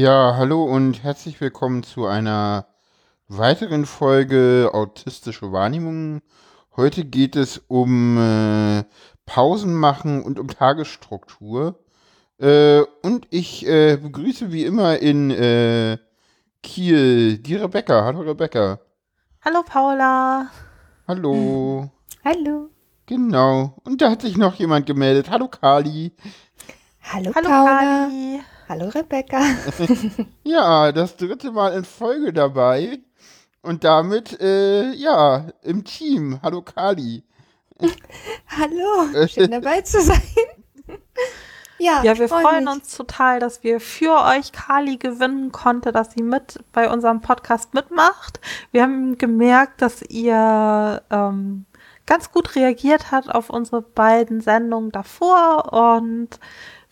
Ja, hallo und herzlich willkommen zu einer weiteren Folge Autistische Wahrnehmung. Heute geht es um äh, Pausen machen und um Tagesstruktur. Äh, und ich äh, begrüße wie immer in äh, Kiel die Rebecca. Hallo Rebecca. Hallo Paula. Hallo. Hallo. Genau. Und da hat sich noch jemand gemeldet. Hallo Kali. Hallo, Hallo Paula. Kali. Hallo Rebecca. Ja, das dritte Mal in Folge dabei. Und damit, äh, ja, im Team. Hallo Kali. Hallo. Schön dabei zu sein. ja, Ja, wir freu freuen mich. uns total, dass wir für euch Kali gewinnen konnte, dass sie mit bei unserem Podcast mitmacht. Wir haben gemerkt, dass ihr ähm, ganz gut reagiert hat auf unsere beiden Sendungen davor und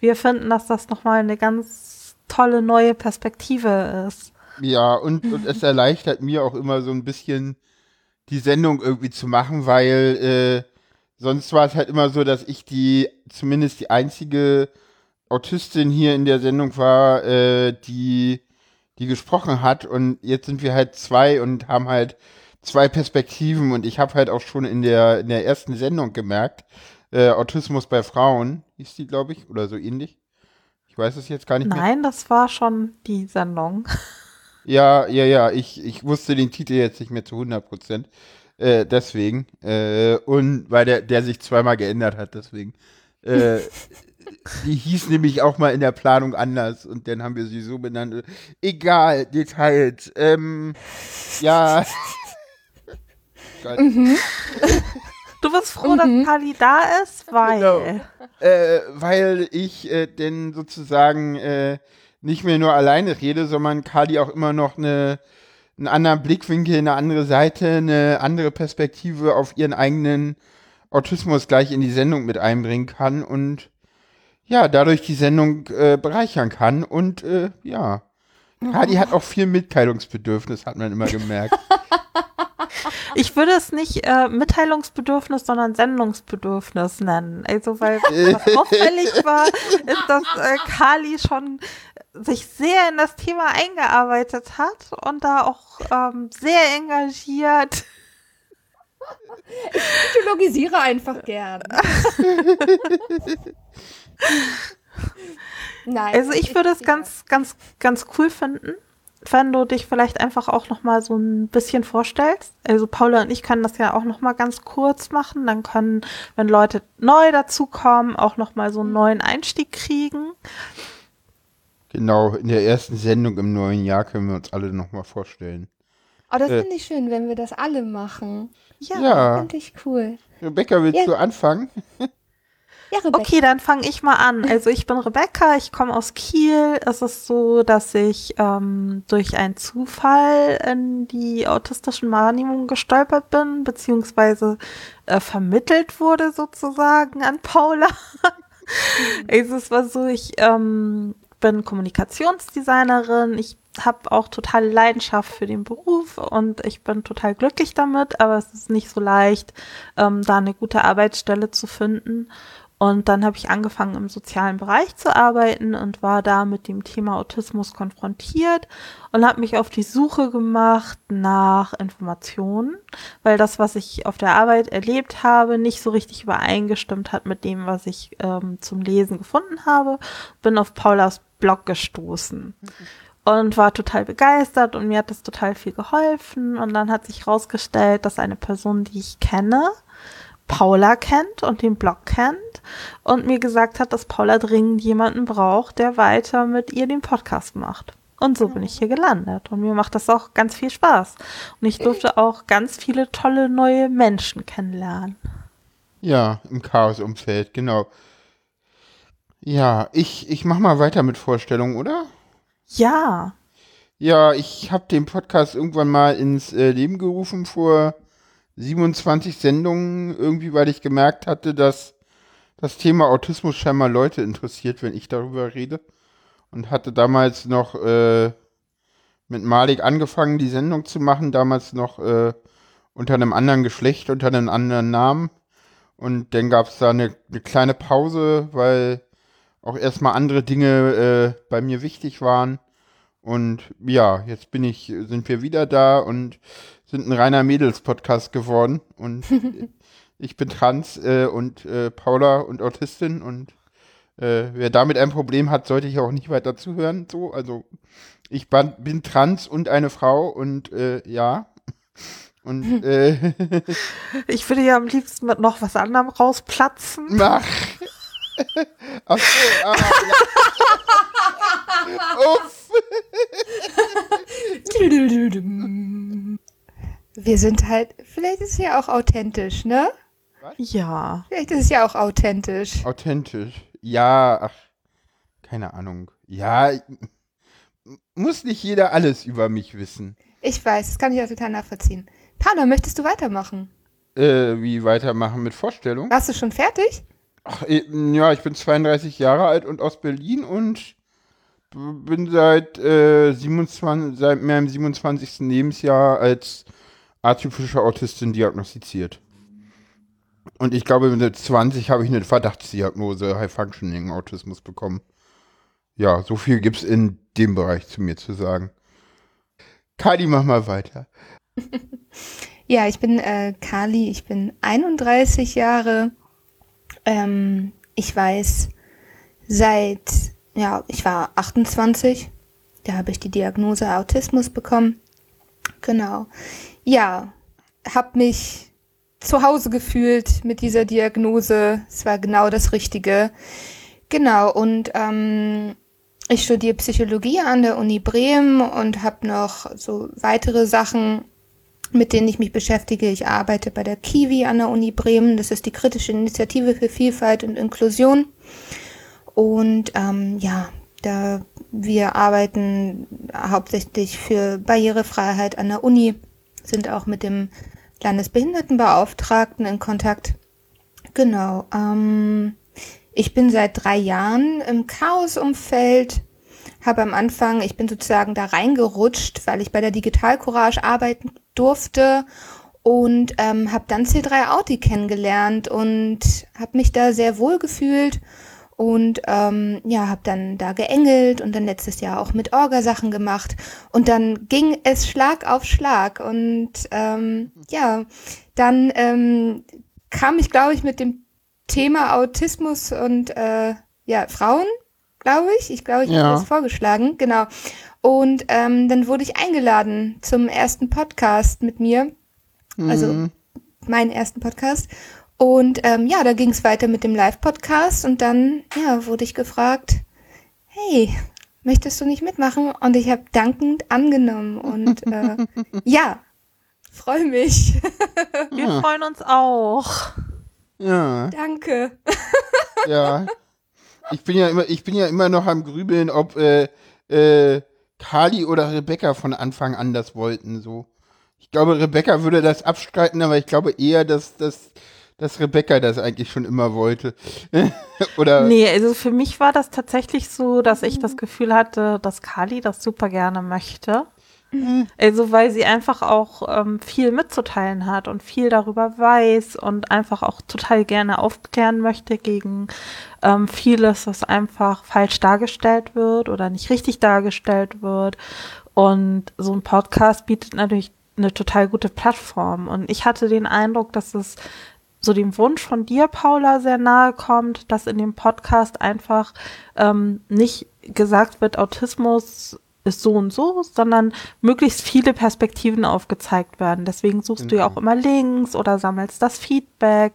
wir finden, dass das nochmal eine ganz tolle neue Perspektive ist. Ja, und, und es erleichtert mir auch immer so ein bisschen die Sendung irgendwie zu machen, weil äh, sonst war es halt immer so, dass ich die, zumindest die einzige Autistin hier in der Sendung war, äh, die, die gesprochen hat. Und jetzt sind wir halt zwei und haben halt zwei Perspektiven. Und ich habe halt auch schon in der, in der ersten Sendung gemerkt, äh, Autismus bei Frauen, hieß die, glaube ich, oder so ähnlich. Ich weiß es jetzt gar nicht mehr. Nein, das war schon die Sendung. Ja, ja, ja, ich, ich wusste den Titel jetzt nicht mehr zu 100 Prozent. Äh, deswegen. Äh, und weil der, der sich zweimal geändert hat, deswegen. Äh, die hieß nämlich auch mal in der Planung anders und dann haben wir sie so benannt. Egal, Details. Ähm, ja. Gott. Du bist froh, Mhm. dass Kali da ist, weil Genau. äh, weil ich äh, denn sozusagen äh, nicht mehr nur alleine rede, sondern Kali auch immer noch eine, einen anderen Blickwinkel, eine andere Seite, eine andere Perspektive auf ihren eigenen Autismus gleich in die Sendung mit einbringen kann und ja, dadurch die Sendung äh, bereichern kann und äh, ja. Kali hat auch viel Mitteilungsbedürfnis, hat man immer gemerkt. Ich würde es nicht äh, Mitteilungsbedürfnis, sondern Sendungsbedürfnis nennen. Also, weil was auffällig war, ist, dass äh, Kali schon sich sehr in das Thema eingearbeitet hat und da auch ähm, sehr engagiert. Psychologisiere einfach gern. Nein. Also ich würde es ganz, ganz, ganz cool finden, wenn du dich vielleicht einfach auch noch mal so ein bisschen vorstellst. Also Paula und ich können das ja auch noch mal ganz kurz machen. Dann können, wenn Leute neu dazukommen, auch noch mal so einen neuen Einstieg kriegen. genau, in der ersten Sendung im neuen Jahr können wir uns alle nochmal vorstellen. Oh, das äh. finde ich schön, wenn wir das alle machen. Ja. Ja. Finde ich cool. Rebecca, willst Ja. du anfangen? Ja, Rebecca. Okay, dann fange ich mal an. Also ich bin Rebecca, ich komme aus Kiel. Es ist so, dass ich ähm, durch einen Zufall in die autistischen Wahrnehmungen gestolpert bin, beziehungsweise äh, vermittelt wurde sozusagen an Paula. also es war so, ich ähm, bin Kommunikationsdesignerin, ich habe auch total Leidenschaft für den Beruf und ich bin total glücklich damit, aber es ist nicht so leicht, ähm, da eine gute Arbeitsstelle zu finden. Und dann habe ich angefangen, im sozialen Bereich zu arbeiten und war da mit dem Thema Autismus konfrontiert und habe mich auf die Suche gemacht nach Informationen, weil das, was ich auf der Arbeit erlebt habe, nicht so richtig übereingestimmt hat mit dem, was ich ähm, zum Lesen gefunden habe. Bin auf Paulas Blog gestoßen und war total begeistert und mir hat das total viel geholfen. Und dann hat sich herausgestellt, dass eine Person, die ich kenne, Paula kennt und den Blog kennt und mir gesagt hat, dass Paula dringend jemanden braucht, der weiter mit ihr den Podcast macht. Und so bin ich hier gelandet. Und mir macht das auch ganz viel Spaß. Und ich durfte auch ganz viele tolle neue Menschen kennenlernen. Ja, im Chaos-Umfeld, genau. Ja, ich, ich mach mal weiter mit Vorstellungen, oder? Ja, Ja, ich habe den Podcast irgendwann mal ins äh, Leben gerufen vor 27 Sendungen, irgendwie, weil ich gemerkt hatte, dass das Thema Autismus scheinbar Leute interessiert, wenn ich darüber rede. Und hatte damals noch äh, mit Malik angefangen, die Sendung zu machen, damals noch äh, unter einem anderen Geschlecht, unter einem anderen Namen. Und dann gab es da eine, eine kleine Pause, weil auch erstmal andere Dinge äh, bei mir wichtig waren. Und ja, jetzt bin ich, sind wir wieder da und sind ein reiner Mädels-Podcast geworden. Und ich bin trans äh, und äh, Paula und Autistin und äh, wer damit ein Problem hat, sollte ich auch nicht weiter zuhören. So, also ich bin trans und eine Frau und äh, ja. Und äh, Ich würde ja am liebsten mit noch was anderem rausplatzen. mach. Ach so, ah, ja. Uff. Wir sind halt, vielleicht ist es ja auch authentisch, ne? Ja. Vielleicht ist es ja auch authentisch. Authentisch. Ja, ach, keine Ahnung. Ja, muss nicht jeder alles über mich wissen. Ich weiß, das kann ich auch total nachvollziehen. Paula, möchtest du weitermachen? Äh, wie weitermachen mit Vorstellung? Warst du schon fertig? Ach, eh, ja, ich bin 32 Jahre alt und aus Berlin und bin seit, äh, 27, seit meinem 27. Lebensjahr als atypische Autistin diagnostiziert. Und ich glaube, mit 20 habe ich eine Verdachtsdiagnose High Functioning Autismus bekommen. Ja, so viel gibt's in dem Bereich zu mir zu sagen. Kali, mach mal weiter. Ja, ich bin äh, Kali, ich bin 31 Jahre. Ähm, ich weiß seit, ja, ich war 28, da habe ich die Diagnose Autismus bekommen. Genau. Ja, habe mich zu Hause gefühlt mit dieser Diagnose. Es war genau das Richtige. Genau, und ähm, ich studiere Psychologie an der Uni Bremen und habe noch so weitere Sachen mit denen ich mich beschäftige. Ich arbeite bei der Kiwi an der Uni Bremen. Das ist die kritische Initiative für Vielfalt und Inklusion. Und ähm, ja, da wir arbeiten hauptsächlich für Barrierefreiheit an der Uni, sind auch mit dem Landesbehindertenbeauftragten in Kontakt. Genau. Ähm, ich bin seit drei Jahren im Chaos-Umfeld habe am Anfang, ich bin sozusagen da reingerutscht, weil ich bei der Digital Courage arbeiten durfte und ähm, habe dann C3 Audi kennengelernt und habe mich da sehr wohl gefühlt und ähm, ja, habe dann da geengelt und dann letztes Jahr auch mit Orga-Sachen gemacht und dann ging es Schlag auf Schlag und ähm, ja, dann ähm, kam ich, glaube ich, mit dem Thema Autismus und äh, ja, Frauen glaube ich. Ich glaube, ich Ja. habe das vorgeschlagen, genau. Und ähm, dann wurde ich eingeladen zum ersten Podcast mit mir, also Mhm. meinen ersten Podcast. Und ähm, ja, da ging es weiter mit dem Live-Podcast und dann ja, wurde ich gefragt, hey, möchtest du nicht mitmachen? Und ich habe dankend angenommen und äh, ja, freue mich. Wir Ja. freuen uns auch. Ja. Danke. Ja. Ich bin ja immer, ich bin ja immer noch am Grübeln, ob äh, äh, Kali oder Rebecca von Anfang an das wollten. So. Ich glaube, Rebecca würde das abstreiten, aber ich glaube eher, dass, dass, dass Rebecca das eigentlich schon immer wollte. oder Nee, also für mich war das tatsächlich so, dass ich das Gefühl hatte, dass Kali das super gerne möchte. Also weil sie einfach auch ähm, viel mitzuteilen hat und viel darüber weiß und einfach auch total gerne aufklären möchte gegen ähm, vieles, was einfach falsch dargestellt wird oder nicht richtig dargestellt wird. Und so ein Podcast bietet natürlich eine total gute Plattform. Und ich hatte den Eindruck, dass es so dem Wunsch von dir, Paula, sehr nahe kommt, dass in dem Podcast einfach ähm, nicht gesagt wird, Autismus ist so und so, sondern möglichst viele Perspektiven aufgezeigt werden. Deswegen suchst du ja auch immer Links oder sammelst das Feedback.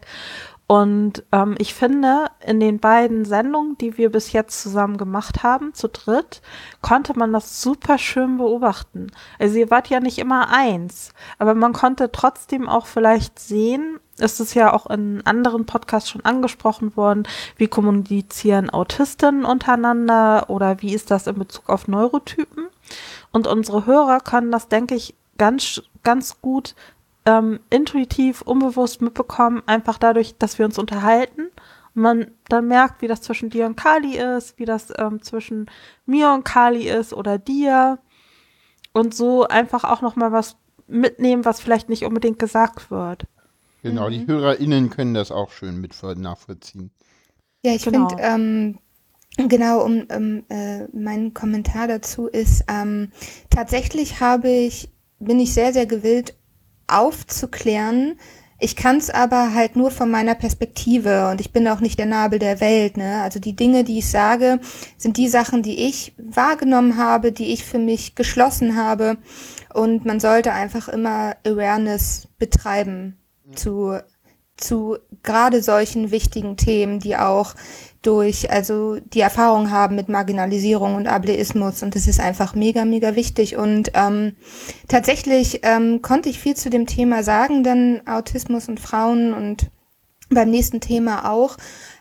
Und ähm, ich finde, in den beiden Sendungen, die wir bis jetzt zusammen gemacht haben, zu dritt, konnte man das super schön beobachten. Also ihr wart ja nicht immer eins, aber man konnte trotzdem auch vielleicht sehen, es ist ja auch in anderen Podcasts schon angesprochen worden, wie kommunizieren Autistinnen untereinander oder wie ist das in Bezug auf Neurotypen. Und unsere Hörer können das, denke ich, ganz, ganz gut ähm, intuitiv, unbewusst mitbekommen, einfach dadurch, dass wir uns unterhalten. Und man dann merkt, wie das zwischen dir und Kali ist, wie das ähm, zwischen mir und Kali ist oder dir. Und so einfach auch nochmal was mitnehmen, was vielleicht nicht unbedingt gesagt wird. Genau, die HörerInnen können das auch schön mit nachvollziehen. Ja, ich Genau. finde, ähm, Genau, um, um äh, mein Kommentar dazu ist, ähm, tatsächlich habe ich, bin ich sehr, sehr gewillt aufzuklären. Ich kann es aber halt nur von meiner Perspektive und ich bin auch nicht der Nabel der Welt. Ne? Also die Dinge, die ich sage, sind die Sachen, die ich wahrgenommen habe, die ich für mich geschlossen habe. Und man sollte einfach immer Awareness betreiben zu zu gerade solchen wichtigen Themen, die auch durch, also die Erfahrung haben mit Marginalisierung und Ableismus und das ist einfach mega, mega wichtig. Und ähm, tatsächlich ähm, konnte ich viel zu dem Thema sagen, dann Autismus und Frauen und beim nächsten Thema auch.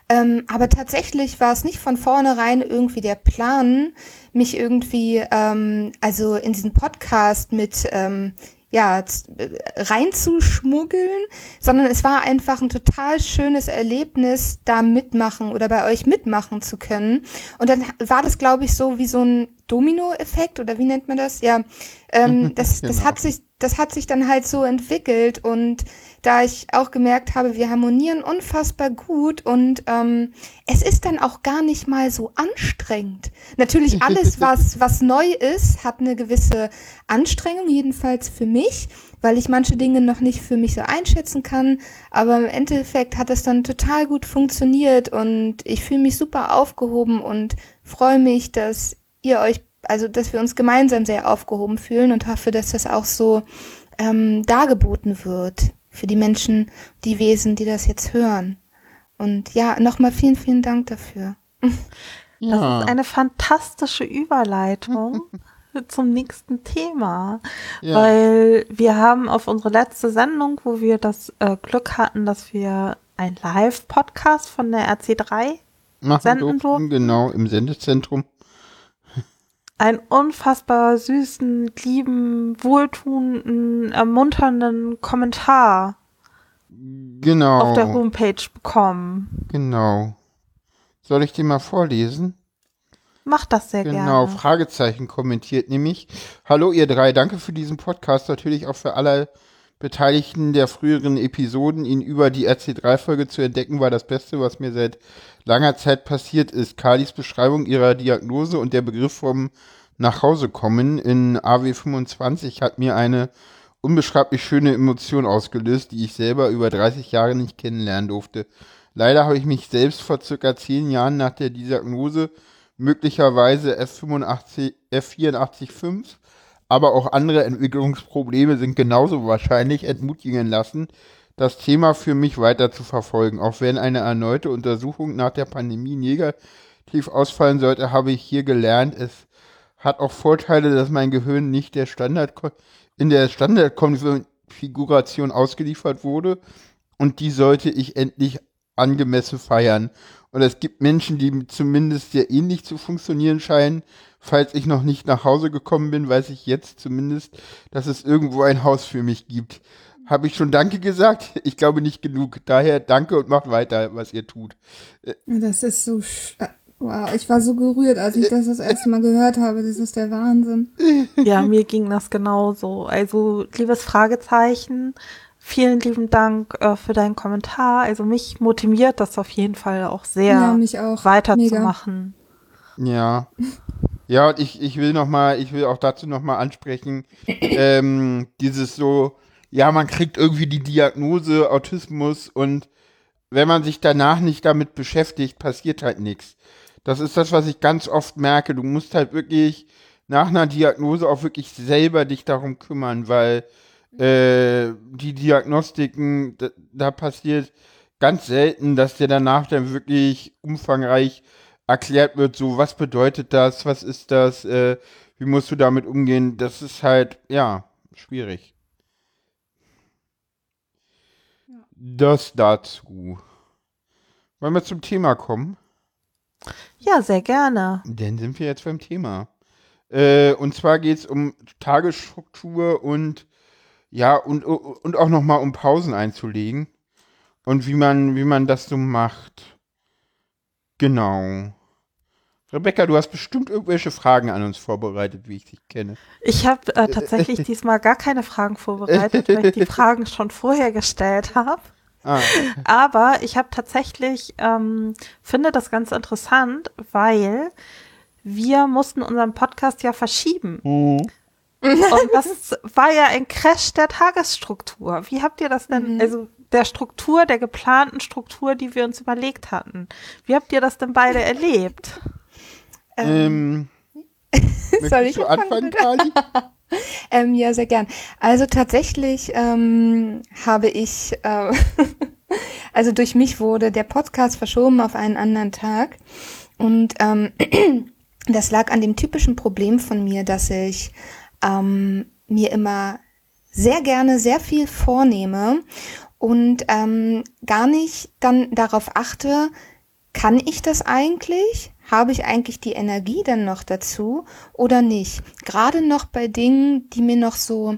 Ähm, aber tatsächlich war es nicht von vornherein irgendwie der Plan, mich irgendwie, ähm, also in diesen Podcast mit ähm, ja, äh, reinzuschmuggeln, sondern es war einfach ein total schönes Erlebnis, da mitmachen oder bei euch mitmachen zu können. Und dann war das, glaube ich, so wie so ein Domino-Effekt oder wie nennt man das? Ja, ähm, das, das genau. hat sich, das hat sich dann halt so entwickelt und da ich auch gemerkt habe, wir harmonieren unfassbar gut und ähm, es ist dann auch gar nicht mal so anstrengend. Natürlich alles, was, was neu ist, hat eine gewisse Anstrengung, jedenfalls für mich, weil ich manche Dinge noch nicht für mich so einschätzen kann. Aber im Endeffekt hat es dann total gut funktioniert und ich fühle mich super aufgehoben und freue mich, dass ihr euch, also dass wir uns gemeinsam sehr aufgehoben fühlen und hoffe, dass das auch so ähm, dargeboten wird für die Menschen, die Wesen, die das jetzt hören. Und ja, nochmal vielen, vielen Dank dafür. Das ist eine fantastische Überleitung zum nächsten Thema, ja. weil wir haben auf unsere letzte Sendung, wo wir das äh, Glück hatten, dass wir ein Live-Podcast von der RC3 Machen senden durften. Genau, im Sendezentrum. Einen unfassbar süßen, lieben, wohltuenden, ermunternden Kommentar genau. auf der Homepage bekommen. Genau. Soll ich den mal vorlesen? Mach das sehr genau, gerne. Genau, Fragezeichen kommentiert nämlich. Hallo ihr drei, danke für diesen Podcast, natürlich auch für alle Beteiligten der früheren Episoden. Ihn über die RC3-Folge zu entdecken, war das Beste, was mir seit langer Zeit passiert ist. Kalis Beschreibung ihrer Diagnose und der Begriff vom Nachhausekommen in AW25 hat mir eine unbeschreiblich schöne Emotion ausgelöst, die ich selber über 30 Jahre nicht kennenlernen durfte. Leider habe ich mich selbst vor circa 10 Jahren nach der Diagnose möglicherweise F85, F84.5 aber auch andere Entwicklungsprobleme sind genauso wahrscheinlich entmutigen lassen, das Thema für mich weiter zu verfolgen. Auch wenn eine erneute Untersuchung nach der Pandemie negativ ausfallen sollte, habe ich hier gelernt, es hat auch Vorteile, dass mein Gehirn nicht der Standard in der Standardkonfiguration ausgeliefert wurde und die sollte ich endlich angemessen feiern. Und es gibt Menschen, die zumindest sehr ähnlich zu funktionieren scheinen, falls ich noch nicht nach Hause gekommen bin, weiß ich jetzt zumindest, dass es irgendwo ein Haus für mich gibt. Habe ich schon Danke gesagt? Ich glaube nicht genug. Daher danke und macht weiter, was ihr tut. Das ist so. Äh, wow, ich war so gerührt, als ich das das erste Mal gehört habe. Das ist der Wahnsinn. Ja, mir ging das genauso. Also, liebes Fragezeichen, vielen lieben Dank äh, für deinen Kommentar. Also, mich motiviert das auf jeden Fall auch sehr, ja, mich auch. weiterzumachen. Ja. Ja, und ich, ich will noch mal, ich will auch dazu noch mal ansprechen, ähm, dieses so, ja, man kriegt irgendwie die Diagnose Autismus und wenn man sich danach nicht damit beschäftigt, passiert halt nichts. Das ist das, was ich ganz oft merke. Du musst halt wirklich nach einer Diagnose auch wirklich selber dich darum kümmern, weil äh, die Diagnostiken, da, da passiert ganz selten, dass dir danach dann wirklich umfangreich erklärt wird, so was bedeutet das, was ist das, äh, wie musst du damit umgehen, das ist halt, ja, schwierig. Ja. Das dazu. Wollen wir zum Thema kommen? Ja, sehr gerne. Dann sind wir jetzt beim Thema. Äh, und zwar geht es um Tagesstruktur und ja, und, und auch nochmal um Pausen einzulegen. Und wie man, wie man das so macht. Genau. Rebecca, du hast bestimmt irgendwelche Fragen an uns vorbereitet, wie ich dich kenne. Ich habe äh, tatsächlich diesmal gar keine Fragen vorbereitet, weil ich die Fragen schon vorher gestellt habe. Ah, Aber ich habe tatsächlich, ähm, finde das ganz interessant, weil wir mussten unseren Podcast ja verschieben. Und das war ja ein Crash der Tagesstruktur. Wie habt ihr das denn, also der Struktur, der geplanten Struktur, die wir uns überlegt hatten? Wie habt ihr das denn beide erlebt? ähm, Soll möchtest ich anfangen? Kali? Ähm, ja, sehr gern. Also tatsächlich ähm, habe ich, äh, also durch mich wurde der Podcast verschoben auf einen anderen Tag. Und ähm, das lag an dem typischen Problem von mir, dass ich ähm, mir immer sehr gerne sehr viel vornehme und ähm, gar nicht dann darauf achte, kann ich das eigentlich? Habe ich eigentlich die Energie dann noch dazu oder nicht? Gerade noch bei Dingen, die mir noch so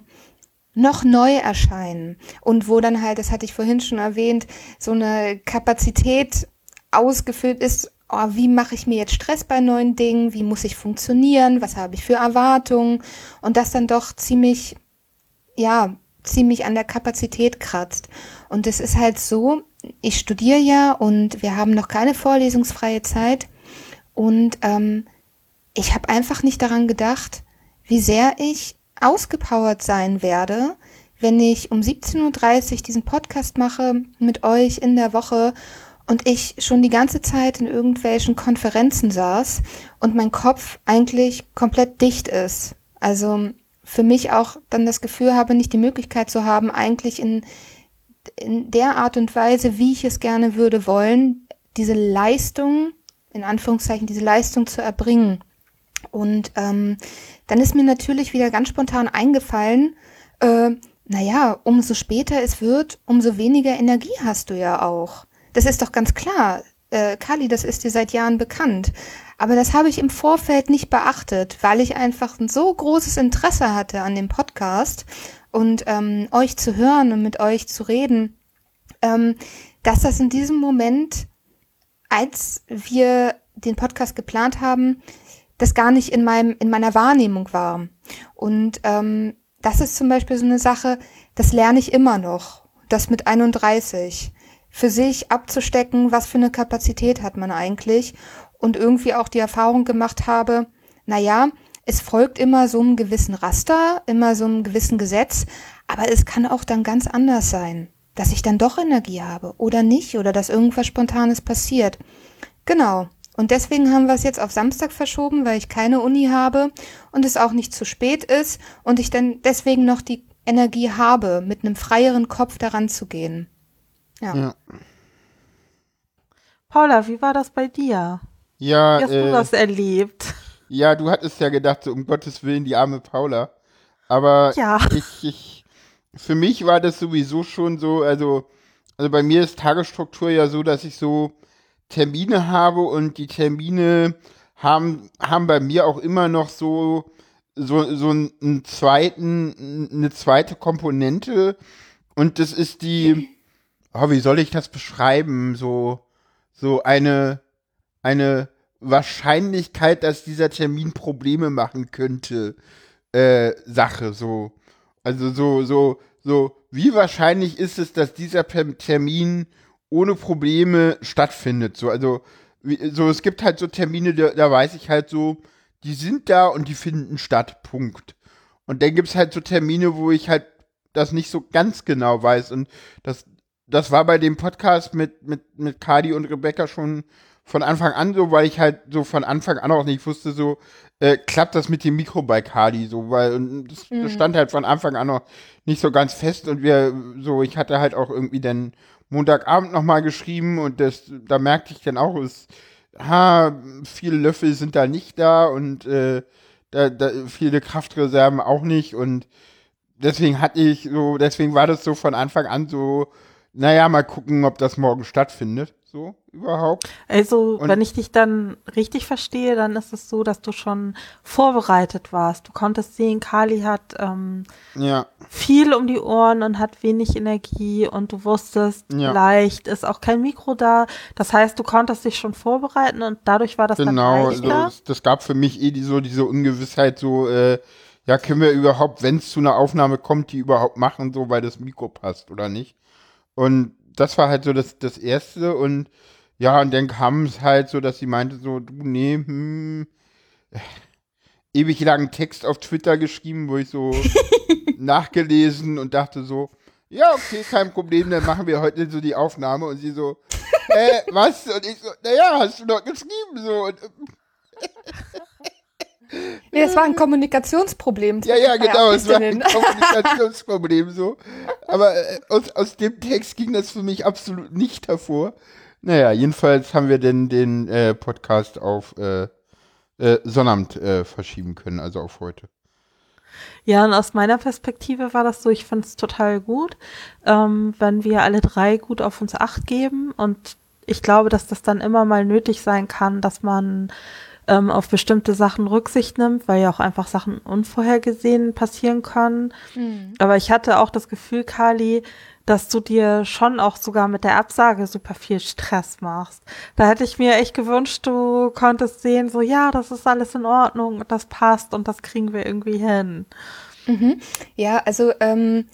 noch neu erscheinen und wo dann halt, das hatte ich vorhin schon erwähnt, so eine Kapazität ausgefüllt ist, oh, wie mache ich mir jetzt Stress bei neuen Dingen, wie muss ich funktionieren, was habe ich für Erwartungen und das dann doch ziemlich, ja, ziemlich an der Kapazität kratzt. Und es ist halt so, ich studiere ja und wir haben noch keine vorlesungsfreie Zeit und ähm, ich habe einfach nicht daran gedacht, wie sehr ich ausgepowert sein werde, wenn ich um 17.30 Uhr diesen Podcast mache mit euch in der Woche und ich schon die ganze Zeit in irgendwelchen Konferenzen saß und mein Kopf eigentlich komplett dicht ist. Also für mich auch dann das Gefühl habe, nicht die Möglichkeit zu haben, eigentlich in, in der Art und Weise, wie ich es gerne würde wollen, diese Leistung, in Anführungszeichen, diese Leistung zu erbringen. Und ähm, dann ist mir natürlich wieder ganz spontan eingefallen, äh, naja, umso später es wird, umso weniger Energie hast du ja auch. Das ist doch ganz klar. Äh, Kali, das ist dir seit Jahren bekannt. Aber das habe ich im Vorfeld nicht beachtet, weil ich einfach ein so großes Interesse hatte an dem Podcast und ähm, euch zu hören und mit euch zu reden, ähm, dass das in diesem Moment, als wir den Podcast geplant haben, das gar nicht in meinem in meiner Wahrnehmung war. Und ähm, das ist zum Beispiel so eine Sache, das lerne ich immer noch. Das mit 31 für sich abzustecken, was für eine Kapazität hat man eigentlich und irgendwie auch die Erfahrung gemacht habe, na ja, es folgt immer so einem gewissen Raster, immer so einem gewissen Gesetz, aber es kann auch dann ganz anders sein, dass ich dann doch Energie habe oder nicht oder dass irgendwas Spontanes passiert. Genau. Und deswegen haben wir es jetzt auf Samstag verschoben, weil ich keine Uni habe und es auch nicht zu spät ist und ich dann deswegen noch die Energie habe, mit einem freieren Kopf daran zu gehen. Ja. Ja, Paula, wie war das bei dir? ja, Wie hast äh, du das erlebt? ja, du hattest ja gedacht, so um Gottes Willen, die arme Paula. Aber Ja. ich, ich, für mich war das sowieso schon so, also, also bei mir ist Tagesstruktur ja so, dass ich so Termine habe und die Termine haben, haben bei mir auch immer noch so, so, so einen zweiten, eine zweite Komponente und das ist die, oh, wie soll ich das beschreiben? So, so eine, eine Wahrscheinlichkeit, dass dieser Termin Probleme machen könnte, äh, Sache, so. Also so, so, so, wie wahrscheinlich ist es, dass dieser Termin ohne Probleme stattfindet? So, also, wie, so, es gibt halt so Termine, da, da weiß ich halt so, die sind da und die finden statt, Punkt. Und dann gibt's halt so Termine, wo ich halt das nicht so ganz genau weiß. Und das, das war bei dem Podcast mit, mit, mit Kadi und Rebecca schon von Anfang an so, weil ich halt so von Anfang an auch nicht wusste, so, äh, klappt das mit dem Mikro bei Kadi so, weil und das, das stand halt von Anfang an noch nicht so ganz fest und wir, so, ich hatte halt auch irgendwie dann Montagabend nochmal geschrieben und das, da merkte ich dann auch, es, ha, viele Löffel sind da nicht da und äh, da, da, viele Kraftreserven auch nicht und deswegen hatte ich so, deswegen war das so von Anfang an so, naja, mal gucken, ob das morgen stattfindet, so überhaupt. Also, Und- wenn ich dich dann richtig verstehe, dann ist es so, dass du schon vorbereitet warst. Du konntest sehen, Kali hat ähm, Ja, viel um die Ohren und hat wenig Energie und du wusstest, Ja. vielleicht ist auch kein Mikro da. Das heißt, du konntest dich schon vorbereiten und dadurch war das genau. dann Also, leichter. das, das gab für mich eh die, so diese Ungewissheit, so, äh, ja, können wir überhaupt, wenn es zu einer Aufnahme kommt, die überhaupt machen, so, weil das Mikro passt oder nicht. Und das war halt so das, das Erste und ja, und dann kam es halt so, dass sie meinte so, du, nee, hm, ewig langen Text auf Twitter geschrieben, wo ich so nachgelesen und dachte so, ja, okay, kein Problem, dann machen wir heute so die Aufnahme und sie so, äh, was? Und ich so, naja, hast du doch geschrieben so. Und, Nee, es war ein Kommunikationsproblem. ja, ja, genau, es war ein Kommunikationsproblem so. Aber äh, aus, aus dem Text ging das für mich absolut nicht hervor. Naja, jedenfalls haben wir denn den äh, Podcast auf äh, äh, Sonnabend äh, verschieben können, also auf heute. Ja, und aus meiner Perspektive war das so, ich fand es total gut, ähm, wenn wir alle drei gut auf uns acht geben. Und ich glaube, dass das dann immer mal nötig sein kann, dass man ähm, auf bestimmte Sachen Rücksicht nimmt, weil ja auch einfach Sachen unvorhergesehen passieren können. Mhm. Aber ich hatte auch das Gefühl, Kali, dass du dir schon auch sogar mit der Absage super viel Stress machst. Da hätte ich mir echt gewünscht, du konntest sehen, so ja, das ist alles in Ordnung und das passt und das kriegen wir irgendwie hin. Mhm. Ja, also ähm,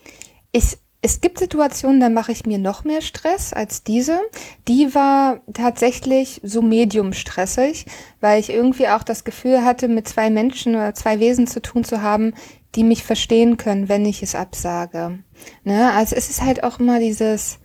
ich, es gibt Situationen, da mache ich mir noch mehr Stress als diese. Die war tatsächlich so medium stressig, weil ich irgendwie auch das Gefühl hatte, mit zwei Menschen oder zwei Wesen zu tun zu haben, die mich verstehen können, wenn ich es absage. Ne? Also es ist halt auch immer dieses,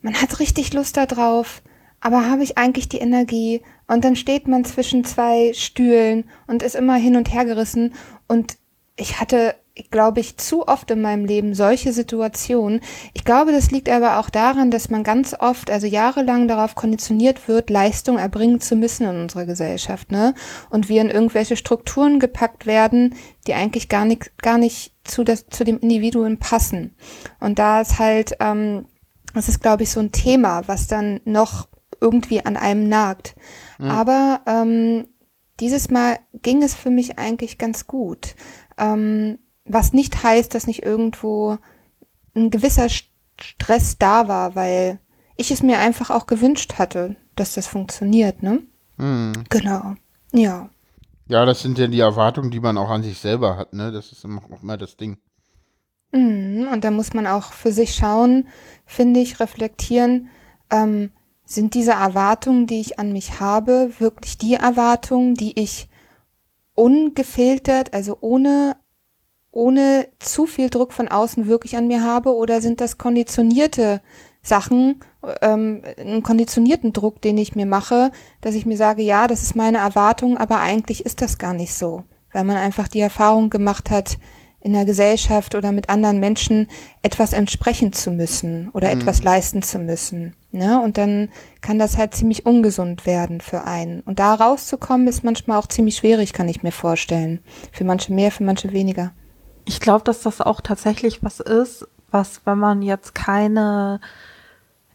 man hat richtig Lust da drauf, aber habe ich eigentlich die Energie? Und dann steht man zwischen zwei Stühlen und ist immer hin und her gerissen. Und ich hatte glaube ich, zu oft in meinem Leben solche Situationen. Ich glaube, das liegt aber auch daran, dass man ganz oft, also jahrelang darauf konditioniert wird, Leistung erbringen zu müssen in unserer Gesellschaft, ne? Und wir in irgendwelche Strukturen gepackt werden, die eigentlich gar nicht, gar nicht zu, das, zu dem Individuum passen. Und da ist halt, ähm, das ist, glaube ich, so ein Thema, was dann noch irgendwie an einem nagt. Mhm. Aber ähm, dieses Mal ging es für mich eigentlich ganz gut. Ähm, was nicht heißt, dass nicht irgendwo ein gewisser Stress da war, weil ich es mir einfach auch gewünscht hatte, dass das funktioniert, ne? Hm. Genau. Ja. Ja, das sind ja die Erwartungen, die man auch an sich selber hat, ne? Das ist immer, immer das Ding. Mhm. Und da muss man auch für sich schauen, finde ich, reflektieren, ähm, sind diese Erwartungen, die ich an mich habe, wirklich die Erwartungen, die ich ungefiltert, also ohne ohne zu viel Druck von außen wirklich an mir habe oder sind das konditionierte Sachen, ähm, einen konditionierten Druck, den ich mir mache, dass ich mir sage, ja, das ist meine Erwartung, aber eigentlich ist das gar nicht so, weil man einfach die Erfahrung gemacht hat, in der Gesellschaft oder mit anderen Menschen etwas entsprechen zu müssen oder mhm. etwas leisten zu müssen. Ne? Und dann kann das halt ziemlich ungesund werden für einen. Und da rauszukommen ist manchmal auch ziemlich schwierig, kann ich mir vorstellen. Für manche mehr, für manche weniger. Ich glaube, dass das auch tatsächlich was ist, was, wenn man jetzt keine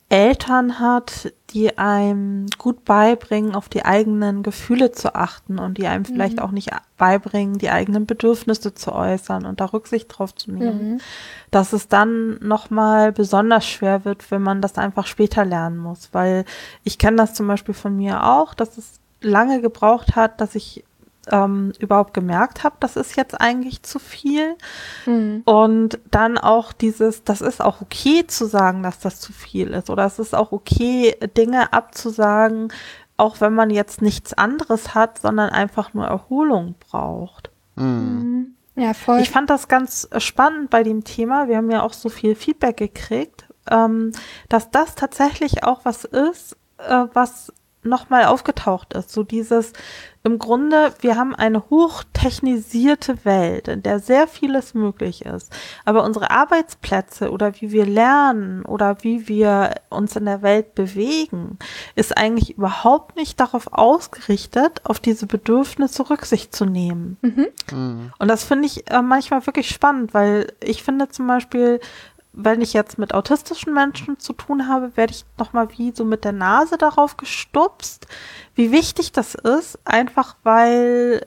Eltern hat, die einem gut beibringen, auf die eigenen Gefühle zu achten und die einem mhm. vielleicht auch nicht beibringen, die eigenen Bedürfnisse zu äußern und da Rücksicht drauf zu nehmen, mhm. dass es dann nochmal besonders schwer wird, wenn man das einfach später lernen muss. Weil ich kenne das zum Beispiel von mir auch, dass es lange gebraucht hat, dass ich ähm, überhaupt gemerkt habe, das ist jetzt eigentlich zu viel. Mhm. Und dann auch dieses, das ist auch okay zu sagen, dass das zu viel ist. Oder es ist auch okay, Dinge abzusagen, auch wenn man jetzt nichts anderes hat, sondern einfach nur Erholung braucht. Mhm. Ja, voll. Ich fand das ganz spannend bei dem Thema. Wir haben ja auch so viel Feedback gekriegt, ähm, dass das tatsächlich auch was ist, äh, was nochmal aufgetaucht ist. So dieses, im Grunde, wir haben eine hochtechnisierte Welt, in der sehr vieles möglich ist. Aber unsere Arbeitsplätze oder wie wir lernen oder wie wir uns in der Welt bewegen, ist eigentlich überhaupt nicht darauf ausgerichtet, auf diese Bedürfnisse Rücksicht zu nehmen. Mhm. Mhm. Und das finde ich äh, manchmal wirklich spannend, weil ich finde zum Beispiel, wenn ich jetzt mit autistischen Menschen zu tun habe, werde ich nochmal wie so mit der Nase darauf gestupst, wie wichtig das ist, einfach weil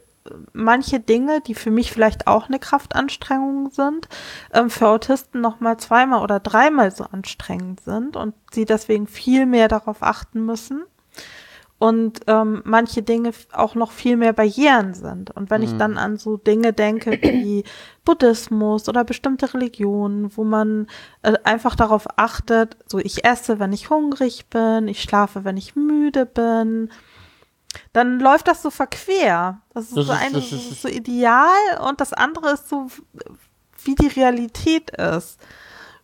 manche Dinge, die für mich vielleicht auch eine Kraftanstrengung sind, ähm, für Autisten nochmal zweimal oder dreimal so anstrengend sind und sie deswegen viel mehr darauf achten müssen. Und ähm, manche Dinge auch noch viel mehr Barrieren sind. Und wenn mhm. ich dann an so Dinge denke wie Buddhismus oder bestimmte Religionen, wo man äh, einfach darauf achtet, so ich esse, wenn ich hungrig bin, ich schlafe, wenn ich müde bin, dann läuft das so verquer. Das ist, das so, ist, ein, das ist, so ideal und das andere ist so, wie die Realität ist.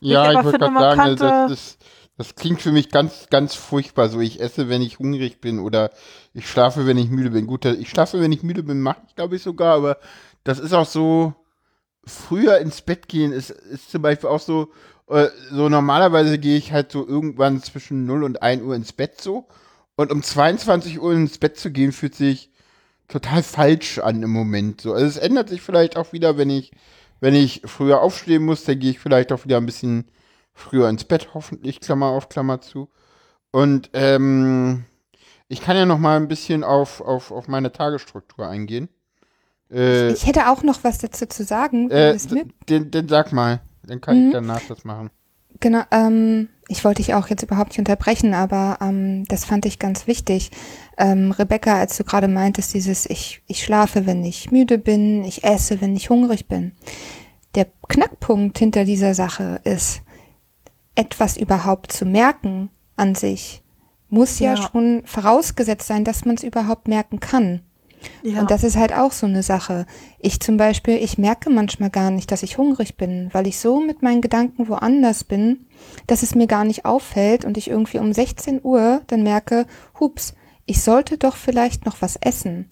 Ja, ich, ich würde sagen, das, das, das klingt für mich ganz, ganz furchtbar. So, ich esse, wenn ich hungrig bin oder ich schlafe, wenn ich müde bin. Gut, ich schlafe, wenn ich müde bin, mache ich, glaube ich, sogar, aber das ist auch so, früher ins Bett gehen ist, ist zum Beispiel auch so, äh, so normalerweise gehe ich halt so irgendwann zwischen 0 und 1 Uhr ins Bett so. Und um 22 Uhr ins Bett zu gehen, fühlt sich total falsch an im Moment. So, also es ändert sich vielleicht auch wieder, wenn ich, wenn ich früher aufstehen muss, dann gehe ich vielleicht auch wieder ein bisschen früher ins Bett, hoffentlich, Klammer auf, Klammer zu. Und ähm, ich kann ja noch mal ein bisschen auf, auf, auf meine Tagesstruktur eingehen. Äh, ich hätte auch noch was dazu zu sagen. Äh, den, den sag mal, dann kann mhm. ich danach das machen. Genau, ähm, ich wollte dich auch jetzt überhaupt nicht unterbrechen, aber ähm, das fand ich ganz wichtig. Ähm, Rebecca, als du gerade meintest, dieses ich, ich schlafe, wenn ich müde bin, ich esse, wenn ich hungrig bin. Der Knackpunkt hinter dieser Sache ist, etwas überhaupt zu merken an sich, muss ja, ja schon vorausgesetzt sein, dass man es überhaupt merken kann. Ja. Und das ist halt auch so eine Sache. Ich zum Beispiel, ich merke manchmal gar nicht, dass ich hungrig bin, weil ich so mit meinen Gedanken woanders bin, dass es mir gar nicht auffällt und ich irgendwie um 16 Uhr dann merke, hups, ich sollte doch vielleicht noch was essen.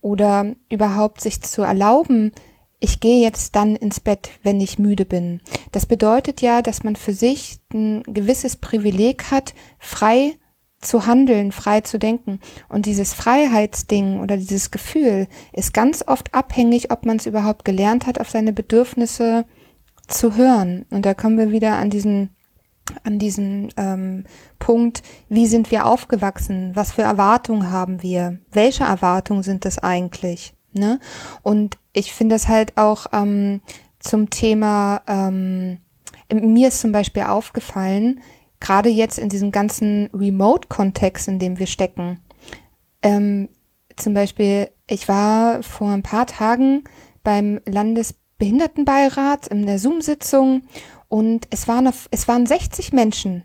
Oder überhaupt sich zu erlauben, ich gehe jetzt dann ins Bett, wenn ich müde bin. Das bedeutet ja, dass man für sich ein gewisses Privileg hat, frei zu handeln, frei zu denken. Und dieses Freiheitsding oder dieses Gefühl ist ganz oft abhängig, ob man es überhaupt gelernt hat, auf seine Bedürfnisse zu hören. Und da kommen wir wieder an diesen an diesen ähm, Punkt, wie sind wir aufgewachsen, was für Erwartungen haben wir, welche Erwartungen sind das eigentlich? Ne? Und ich finde es halt auch ähm, zum Thema, ähm, mir ist zum Beispiel aufgefallen, gerade jetzt in diesem ganzen Remote-Kontext, in dem wir stecken. Ähm, zum Beispiel, ich war vor ein paar Tagen beim Landesbehindertenbeirat in der Zoom-Sitzung und es waren, es waren 60 Menschen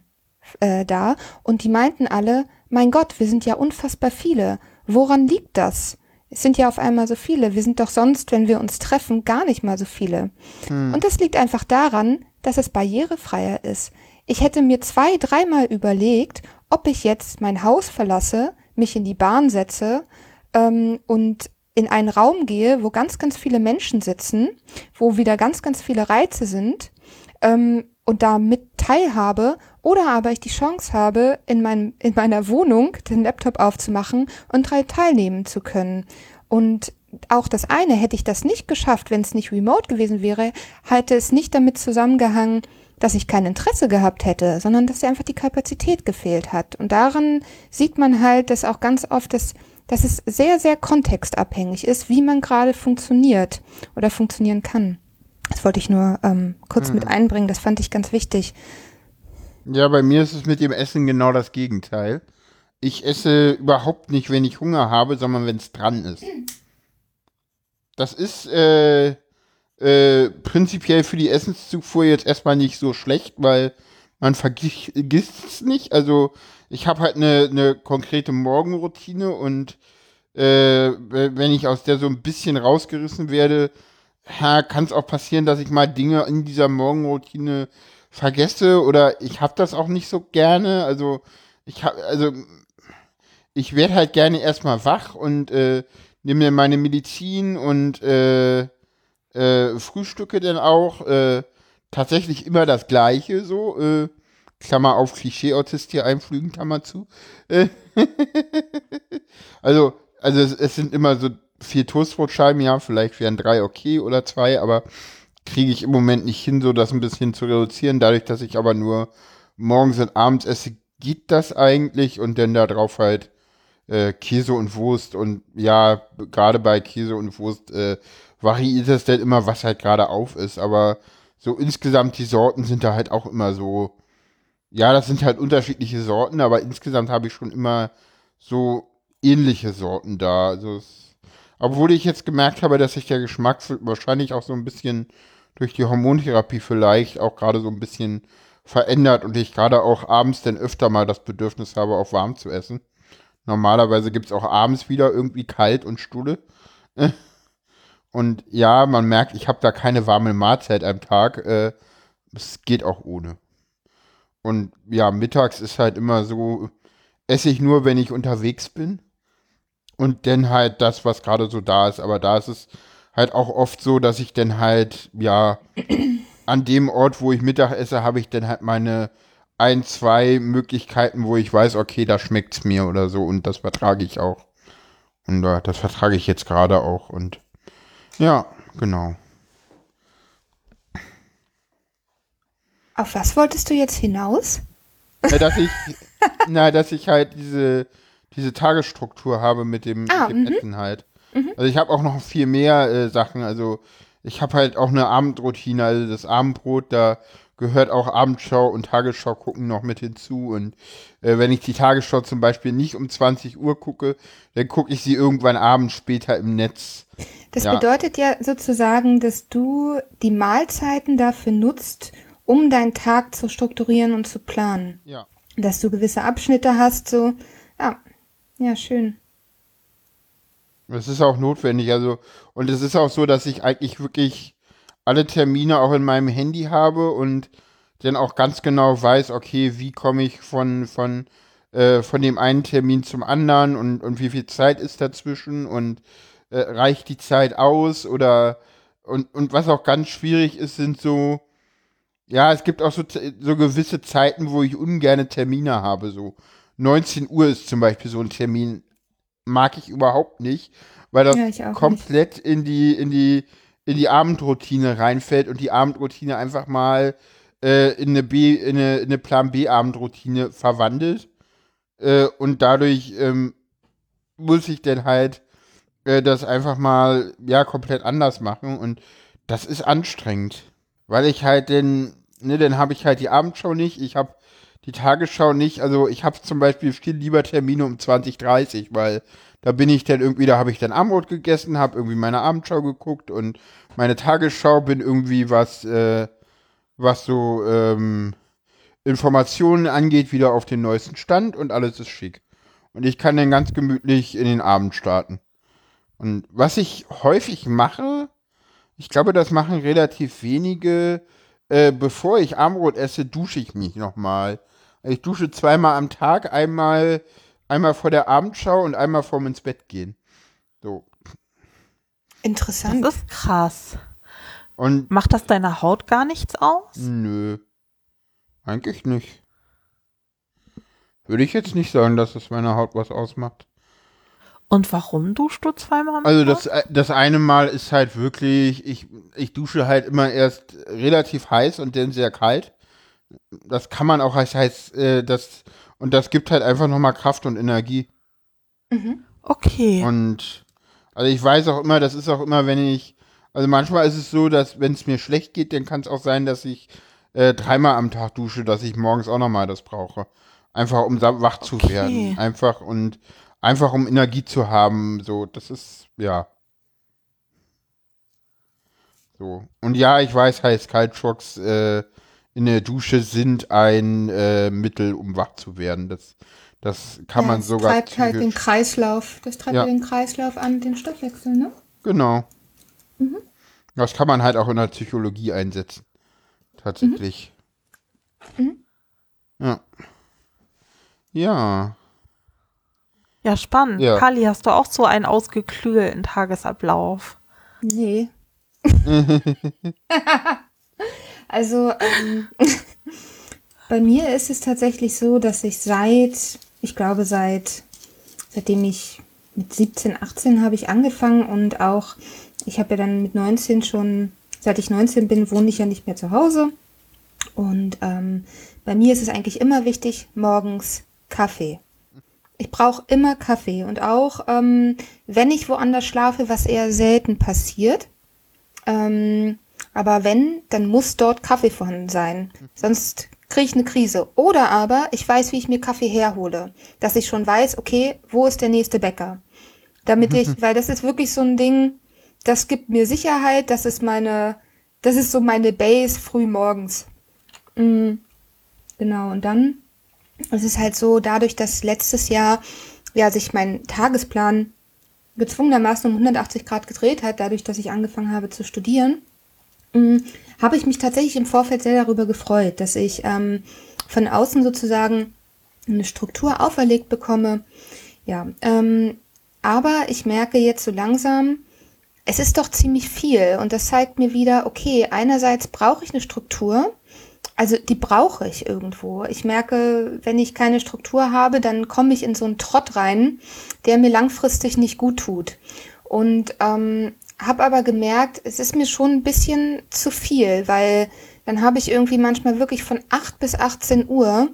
äh, da und die meinten alle, mein Gott, wir sind ja unfassbar viele. Woran liegt das? Es sind ja auf einmal so viele. Wir sind doch sonst, wenn wir uns treffen, gar nicht mal so viele. Hm. Und das liegt einfach daran, dass es barrierefreier ist. Ich hätte mir zwei, dreimal überlegt, ob ich jetzt mein Haus verlasse, mich in die Bahn setze ähm, und in einen Raum gehe, wo ganz, ganz viele Menschen sitzen, wo wieder ganz, ganz viele Reize sind ähm, und da mit teilhabe oder aber ich die Chance habe, in, mein, in meiner Wohnung den Laptop aufzumachen und drei teilnehmen zu können. Und auch das eine, hätte ich das nicht geschafft, wenn es nicht remote gewesen wäre, hätte es nicht damit zusammengehangen, dass ich kein Interesse gehabt hätte, sondern dass einfach die Kapazität gefehlt hat. Und daran sieht man halt, dass auch ganz oft das, dass es sehr, sehr kontextabhängig ist, wie man gerade funktioniert oder funktionieren kann. Das wollte ich nur ähm, kurz mhm. mit einbringen, das fand ich ganz wichtig. Ja, bei mir ist es mit dem Essen genau das Gegenteil. Ich esse überhaupt nicht, wenn ich Hunger habe, sondern wenn es dran ist. Das ist äh, äh, prinzipiell für die Essenszufuhr jetzt erstmal nicht so schlecht, weil man vergisst es nicht. Also ich habe halt eine, eine konkrete Morgenroutine und äh, wenn ich aus der so ein bisschen rausgerissen werde, kann es auch passieren, dass ich mal Dinge in dieser Morgenroutine vergesse oder ich habe das auch nicht so gerne. Also ich habe, also ich werde halt gerne erstmal wach und äh, nehme mir meine Medizin und äh, äh, frühstücke dann auch äh, tatsächlich immer das Gleiche so. Äh, Klammer auf Klischee-Autist hier einflügen, Klammer zu. Äh, also, also es, es, sind immer so vier Toastbrotscheiben, ja, vielleicht wären drei okay oder zwei, aber kriege ich im Moment nicht hin, so das ein bisschen zu reduzieren. Dadurch, dass ich aber nur morgens und abends esse, geht das eigentlich und dann da drauf halt äh, Käse und Wurst und ja, gerade bei Käse und Wurst äh, variiert es dann immer, was halt gerade auf ist, aber so insgesamt die Sorten sind da halt auch immer so, ja, das sind halt unterschiedliche Sorten, aber insgesamt habe ich schon immer so ähnliche Sorten da. Also es, obwohl ich jetzt gemerkt habe, dass sich der Geschmack wahrscheinlich auch so ein bisschen durch die Hormontherapie vielleicht auch gerade so ein bisschen verändert und ich gerade auch abends dann öfter mal das Bedürfnis habe, auch warm zu essen. Normalerweise gibt es auch abends wieder irgendwie kalt und Stulle. Und ja, man merkt, ich habe da keine warme Mahlzeit am Tag. Äh, es geht auch ohne. Und ja, mittags ist halt immer so, esse ich nur, wenn ich unterwegs bin. Und dann halt das, was gerade so da ist. Aber da ist es halt auch oft so, dass ich dann halt, ja, an dem Ort, wo ich Mittag esse, habe ich dann halt meine ein, zwei Möglichkeiten, wo ich weiß, okay, da schmeckt es mir oder so. Und das vertrage ich auch. Und äh, das vertrage ich jetzt gerade auch. Und ja, genau. Auf was wolltest du jetzt hinaus? Na, dass ich, na, dass ich halt diese, diese Tagesstruktur habe mit dem, Ah, mit dem mhm. Essen halt. Also ich habe auch noch viel mehr äh, Sachen. Also ich habe halt auch eine Abendroutine. Also das Abendbrot, da gehört auch Abendschau und Tagesschau gucken noch mit hinzu. Und äh, wenn ich die Tagesschau zum Beispiel nicht um 20 Uhr gucke, dann gucke ich sie irgendwann abends später im Netz. Das Ja. bedeutet ja sozusagen, dass du die Mahlzeiten dafür nutzt, um deinen Tag zu strukturieren und zu planen. Ja. Dass du gewisse Abschnitte hast, so, ja, ja, schön. Das ist auch notwendig. Also, und es ist auch so, dass ich eigentlich wirklich alle Termine auch in meinem Handy habe und dann auch ganz genau weiß, okay, wie komme ich von, von, äh, von dem einen Termin zum anderen und, und wie viel Zeit ist dazwischen und äh, reicht die Zeit aus oder und, und was auch ganz schwierig ist, sind so, ja, es gibt auch so, so gewisse Zeiten, wo ich ungerne Termine habe. So 19 Uhr ist zum Beispiel so ein Termin, mag ich überhaupt nicht, weil das Ja, komplett in die, in die, in die Abendroutine reinfällt und die Abendroutine einfach mal äh, in eine B, in eine, in eine Plan B Abendroutine verwandelt. Äh, und dadurch ähm, muss ich dann halt äh, das einfach mal ja komplett anders machen und das ist anstrengend, weil ich halt den, ne, dann habe ich halt die Abendschau nicht, ich habe die Tagesschau nicht, also ich habe zum Beispiel viel lieber Termine um 20:30, weil da bin ich dann irgendwie, da habe ich dann Abendbrot gegessen, habe irgendwie meine Abendschau geguckt und meine Tagesschau bin irgendwie was, äh, was so ähm, Informationen angeht, wieder auf den neuesten Stand und alles ist schick. Und ich kann dann ganz gemütlich in den Abend starten. Und was ich häufig mache, ich glaube, das machen relativ wenige, äh, bevor ich Abendbrot esse, dusche ich mich nochmal. Ich dusche zweimal am Tag, einmal, einmal vor der Abendschau und einmal vorm ins Bett gehen. So. Interessant. Das ist krass. Und Macht das deiner Haut gar nichts aus? nö. Eigentlich nicht. Würde ich jetzt nicht sagen, dass es meiner Haut was ausmacht. Und warum duschst du zweimal am Also Tag? das, äh, das eine Mal ist halt wirklich, ich, ich dusche halt immer erst relativ heiß und dann sehr kalt. Das kann man auch als heiß, äh, das, und das gibt halt einfach nochmal Kraft und Energie. Mhm. Okay. Und also ich weiß auch immer, das ist auch immer, wenn ich, also manchmal ist es so, dass wenn es mir schlecht geht, dann kann es auch sein, dass ich äh, dreimal am Tag dusche, dass ich morgens auch nochmal das brauche. Einfach um wach zu Okay. werden. Einfach und einfach um Energie zu haben. So, das ist, ja. So. Und ja, ich weiß, Heiß-Kalt-Schocks äh, in der Dusche sind ein äh, Mittel, um wach zu werden. Das, das kann ja, man das sogar treibt halt den Kreislauf, das treibt Ja. den Kreislauf an, den Stoffwechsel, ne? Genau. Das kann man halt auch in der Psychologie einsetzen. Tatsächlich. Ja. Ja. ja, spannend. Ja. Kali, hast du auch so einen ausgeklügelten Tagesablauf? Nee. also, ähm, bei mir ist es tatsächlich so, dass ich seit, ich glaube seit, seitdem ich mit 17, 18 habe ich angefangen und auch, ich habe ja dann mit 19 schon, seit ich 19 bin, wohne ich ja nicht mehr zu Hause. Und ähm, bei mir ist es eigentlich immer wichtig, morgens Kaffee. Ich brauche immer Kaffee und auch ähm, wenn ich woanders schlafe, was eher selten passiert. Ähm, aber wenn, dann muss dort Kaffee vorhanden sein. Sonst kriege ich eine Krise. Oder aber ich weiß, wie ich mir Kaffee herhole. Dass ich schon weiß, okay, wo ist der nächste Bäcker? Damit ich, weil das ist wirklich so ein Ding, das gibt mir Sicherheit, das ist meine, das ist so meine Base früh morgens. Mhm. Genau, und dann es ist halt so, dadurch, dass letztes Jahr ja sich mein Tagesplan gezwungenermaßen um 180 Grad gedreht hat, dadurch, dass ich angefangen habe zu studieren, mh, habe ich mich tatsächlich im Vorfeld sehr darüber gefreut, dass ich ähm, von außen sozusagen eine Struktur auferlegt bekomme. Ja, ähm, aber ich merke jetzt so langsam, es ist doch ziemlich viel und das zeigt mir wieder, okay, einerseits brauche ich eine Struktur, also die brauche ich irgendwo. Ich merke, wenn ich keine Struktur habe, dann komme ich in so einen Trott rein, der mir langfristig nicht gut tut. Und ähm, habe aber gemerkt, es ist mir schon ein bisschen zu viel, weil dann habe ich irgendwie manchmal wirklich von 8 bis 18 Uhr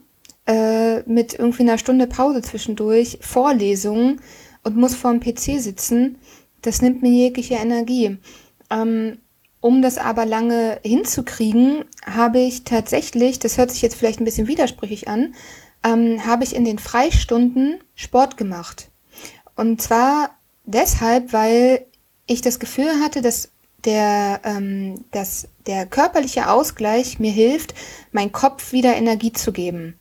äh, mit irgendwie einer Stunde Pause zwischendurch Vorlesungen und muss vor dem PC sitzen. Das nimmt mir jegliche Energie. Ähm, um das aber lange hinzukriegen, habe ich tatsächlich, das hört sich jetzt vielleicht ein bisschen widersprüchlich an, ähm, habe ich in den Freistunden Sport gemacht. Und zwar deshalb, weil ich das Gefühl hatte, dass der, ähm, dass der körperliche Ausgleich mir hilft, mein Kopf wieder Energie zu geben.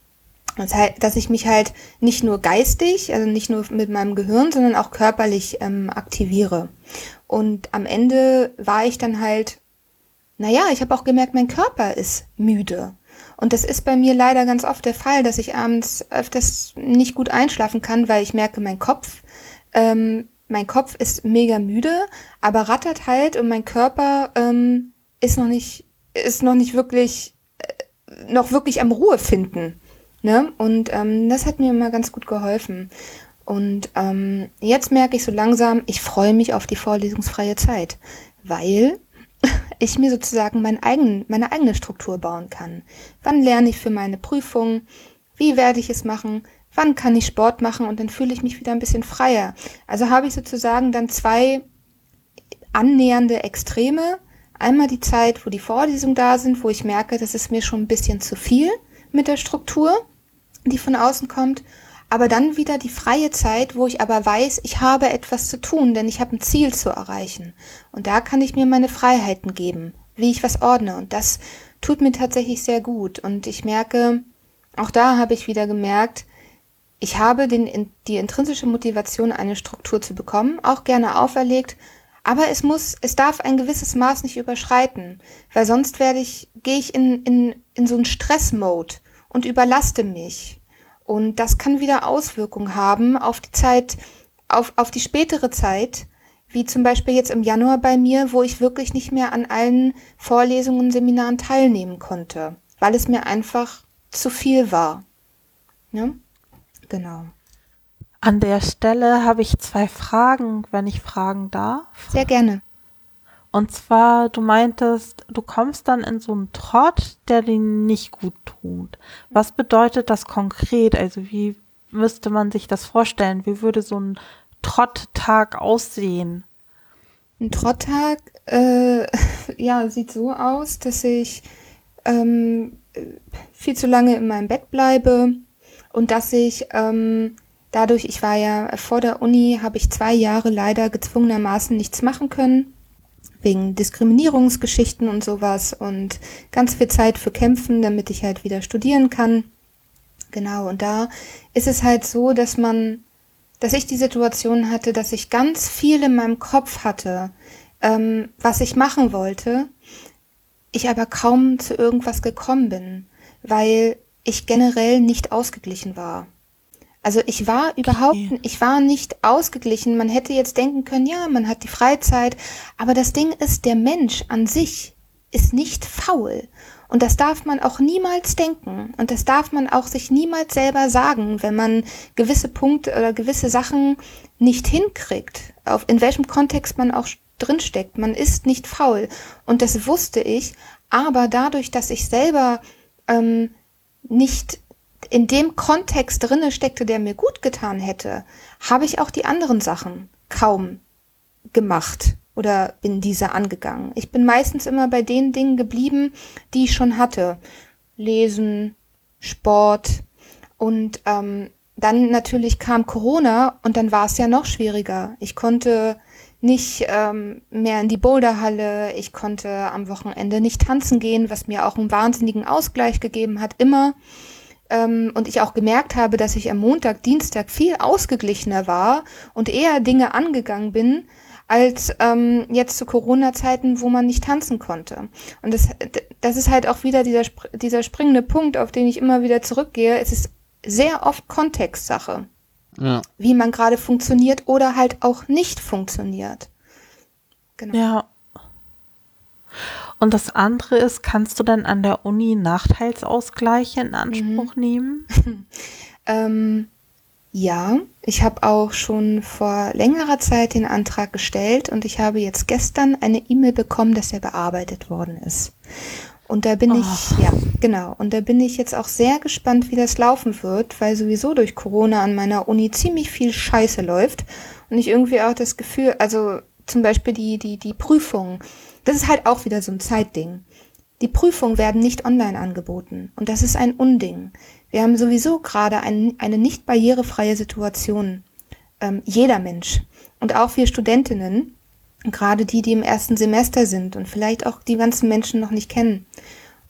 Das heißt, dass ich mich halt nicht nur geistig, also nicht nur mit meinem Gehirn, sondern auch körperlich ähm, aktiviere. Und am Ende war ich dann halt, naja, ich habe auch gemerkt, mein Körper ist müde. Und das ist bei mir leider ganz oft der Fall, dass ich abends öfters nicht gut einschlafen kann, weil ich merke, mein Kopf ähm, mein Kopf ist mega müde, aber rattert halt und mein Körper ähm, ist noch nicht, ist noch nicht wirklich, äh, noch wirklich am Ruhe finden. Ne? Und ähm, das hat mir immer ganz gut geholfen. Und ähm, jetzt merke ich so langsam, ich freue mich auf die vorlesungsfreie Zeit, weil ich mir sozusagen mein eigen, meine eigene Struktur bauen kann. Wann lerne ich für meine Prüfung? Wie werde ich es machen? Wann kann ich Sport machen und dann fühle ich mich wieder ein bisschen freier. Also habe ich sozusagen dann zwei annähernde Extreme. Einmal die Zeit, wo die Vorlesungen da sind, wo ich merke, das ist mir schon ein bisschen zu viel mit der Struktur, die von außen kommt. Aber dann wieder die freie Zeit, wo ich aber weiß, ich habe etwas zu tun, denn ich habe ein Ziel zu erreichen. Und da kann ich mir meine Freiheiten geben, wie ich was ordne. Und das tut mir tatsächlich sehr gut. Und ich merke, auch da habe ich wieder gemerkt, ich habe den, die intrinsische Motivation, eine Struktur zu bekommen, auch gerne auferlegt, aber es muss, es darf ein gewisses Maß nicht überschreiten, weil sonst werde ich, gehe ich in, in, in so einen Stressmode und überlaste mich. Und das kann wieder Auswirkungen haben auf die Zeit, auf, auf die spätere Zeit, wie zum Beispiel jetzt im Januar bei mir, wo ich wirklich nicht mehr an allen Vorlesungen, Seminaren teilnehmen konnte, weil es mir einfach zu viel war. Ja? Genau. An der Stelle habe ich zwei Fragen, wenn ich fragen darf. Sehr gerne. Und zwar, du meintest, du kommst dann in so einen Trott, der dir nicht gut tut. Was bedeutet das konkret? Also wie müsste man sich das vorstellen? Wie würde so ein Trotttag aussehen? Ein Trotttag, äh, ja, sieht so aus, dass ich ähm, viel zu lange in meinem Bett bleibe, und dass ich ähm, dadurch, ich war ja vor der Uni, habe ich zwei Jahre leider gezwungenermaßen nichts machen können, wegen Diskriminierungsgeschichten und sowas und ganz viel Zeit für Kämpfen, damit ich halt wieder studieren kann. Genau, und da ist es halt so, dass man, dass ich die Situation hatte, dass ich ganz viel in meinem Kopf hatte, ähm, was ich machen wollte, ich aber kaum zu irgendwas gekommen bin, weil ich generell nicht ausgeglichen war. Also ich war überhaupt, okay. ich war nicht ausgeglichen. Man hätte jetzt denken können, ja, man hat die Freizeit, aber das Ding ist, der Mensch an sich ist nicht faul. Und das darf man auch niemals denken. Und das darf man auch sich niemals selber sagen, wenn man gewisse Punkte oder gewisse Sachen nicht hinkriegt. Auf, in welchem Kontext man auch drinsteckt. Man ist nicht faul. Und das wusste ich. Aber dadurch, dass ich selber ähm, nicht in dem Kontext drinne steckte, der mir gut getan hätte, habe ich auch die anderen Sachen kaum gemacht oder bin diese angegangen. Ich bin meistens immer bei den Dingen geblieben, die ich schon hatte. Lesen, Sport und ähm, dann natürlich kam Corona und dann war es ja noch schwieriger. Ich konnte nicht ähm, mehr in die Boulderhalle, ich konnte am Wochenende nicht tanzen gehen, was mir auch einen wahnsinnigen Ausgleich gegeben hat, immer. Ähm, und ich auch gemerkt habe, dass ich am Montag, Dienstag viel ausgeglichener war und eher Dinge angegangen bin, als ähm, jetzt zu Corona-Zeiten, wo man nicht tanzen konnte. Und das, das ist halt auch wieder dieser, dieser springende Punkt, auf den ich immer wieder zurückgehe. Es ist sehr oft Kontextsache, ja. wie man gerade funktioniert oder halt auch nicht funktioniert. Genau. Ja. Und das andere ist, kannst du dann an der Uni Nachteilsausgleiche in Anspruch mhm. nehmen? ähm, ja, ich habe auch schon vor längerer Zeit den Antrag gestellt und ich habe jetzt gestern eine E-Mail bekommen, dass er bearbeitet worden ist. Und da bin oh. ich, ja, genau. Und da bin ich jetzt auch sehr gespannt, wie das laufen wird, weil sowieso durch Corona an meiner Uni ziemlich viel Scheiße läuft. Und ich irgendwie auch das Gefühl, also zum Beispiel die, die, die Prüfungen, das ist halt auch wieder so ein Zeitding. Die Prüfungen werden nicht online angeboten. Und das ist ein Unding. Wir haben sowieso gerade ein, eine nicht barrierefreie Situation. Ähm, jeder Mensch. Und auch wir Studentinnen, gerade die, die im ersten Semester sind und vielleicht auch die ganzen Menschen noch nicht kennen.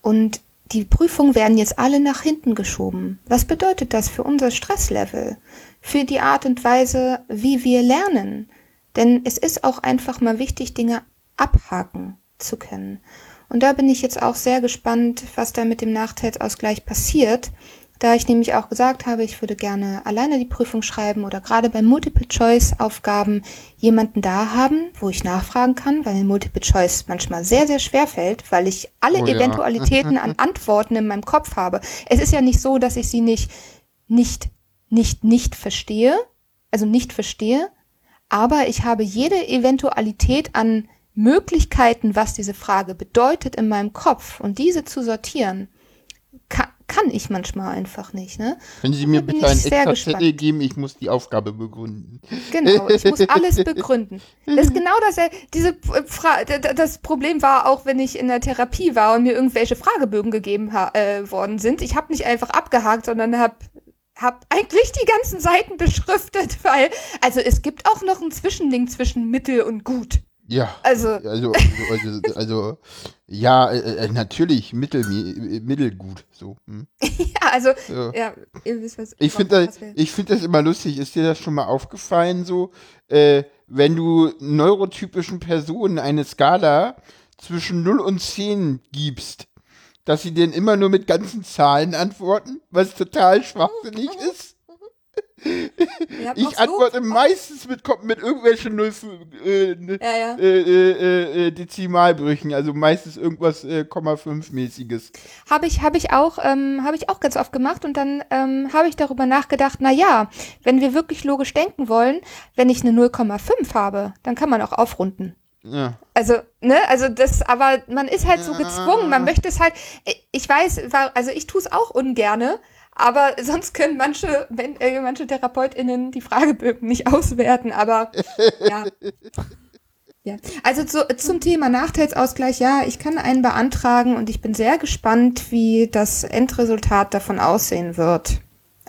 Und die Prüfungen werden jetzt alle nach hinten geschoben. Was bedeutet das für unser Stresslevel? Für die Art und Weise, wie wir lernen? Denn es ist auch einfach mal wichtig, Dinge abhaken zu können. Und da bin ich jetzt auch sehr gespannt, was da mit dem Nachteilsausgleich passiert, da ich nämlich auch gesagt habe, ich würde gerne alleine die Prüfung schreiben oder gerade bei Multiple-Choice-Aufgaben jemanden da haben, wo ich nachfragen kann, weil in Multiple-Choice manchmal sehr, sehr schwer fällt, weil ich alle oh, Eventualitäten ja. an Antworten in meinem Kopf habe. Es ist ja nicht so, dass ich sie nicht, nicht, nicht, nicht verstehe, also nicht verstehe, aber ich habe jede Eventualität an Möglichkeiten, was diese Frage bedeutet in meinem Kopf und diese zu sortieren, kann, ich manchmal einfach nicht. Ne? Können Sie mir bitte ein extra Zettel geben? Ich muss die Aufgabe begründen. Genau, ich muss alles begründen. Das ist genau das, äh, diese Fra das Problem war auch, wenn ich in der Therapie war und mir irgendwelche Fragebögen gegeben äh, worden sind. Ich habe nicht einfach abgehakt, sondern habe hab eigentlich die ganzen Seiten beschriftet, weil also es gibt auch noch ein Zwischending zwischen Mittel und gut. Ja. Also. Also, also, also ja, äh, äh, natürlich mittel, mittelgut. So. Hm. ja, also, ja, ja ihr wisst was. Ich finde das, ich find das immer lustig. Ist dir das schon mal aufgefallen, so, äh, wenn du neurotypischen Personen eine Skala zwischen 0 und 10 gibst, dass sie denn immer nur mit ganzen Zahlen antworten, was total schwachsinnig ist? Ich antworte so meistens mit, mit irgendwelchen 0, äh, ja, ja. Äh, äh, äh, Dezimalbrüchen, also meistens irgendwas äh, 5 mäßiges. Habe ich, habe ich auch, ähm, habe ich auch ganz oft gemacht und dann ähm, habe ich darüber nachgedacht, na ja, wenn wir wirklich logisch denken wollen, wenn ich eine 0,5 habe, dann kann man auch aufrunden. Ja. Also, ne, also das, aber man ist halt so gezwungen, man möchte es halt, ich weiß, also ich tue es auch ungerne, aber sonst können manche, äh, manche TherapeutInnen die Fragebögen nicht auswerten, aber ja. Ja, also zu, zum Thema Nachteilsausgleich, ja, ich kann einen beantragen und ich bin sehr gespannt, wie das Endresultat davon aussehen wird.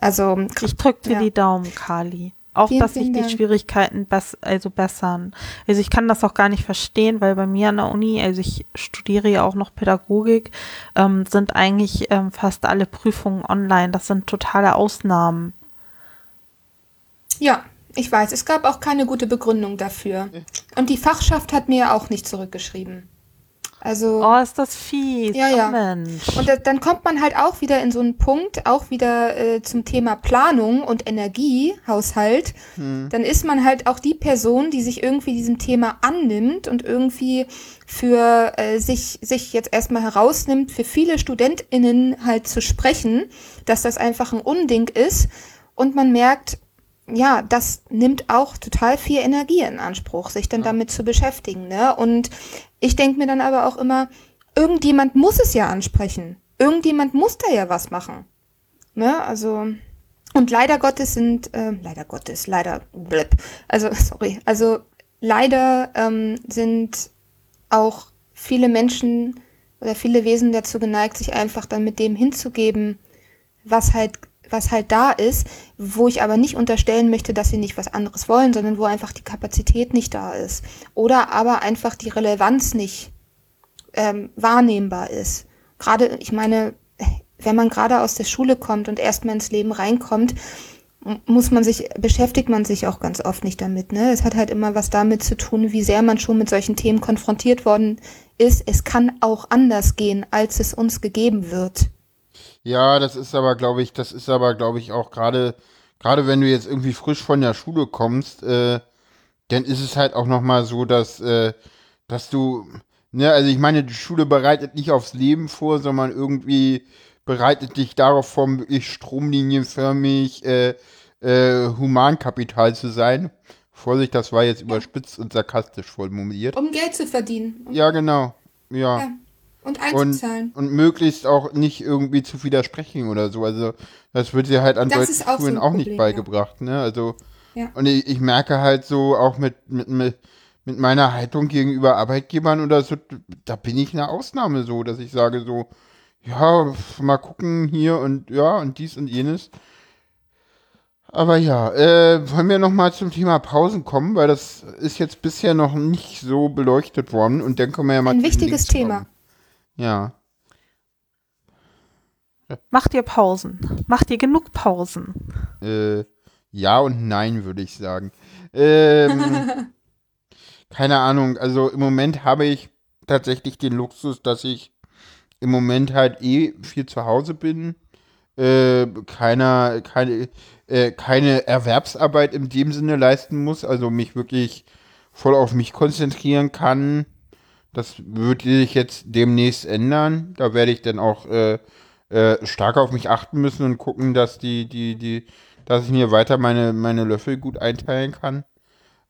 Also ich drücke dir ja. die Daumen, Kali. Auch, vielen, dass sich die Dank. Schwierigkeiten bess also bessern. Also ich kann das auch gar nicht verstehen, weil bei mir an der Uni, also ich studiere ja auch noch Pädagogik, ähm, sind eigentlich ähm, fast alle Prüfungen online. Das sind totale Ausnahmen. Ja, ich weiß, es gab auch keine gute Begründung dafür. Und die Fachschaft hat mir auch nicht zurückgeschrieben. Also, oh, ist das fies. Ja, ja. Oh, Mensch. Und da, dann kommt man halt auch wieder in so einen Punkt, auch wieder äh, zum Thema Planung und Energiehaushalt. Hm. Dann ist man halt auch die Person, die sich irgendwie diesem Thema annimmt und irgendwie für äh, sich, sich jetzt erstmal herausnimmt, für viele StudentInnen halt zu sprechen, dass das einfach ein Unding ist. Und man merkt, ja, das nimmt auch total viel Energie in Anspruch, sich dann ja. damit zu beschäftigen. Ne? Und ich denke mir dann aber auch immer, irgendjemand muss es ja ansprechen. Irgendjemand muss da ja was machen. Ne? Also, und leider Gottes sind, äh, leider Gottes, leider, blöd, also, sorry, also leider ähm, sind auch viele Menschen oder viele Wesen dazu geneigt, sich einfach dann mit dem hinzugeben, was halt was halt da ist, wo ich aber nicht unterstellen möchte, dass sie nicht was anderes wollen, sondern wo einfach die Kapazität nicht da ist. Oder aber einfach die Relevanz nicht ähm, wahrnehmbar ist. Gerade, ich meine, wenn man gerade aus der Schule kommt und erstmal ins Leben reinkommt, muss man sich, beschäftigt man sich auch ganz oft nicht damit. Ne? Es hat halt immer was damit zu tun, wie sehr man schon mit solchen Themen konfrontiert worden ist. Es kann auch anders gehen, als es uns gegeben wird. Ja, das ist aber, glaube ich, das ist aber, glaube ich, auch gerade, gerade wenn du jetzt irgendwie frisch von der Schule kommst, äh, dann ist es halt auch nochmal so, dass, äh, dass du, ne, also ich meine, die Schule bereitet nicht aufs Leben vor, sondern irgendwie bereitet dich darauf vor, wirklich stromlinienförmig äh, äh, Humankapital zu sein. Vorsicht, das war jetzt überspitzt und sarkastisch formuliert. Um Geld zu verdienen. Ja, genau. Ja. ja. Und einzuzahlen. Und, und, möglichst auch nicht irgendwie zu widersprechen oder so. Also, das wird dir halt an das deutschen auch Schulen so auch Problem, nicht beigebracht, ja. ne? Also, ja. und ich, ich, merke halt so auch mit, mit, mit, mit meiner Haltung gegenüber Arbeitgebern oder so, da bin ich eine Ausnahme so, dass ich sage so, ja, mal gucken hier und ja und dies und jenes. Aber ja, äh, wollen wir nochmal zum Thema Pausen kommen, weil das ist jetzt bisher noch nicht so beleuchtet worden und dann können wir ja mal. Ein wichtiges Thema. Ja. Macht ihr Pausen? Macht ihr genug Pausen? Äh, ja und nein, würde ich sagen. Ähm, keine Ahnung, also im Moment habe ich tatsächlich den Luxus, dass ich im Moment halt eh viel zu Hause bin, äh, keiner, keine, äh, keine Erwerbsarbeit in dem Sinne leisten muss, also mich wirklich voll auf mich konzentrieren kann. Das würde sich jetzt demnächst ändern. Da werde ich dann auch äh, äh, stark auf mich achten müssen und gucken, dass die, die, die, dass ich mir weiter meine, meine Löffel gut einteilen kann.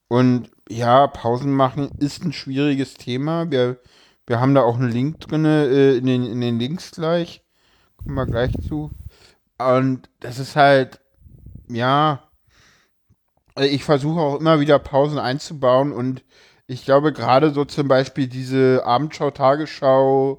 Und ja, Pausen machen ist ein schwieriges Thema. Wir, wir haben da auch einen Link drin, äh, in, den, in den Links gleich. Kommen wir gleich zu. Und das ist halt, ja, ich versuche auch immer wieder Pausen einzubauen und ich glaube gerade so zum Beispiel diese Abendschau, Tagesschau,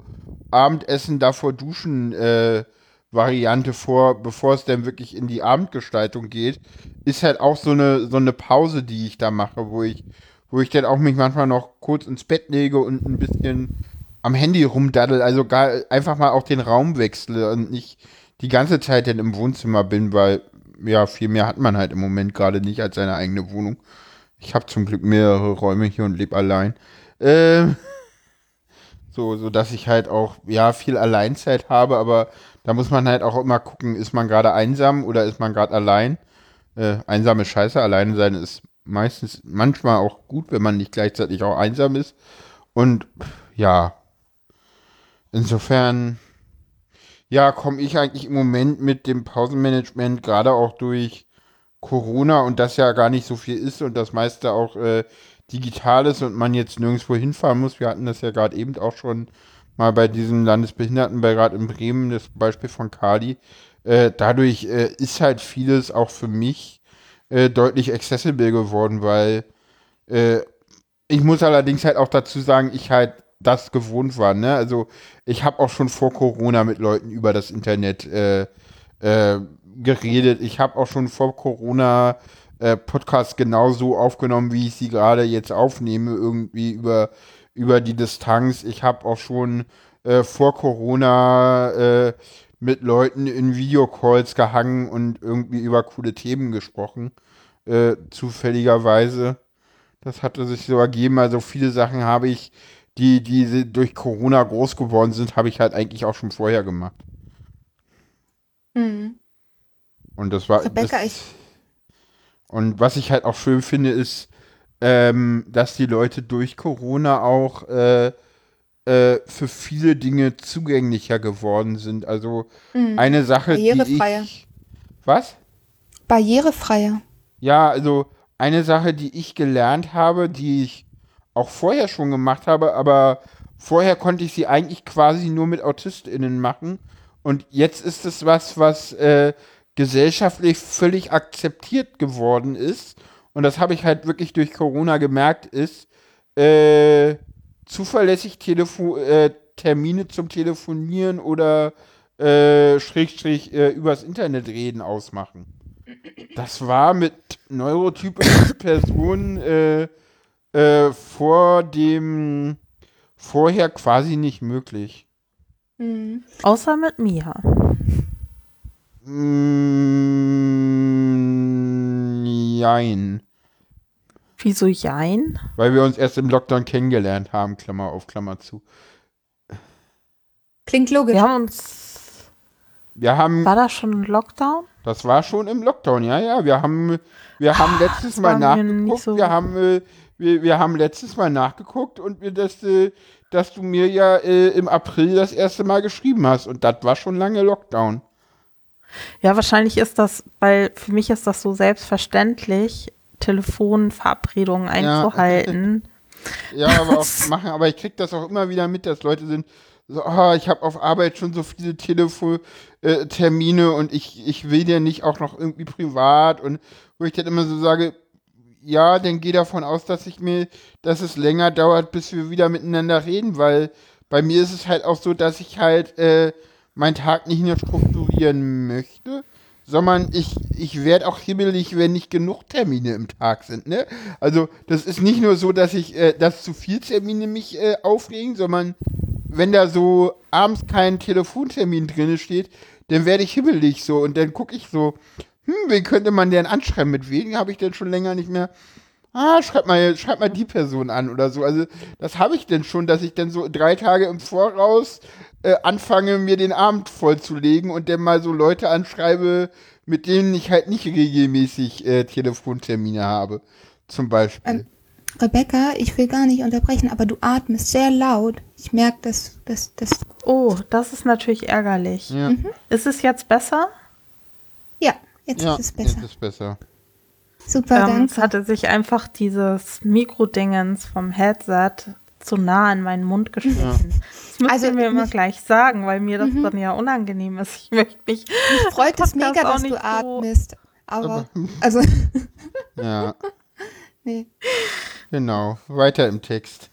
Abendessen, davor Duschen äh, Variante vor, bevor es dann wirklich in die Abendgestaltung geht, ist halt auch so eine, so eine Pause, die ich da mache, wo ich wo ich dann auch mich manchmal noch kurz ins Bett lege und ein bisschen am Handy rumdaddel, also gar einfach mal auch den Raum wechsle und nicht die ganze Zeit dann im Wohnzimmer bin, weil ja, viel mehr hat man halt im Moment gerade nicht als seine eigene Wohnung. Ich habe zum Glück mehrere Räume hier und lebe allein. Ähm, so, so dass ich halt auch, ja, viel Alleinzeit habe, aber da muss man halt auch immer gucken, ist man gerade einsam oder ist man gerade allein? Äh, einsame Scheiße, alleine sein ist meistens, manchmal auch gut, wenn man nicht gleichzeitig auch einsam ist. Und ja, insofern, ja, komme ich eigentlich im Moment mit dem Pausenmanagement gerade auch durch Corona und das ja gar nicht so viel ist und das meiste auch äh, digital ist und man jetzt nirgendwo hinfahren muss. Wir hatten das ja gerade eben auch schon mal bei diesem Landesbehindertenbeirat in Bremen, das Beispiel von Kali. Äh, dadurch äh, ist halt vieles auch für mich äh, deutlich accessible geworden, weil äh, ich muss allerdings halt auch dazu sagen, ich halt das gewohnt war. Ne? Also ich habe auch schon vor Corona mit Leuten über das Internet äh, äh, geredet. Ich habe auch schon vor Corona äh, Podcasts genauso aufgenommen, wie ich sie gerade jetzt aufnehme, irgendwie über, über die Distanz. Ich habe auch schon äh, vor Corona äh, mit Leuten in Videocalls gehangen und irgendwie über coole Themen gesprochen. Äh, zufälligerweise. Das hatte sich so ergeben. Also viele Sachen habe ich, die, die durch Corona groß geworden sind, habe ich halt eigentlich auch schon vorher gemacht. Mhm. Und das war. Rebecca, das, ich und was ich halt auch schön finde, ist, ähm, dass die Leute durch Corona auch äh, äh, für viele Dinge zugänglicher geworden sind. Also mhm. eine Sache, Barrierefreier. die ich. Was? Barrierefreier. Ja, also eine Sache, die ich gelernt habe, die ich auch vorher schon gemacht habe, aber vorher konnte ich sie eigentlich quasi nur mit AutistInnen machen. Und jetzt ist es was, was äh, gesellschaftlich völlig akzeptiert geworden ist. Und das habe ich halt wirklich durch Corona gemerkt, ist, äh, zuverlässig Telefo äh, Termine zum Telefonieren oder äh, Schrägstrich äh, übers Internet reden ausmachen. Das war mit neurotypischen Personen äh, äh, vor dem vorher quasi nicht möglich. Mhm. Außer mit mir. Mm, jein. Wieso Jein? Weil wir uns erst im Lockdown kennengelernt haben, Klammer auf, Klammer zu. Klingt logisch. Wir haben uns. Wir haben, War das schon ein Lockdown? das war schon im Lockdown, ja, ja. Wir haben, wir haben letztes das Mal nachgeguckt, so- wir haben, äh, wir, wir haben letztes Mal nachgeguckt und wir das, äh, dass du mir ja äh, im April das erste Mal geschrieben hast und das war schon lange Lockdown. Ja, wahrscheinlich ist das, weil für mich ist das so selbstverständlich, Telefonverabredungen einzuhalten. Ja, aber auch machen, aber ich krieg das auch immer wieder mit, dass Leute sind, so, ah, ich habe auf Arbeit schon so viele Telefontermine äh, und ich, ich will dir nicht auch noch irgendwie privat und wo ich dann immer so sage, ja, dann geh davon aus, dass ich mir, dass es länger dauert, bis wir wieder miteinander reden, weil bei mir ist es halt auch so, dass ich halt äh, meinen Tag nicht nur strukturieren möchte, sondern ich, ich werde auch himmelig, wenn nicht genug Termine im Tag sind, ne? Also, das ist nicht nur so, dass ich, äh, dass zu viel Termine mich äh, aufregen, sondern wenn da so abends kein Telefontermin drin steht, dann werde ich himmelig so und dann gucke ich so, hm, wen könnte man denn anschreiben? Mit wem habe ich denn schon länger nicht mehr? Ah, schreib mal, schreib mal die Person an oder so. Also, das habe ich denn schon, dass ich dann so drei Tage im Voraus äh, anfange, mir den Abend vollzulegen und dann mal so Leute anschreibe, mit denen ich halt nicht regelmäßig äh, Telefontermine habe. Zum Beispiel. Ähm, Rebecca, ich will gar nicht unterbrechen, aber du atmest sehr laut. Ich merke, dass das, das. Oh, das ist natürlich ärgerlich. ja, Ist es jetzt besser? Ja, jetzt ja, ist es besser. jetzt ist besser. Super, Ähm, es danke. hatte sich einfach dieses Mikrodingens vom Headset zu nah in meinen Mund geschnitten. Das müsst Also ihr mir immer gleich sagen, weil mir das dann ja unangenehm ist. Ich möchte mich. Mich freut es mega, dass nicht du so- atmest. Aber, also, Ja, nee. genau. Weiter im Text.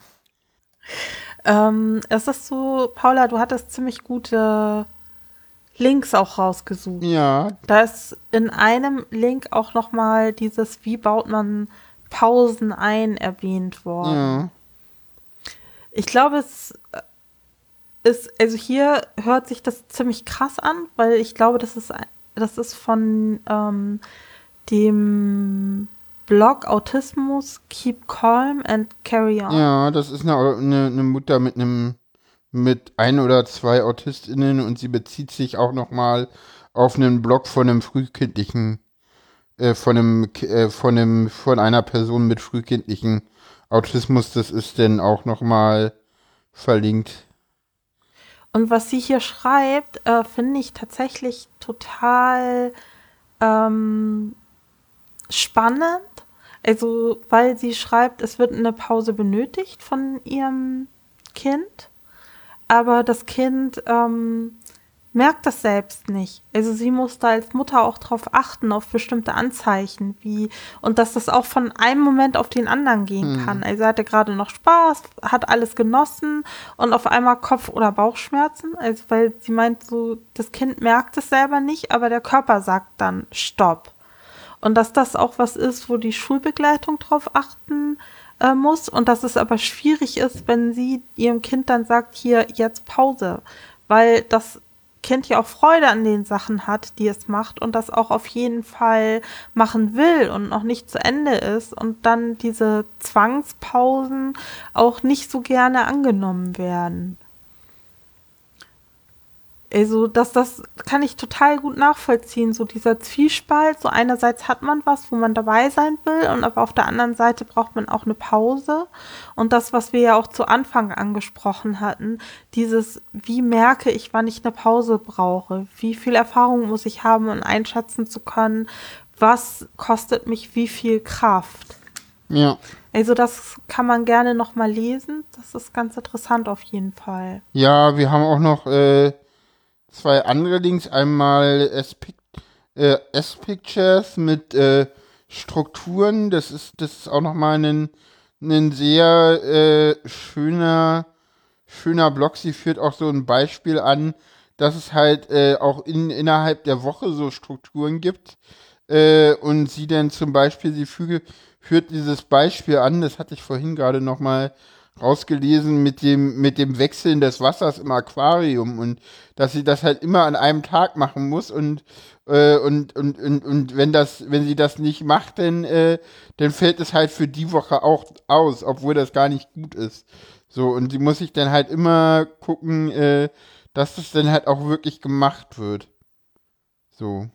Ähm, es ist so, Paula, du hattest ziemlich gute Links auch rausgesucht. Ja, Da ist in einem Link auch nochmal dieses, wie baut man Pausen ein, erwähnt worden. ja. Ich glaube, es ist, also hier hört sich das ziemlich krass an, weil ich glaube, das ist, das ist von ähm, dem Blog Autismus Keep Calm and Carry On. Ja, das ist eine, eine, eine Mutter mit einem mit ein oder zwei AutistInnen und sie bezieht sich auch nochmal auf einen Blog von einem frühkindlichen, äh, von einem, äh, von einem, von einer Person mit frühkindlichen Autismus. Das ist dann auch nochmal verlinkt. Und was sie hier schreibt, äh, finde ich tatsächlich total ähm, spannend. Also, weil sie schreibt, es wird eine Pause benötigt von ihrem Kind, aber das Kind ähm, merkt das selbst nicht. Also sie muss da als Mutter auch drauf achten, auf bestimmte Anzeichen, wie und dass das auch von einem Moment auf den anderen gehen kann. Also hatte gerade noch Spaß, hat alles genossen und auf einmal Kopf- oder Bauchschmerzen. Also weil sie meint so, das Kind merkt es selber nicht, aber der Körper sagt dann Stopp. Und dass das auch was ist, wo die Schulbegleitung drauf achten äh, muss und dass es aber schwierig ist, wenn sie ihrem Kind dann sagt, hier jetzt Pause, weil das Kind ja auch Freude an den Sachen hat, die es macht und das auch auf jeden Fall machen will und noch nicht zu Ende ist und dann diese Zwangspausen auch nicht so gerne angenommen werden. Also, dass das kann ich total gut nachvollziehen, so dieser Zwiespalt. So einerseits hat man was, wo man dabei sein will, und aber auf der anderen Seite braucht man auch eine Pause. Und das, was wir ja auch zu Anfang angesprochen hatten, dieses, wie merke ich, wann ich eine Pause brauche? Wie viel Erfahrung muss ich haben, um einschätzen zu können, was kostet mich wie viel Kraft? Ja. Also, das kann man gerne nochmal lesen. Das ist ganz interessant auf jeden Fall. Ja, wir haben auch noch äh, zwei andere Links. Einmal S-Pic- äh, S-Pictures mit äh, Strukturen. Das ist, das ist auch nochmal ein, ein sehr äh, schöner, schöner Blog. Sie führt auch so ein Beispiel an, dass es halt äh, auch in, innerhalb der Woche so Strukturen gibt. Äh, und sie dann zum Beispiel, sie füge, führt dieses Beispiel an, das hatte ich vorhin gerade nochmal rausgelesen mit dem, mit dem Wechseln des Wassers im Aquarium und dass sie das halt immer an einem Tag machen muss und, äh, und, und, und, und wenn das, wenn sie das nicht macht, dann, äh, dann fällt es halt für die Woche auch aus, obwohl das gar nicht gut ist. So, und sie muss sich dann halt immer gucken, äh, dass das dann halt auch wirklich gemacht wird. So.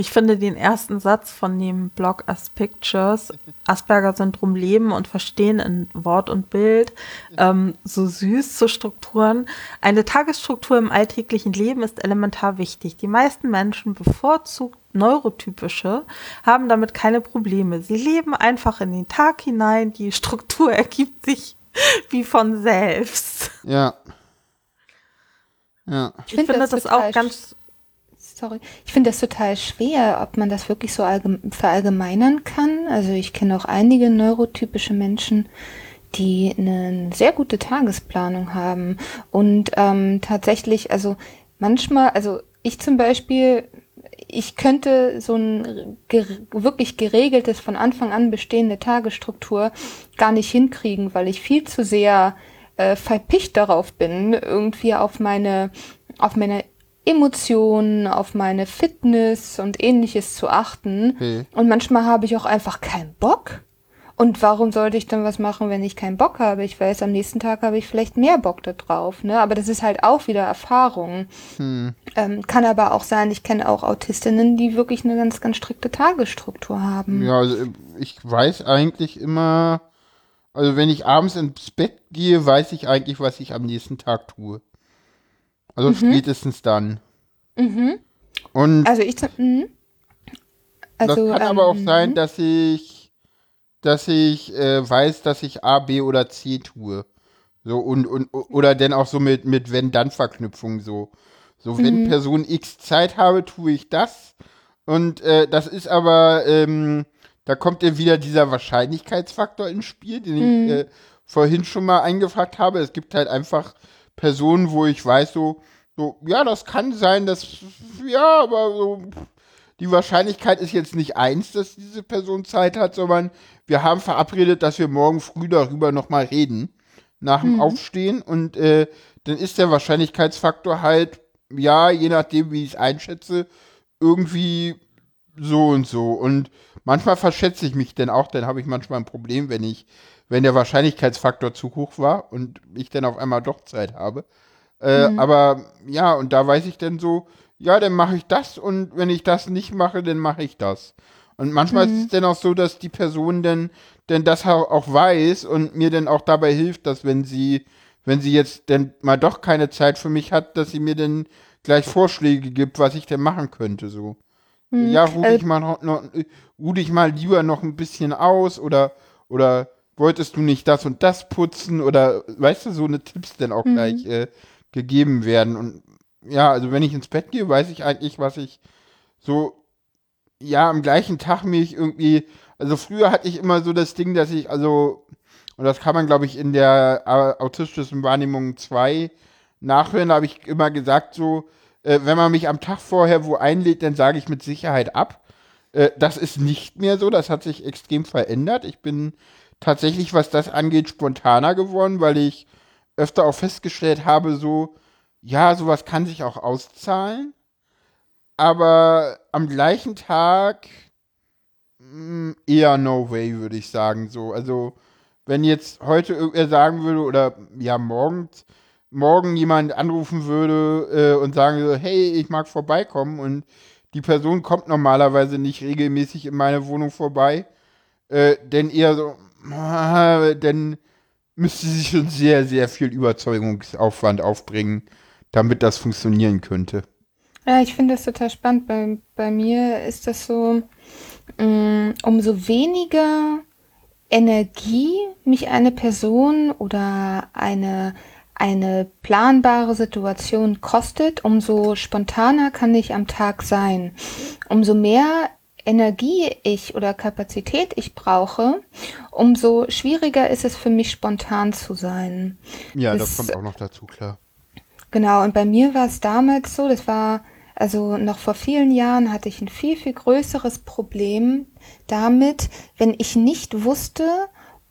Ich finde den ersten Satz von dem Blog As Pictures, Asperger-Syndrom leben und verstehen in Wort und Bild, ähm, so süß zu Strukturen. Eine Tagesstruktur im alltäglichen Leben ist elementar wichtig. Die meisten Menschen bevorzugt neurotypische, haben damit keine Probleme. Sie leben einfach in den Tag hinein, die Struktur ergibt sich wie von selbst. Ja. Ja. Ich, ich finde das, das auch ganz sorry. Ich finde das total schwer, ob man das wirklich so verallgemeinern kann. Also ich kenne auch einige neurotypische Menschen, die eine sehr gute Tagesplanung haben und ähm, tatsächlich, also manchmal, also ich zum Beispiel, ich könnte so ein ger wirklich geregeltes, von Anfang an bestehende Tagesstruktur gar nicht hinkriegen, weil ich viel zu sehr äh, verpicht darauf bin, irgendwie auf meine auf meine Emotionen, auf meine Fitness und ähnliches zu achten. Hm. Und manchmal habe ich auch einfach keinen Bock. Und warum sollte ich dann was machen, wenn ich keinen Bock habe? Ich weiß, am nächsten Tag habe ich vielleicht mehr Bock da drauf, ne? Aber das ist halt auch wieder Erfahrung. Hm. Ähm, kann aber auch sein, ich kenne auch Autistinnen, die wirklich eine ganz, ganz strikte Tagesstruktur haben. Ja, also ich weiß eigentlich immer, also wenn ich abends ins Bett gehe, weiß ich eigentlich, was ich am nächsten Tag tue. Also mhm. spätestens dann. Mhm. Und also ich mh. also, das kann ähm, aber auch sein, mhm. dass ich dass ich äh, weiß, dass ich A, B oder C tue. So und, und oder denn auch so mit mit wenn dann Verknüpfung so. So wenn mhm. Person X Zeit habe, tue ich das und äh, das ist aber ähm, da kommt ja wieder dieser Wahrscheinlichkeitsfaktor ins Spiel, den ich mhm. äh, vorhin schon mal eingefragt habe. Es gibt halt einfach Personen, wo ich weiß, so, so, ja, das kann sein, dass, ja, aber so, die Wahrscheinlichkeit ist jetzt nicht eins, dass diese Person Zeit hat, sondern wir haben verabredet, dass wir morgen früh darüber nochmal reden, nach dem mhm. Aufstehen und äh, dann ist der Wahrscheinlichkeitsfaktor halt, ja, je nachdem, wie ich es einschätze, irgendwie so und so. Und manchmal verschätze ich mich denn auch, dann habe ich manchmal ein Problem, wenn ich wenn der Wahrscheinlichkeitsfaktor zu hoch war und ich dann auf einmal doch Zeit habe. Äh, mhm. Aber ja, und da weiß ich dann so, ja, dann mache ich das und wenn ich das nicht mache, dann mache ich das. Und manchmal mhm. ist es dann auch so, dass die Person dann, denn das auch weiß und mir dann auch dabei hilft, dass wenn sie, wenn sie jetzt denn mal doch keine Zeit für mich hat, dass sie mir dann gleich Vorschläge gibt, was ich denn machen könnte, so. Mhm. Ja, ruh äh, ich mal noch, noch ruh dich mal lieber noch ein bisschen aus oder, oder wolltest du nicht das und das putzen oder weißt du, so eine Tipps dann auch mhm. gleich äh, gegeben werden. Und ja, also wenn ich ins Bett gehe, weiß ich eigentlich, was ich so, ja, am gleichen Tag mich irgendwie, also früher hatte ich immer so das Ding, dass ich, also, und das kann man, glaube ich, in der äh, autistischen Wahrnehmung 2 nachhören, habe ich immer gesagt, so, äh, wenn man mich am Tag vorher wo einlädt, dann sage ich mit Sicherheit ab. Äh, das ist nicht mehr so, das hat sich extrem verändert. Ich bin tatsächlich, was das angeht, spontaner geworden, weil ich öfter auch festgestellt habe, so, ja, sowas kann sich auch auszahlen. Aber am gleichen Tag mh, mm, eher no way, würde ich sagen. So, also wenn jetzt heute irgendwer sagen würde oder ja morgen morgen jemand anrufen würde äh, und sagen würde, hey, ich mag vorbeikommen und die Person kommt normalerweise nicht regelmäßig in meine Wohnung vorbei, äh, denn eher so, dann müsste sie schon sehr, sehr viel Überzeugungsaufwand aufbringen, damit das funktionieren könnte. Ja, ich finde das total spannend. Bei, bei mir ist das so, mm, umso weniger Energie mich eine Person oder eine, eine planbare Situation kostet, umso spontaner kann ich am Tag sein. Umso mehr Energie ich oder Kapazität ich brauche, umso schwieriger ist es für mich spontan zu sein. Ja, das, das kommt auch noch dazu, klar. Genau, und bei mir war es damals so, das war, also noch vor vielen Jahren hatte ich ein viel, viel größeres Problem damit, wenn ich nicht wusste,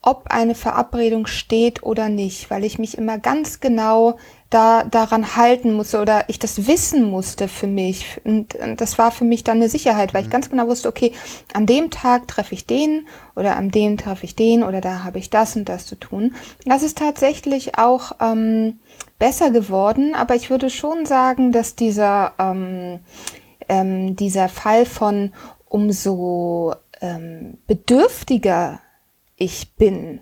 ob eine Verabredung steht oder nicht, weil ich mich immer ganz genau da daran halten musste oder ich das wissen musste für mich. Und, und das war für mich dann eine Sicherheit, weil ich mhm. ganz genau wusste, okay, an dem Tag treffe ich den oder an dem treffe ich den oder da habe ich das und das zu tun. Das ist tatsächlich auch ähm, besser geworden, aber ich würde schon sagen, dass dieser, ähm, ähm, dieser Fall von umso ähm, bedürftiger ich bin,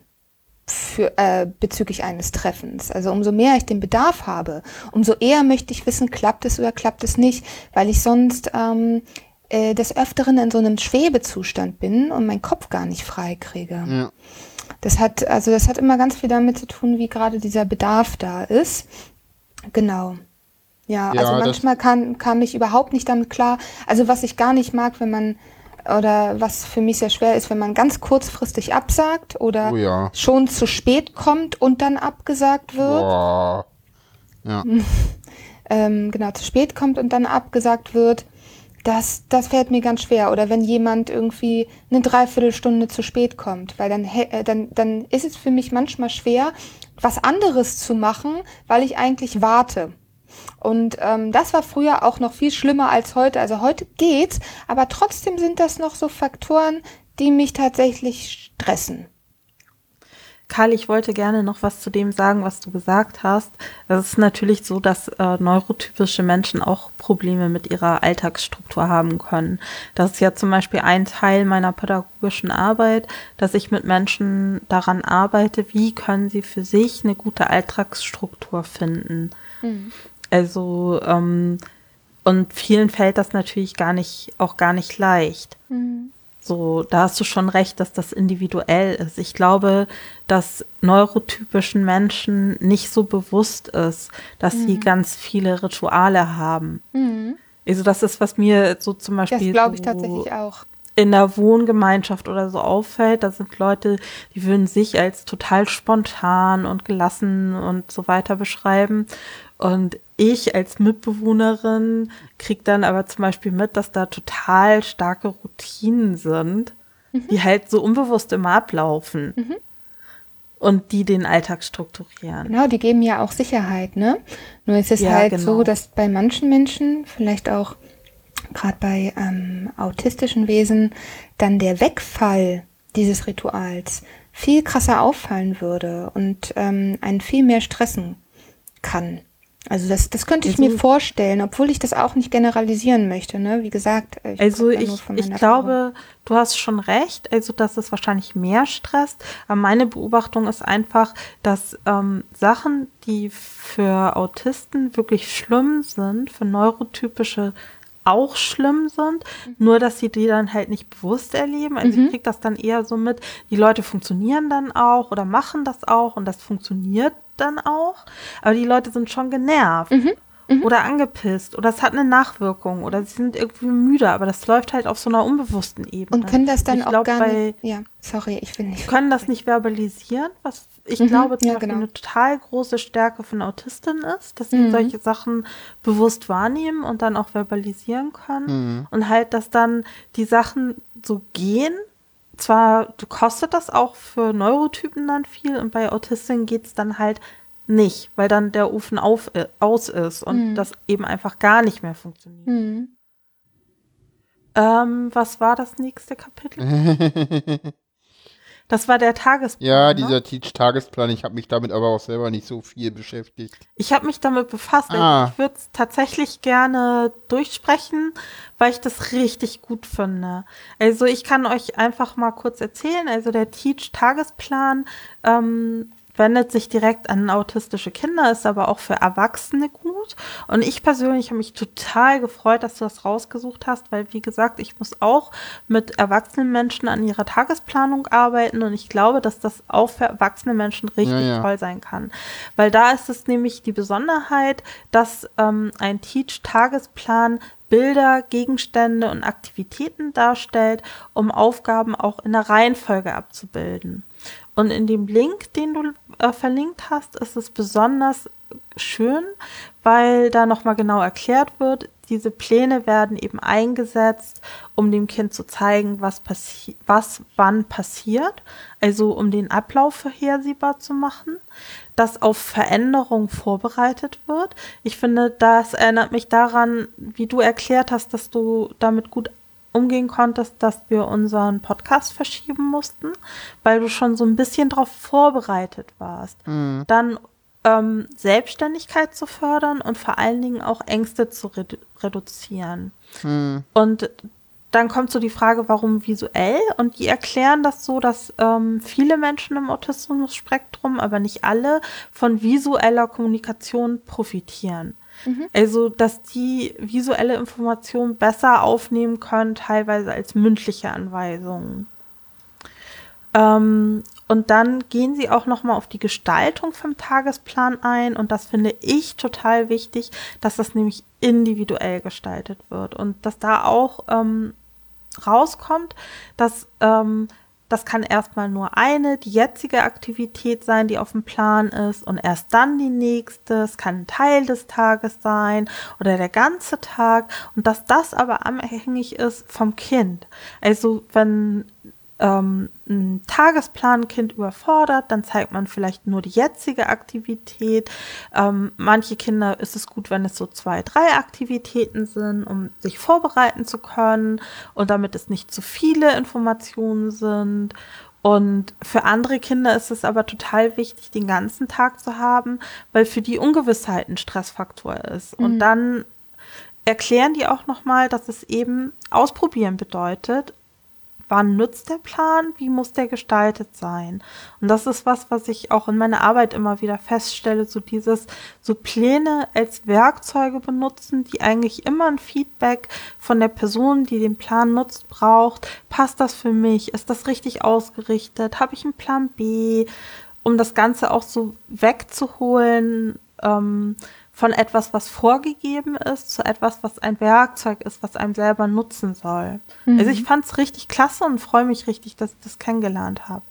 für, äh, bezüglich eines Treffens. Also umso mehr ich den Bedarf habe, umso eher möchte ich wissen, klappt es oder klappt es nicht, weil ich sonst ähm, äh, des Öfteren in so einem Schwebezustand bin und meinen Kopf gar nicht frei kriege. Ja. Das hat, also das hat immer ganz viel damit zu tun, wie gerade dieser Bedarf da ist. Genau. Ja, ja also manchmal kam, kam ich überhaupt nicht damit klar. Also was ich gar nicht mag, wenn man oder was für mich sehr schwer ist, wenn man ganz kurzfristig absagt oder oh ja. schon zu spät kommt und dann abgesagt wird. Boah. Ja. ähm, genau, zu spät kommt und dann abgesagt wird. Das, das fällt mir ganz schwer. Oder wenn jemand irgendwie eine Dreiviertelstunde zu spät kommt, weil dann, äh, dann, dann ist es für mich manchmal schwer, was anderes zu machen, weil ich eigentlich warte. Und ähm, das war früher auch noch viel schlimmer als heute. Also heute geht's, aber trotzdem sind das noch so Faktoren, die mich tatsächlich stressen. Karl, ich wollte gerne noch was zu dem sagen, was du gesagt hast. Es ist natürlich so, dass äh, neurotypische Menschen auch Probleme mit ihrer Alltagsstruktur haben können. Das ist ja zum Beispiel ein Teil meiner pädagogischen Arbeit, dass ich mit Menschen daran arbeite, wie können sie für sich eine gute Alltagsstruktur finden. Mhm. Also, ähm, und vielen fällt das natürlich gar nicht, auch gar nicht leicht. Mhm. So, da hast du schon recht, dass das individuell ist. Ich glaube, dass neurotypischen Menschen nicht so bewusst ist, dass mhm. sie ganz viele Rituale haben. Mhm. Also das ist, was mir so zum Beispiel. Das glaube ich so tatsächlich auch in der Wohngemeinschaft oder so auffällt, da sind Leute, die würden sich als total spontan und gelassen und so weiter beschreiben. Und ich als Mitbewohnerin krieg dann aber zum Beispiel mit, dass da total starke Routinen sind, mhm. die halt so unbewusst immer ablaufen. Mhm. Und die den Alltag strukturieren. Genau, die geben ja auch Sicherheit, ne? Nur ist es ja, halt genau. so, dass bei manchen Menschen, vielleicht auch gerade bei ähm, autistischen Wesen, dann der Wegfall dieses Rituals viel krasser auffallen würde und ähm, einen viel mehr stressen kann. Also das, das könnte ich also, mir vorstellen, obwohl ich das auch nicht generalisieren möchte. Ne? Wie gesagt, ich also ich, ich glaube, du hast schon recht, also dass es wahrscheinlich mehr stresst. Aber meine Beobachtung ist einfach, dass ähm, Sachen, die für Autisten wirklich schlimm sind, für neurotypische auch schlimm sind, mhm. nur dass sie die dann halt nicht bewusst erleben. Also mhm. ich kriege das dann eher so mit, die Leute funktionieren dann auch oder machen das auch und das funktioniert dann auch, aber die Leute sind schon genervt. Mhm. Mhm. Oder angepisst oder es hat eine Nachwirkung oder sie sind irgendwie müde, aber das läuft halt auf so einer unbewussten Ebene. Und können das dann ich auch glaub, gar nicht, ja, sorry, ich will nicht. Können das nicht verbalisieren, was ich mhm, glaube, ja, genau. eine total große Stärke von Autistin ist, dass sie mhm. solche Sachen bewusst wahrnehmen und dann auch verbalisieren können mhm. und halt, dass dann die Sachen so gehen, zwar kostet das auch für Neurotypen dann viel und bei Autisten geht es dann halt nicht, weil dann der Ofen auf, äh, aus ist und mhm. das eben einfach gar nicht mehr funktioniert. Mhm. Ähm, was war das nächste Kapitel? Das war der Tagesplan. Ja, ne? dieser Teach-Tagesplan. Ich habe mich damit aber auch selber nicht so viel beschäftigt. Ich habe mich damit befasst. Ah. Ich würde es tatsächlich gerne durchsprechen, weil ich das richtig gut finde. Also ich kann euch einfach mal kurz erzählen. Also der Teach-Tagesplan ähm, wendet sich direkt an autistische Kinder, ist aber auch für Erwachsene gut. Und ich persönlich habe mich total gefreut, dass du das rausgesucht hast, weil, wie gesagt, ich muss auch mit erwachsenen Menschen an ihrer Tagesplanung arbeiten und ich glaube, dass das auch für erwachsene Menschen richtig ja, ja. toll sein kann. Weil da ist es nämlich die Besonderheit, dass ähm, ein Teach-Tagesplan Bilder, Gegenstände und Aktivitäten darstellt, um Aufgaben auch in der Reihenfolge abzubilden. Und in dem Link, den du äh, verlinkt hast, ist es besonders schön, weil da nochmal genau erklärt wird, diese Pläne werden eben eingesetzt, um dem Kind zu zeigen, was, passi was wann passiert, also um den Ablauf vorhersehbar zu machen, dass auf Veränderung vorbereitet wird. Ich finde, das erinnert mich daran, wie du erklärt hast, dass du damit gut umgehen konntest, dass wir unseren Podcast verschieben mussten, weil du schon so ein bisschen darauf vorbereitet warst. Mhm. Dann ähm, Selbstständigkeit zu fördern und vor allen Dingen auch Ängste zu redu reduzieren. Mhm. Und dann kommt so die Frage, warum visuell? Und die erklären das so, dass ähm, viele Menschen im Autismus-Spektrum, aber nicht alle, von visueller Kommunikation profitieren. Mhm. Also, dass die visuelle Information besser aufnehmen können, teilweise als mündliche Anweisungen. Ähm, und dann gehen sie auch noch mal auf die Gestaltung vom Tagesplan ein und das finde ich total wichtig, dass das nämlich individuell gestaltet wird und dass da auch ähm, rauskommt, dass ähm, das kann erstmal nur eine, die jetzige Aktivität sein, die auf dem Plan ist und erst dann die nächste. Es kann ein Teil des Tages sein oder der ganze Tag und dass das aber abhängig ist vom Kind. Also wenn ähm, ein Tagesplan-Kind überfordert, dann zeigt man vielleicht nur die jetzige Aktivität. Ähm, manche Kinder ist es gut, wenn es so zwei, drei Aktivitäten sind, um sich vorbereiten zu können und damit es nicht zu viele Informationen sind. Und für andere Kinder ist es aber total wichtig, den ganzen Tag zu haben, weil für die Ungewissheit ein Stressfaktor ist. Mhm. Und dann erklären die auch nochmal, dass es eben ausprobieren bedeutet wann nutzt der Plan, wie muss der gestaltet sein. Und das ist was, was ich auch in meiner Arbeit immer wieder feststelle, so dieses, so Pläne als Werkzeuge benutzen, die eigentlich immer ein Feedback von der Person, die den Plan nutzt, braucht. Passt das für mich? Ist das richtig ausgerichtet? Habe ich einen Plan B? Um das Ganze auch so wegzuholen, ähm, von etwas, was vorgegeben ist, zu etwas, was ein Werkzeug ist, was einem selber nutzen soll. Mhm. Also ich fand es richtig klasse und freue mich richtig, dass ich das kennengelernt habe.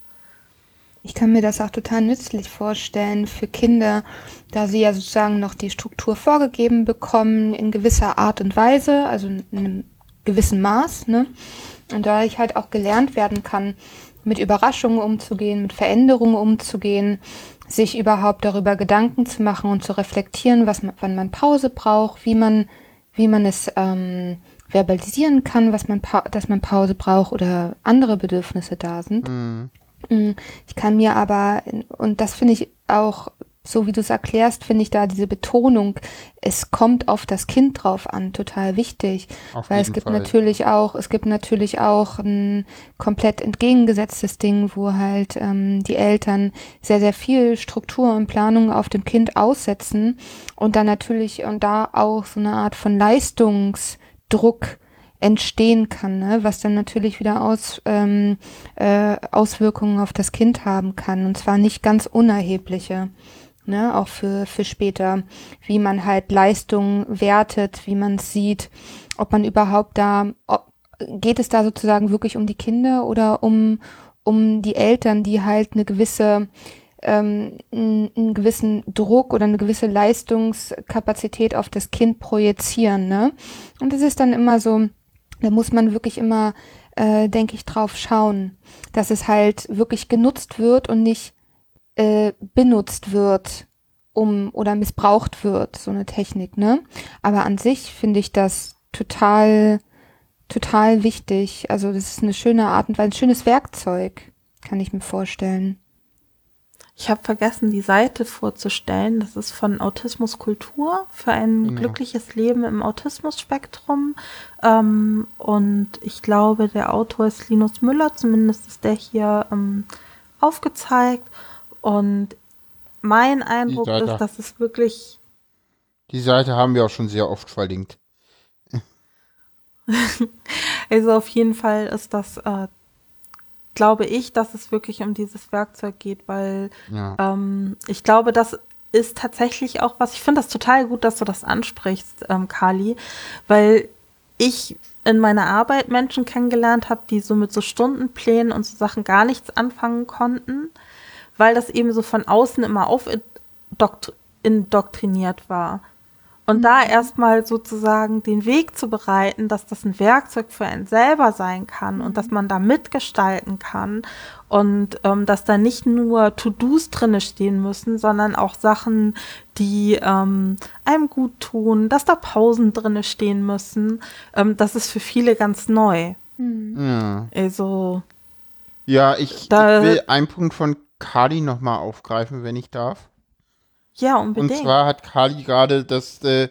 Ich kann mir das auch total nützlich vorstellen für Kinder, da sie ja sozusagen noch die Struktur vorgegeben bekommen in gewisser Art und Weise, also in einem gewissen Maß, ne? Und da ich halt auch gelernt werden kann, mit Überraschungen umzugehen, mit Veränderungen umzugehen, sich überhaupt darüber Gedanken zu machen und zu reflektieren, was man, wann man Pause braucht, wie man, wie man es ähm, verbalisieren kann, was man, dass man Pause braucht oder andere Bedürfnisse da sind. Mhm. Mm, ich kann mir aber, und das finde ich auch so wie du es erklärst, finde ich da diese Betonung, es kommt auf das Kind drauf an, total wichtig. Auf Weil es gibt Fall. natürlich auch, es gibt natürlich auch ein komplett entgegengesetztes Ding, wo halt ähm, die Eltern sehr, sehr viel Struktur und Planung auf dem Kind aussetzen und dann natürlich und da auch so eine Art von Leistungsdruck entstehen kann, ne? was dann natürlich wieder aus, ähm, äh, Auswirkungen auf das Kind haben kann und zwar nicht ganz unerhebliche ne, auch für, für später, wie man halt Leistung wertet, wie man sieht, ob man überhaupt da, ob, geht es da sozusagen wirklich um die Kinder oder um, um die Eltern, die halt eine gewisse, ähm, einen gewissen Druck oder eine gewisse Leistungskapazität auf das Kind projizieren, ne? Und das ist dann immer so, da muss man wirklich immer, äh, denke ich, drauf schauen, dass es halt wirklich genutzt wird und nicht äh, benutzt wird, um oder missbraucht wird, so eine Technik, ne? Aber an sich finde ich das total, total wichtig. Also das ist eine schöne Art und Weise, ein schönes Werkzeug, kann ich mir vorstellen. Ich habe vergessen, die Seite vorzustellen. Das ist von Autismus Kultur für ein ja. Genau. glückliches Leben im Autismus-Spektrum. Ähm, und ich glaube, der Autor ist Linus Müller, zumindest ist der hier ähm, aufgezeigt. Und mein Eindruck Seite, ist, dass es wirklich. Die Seite haben wir auch schon sehr oft verlinkt. also auf jeden Fall ist das, äh, glaube ich, dass es wirklich um dieses Werkzeug geht, weil ja. ähm, ich glaube, das ist tatsächlich auch was, ich finde das total gut, dass du das ansprichst, ähm, Kali, weil ich in meiner Arbeit Menschen kennengelernt habe, die so mit so Stundenplänen und so Sachen gar nichts anfangen konnten weil das eben so von außen immer indoktriniert war. Und da erstmal sozusagen den Weg zu bereiten, dass das ein Werkzeug für einen selber sein kann und dass man da mitgestalten kann und ähm, dass da nicht nur To-Dos drinne stehen müssen, sondern auch Sachen, die ähm, einem gut tun, dass da Pausen drinne stehen müssen. Ähm, das ist für viele ganz neu. Ja. Also Ja, ich, Da- ich will einen Punkt von Kali nochmal aufgreifen, wenn ich darf. ja, Und unbedingt. zwar hat Kali gerade das, äh,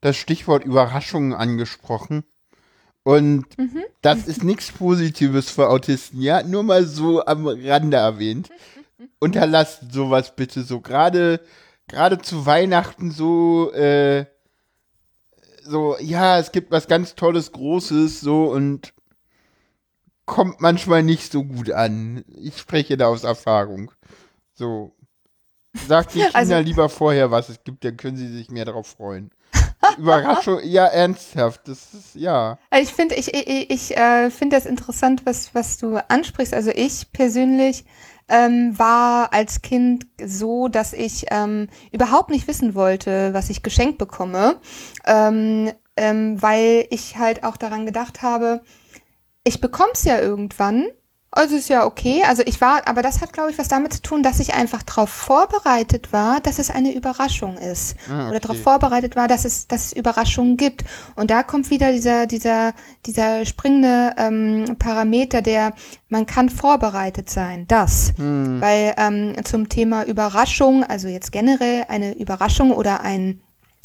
das Stichwort Überraschungen angesprochen. Und das ist nichts Positives für Autisten, ja? Nur mal so am Rande erwähnt. Unterlasst sowas bitte so. Gerade, gerade zu Weihnachten so, äh, so, ja, es gibt was ganz Tolles, Großes, so und kommt manchmal nicht so gut an. Ich spreche da aus Erfahrung. So. Sagt den Kindern Also- lieber vorher, was es gibt, dann können sie sich mehr darauf freuen. Überraschung, ja, ernsthaft, das ist, ja. Also ich finde, ich, ich, ich äh, finde das interessant, was, was du ansprichst. Also ich persönlich ähm, war als Kind so, dass ich ähm, überhaupt nicht wissen wollte, was ich geschenkt bekomme, ähm, ähm, weil ich halt auch daran gedacht habe, ich bekomm's ja irgendwann. Also ist ja okay. Also ich war, aber das hat, glaube ich, was damit zu tun, dass ich einfach darauf vorbereitet war, dass es eine Überraschung ist. Ah, Oder okay. darauf vorbereitet war, dass es, dass es Überraschungen gibt. Und da kommt wieder dieser, dieser, dieser springende ähm, Parameter, der man kann vorbereitet sein. Das. Hm. Weil ähm, zum Thema Überraschung, also jetzt generell eine Überraschung oder ein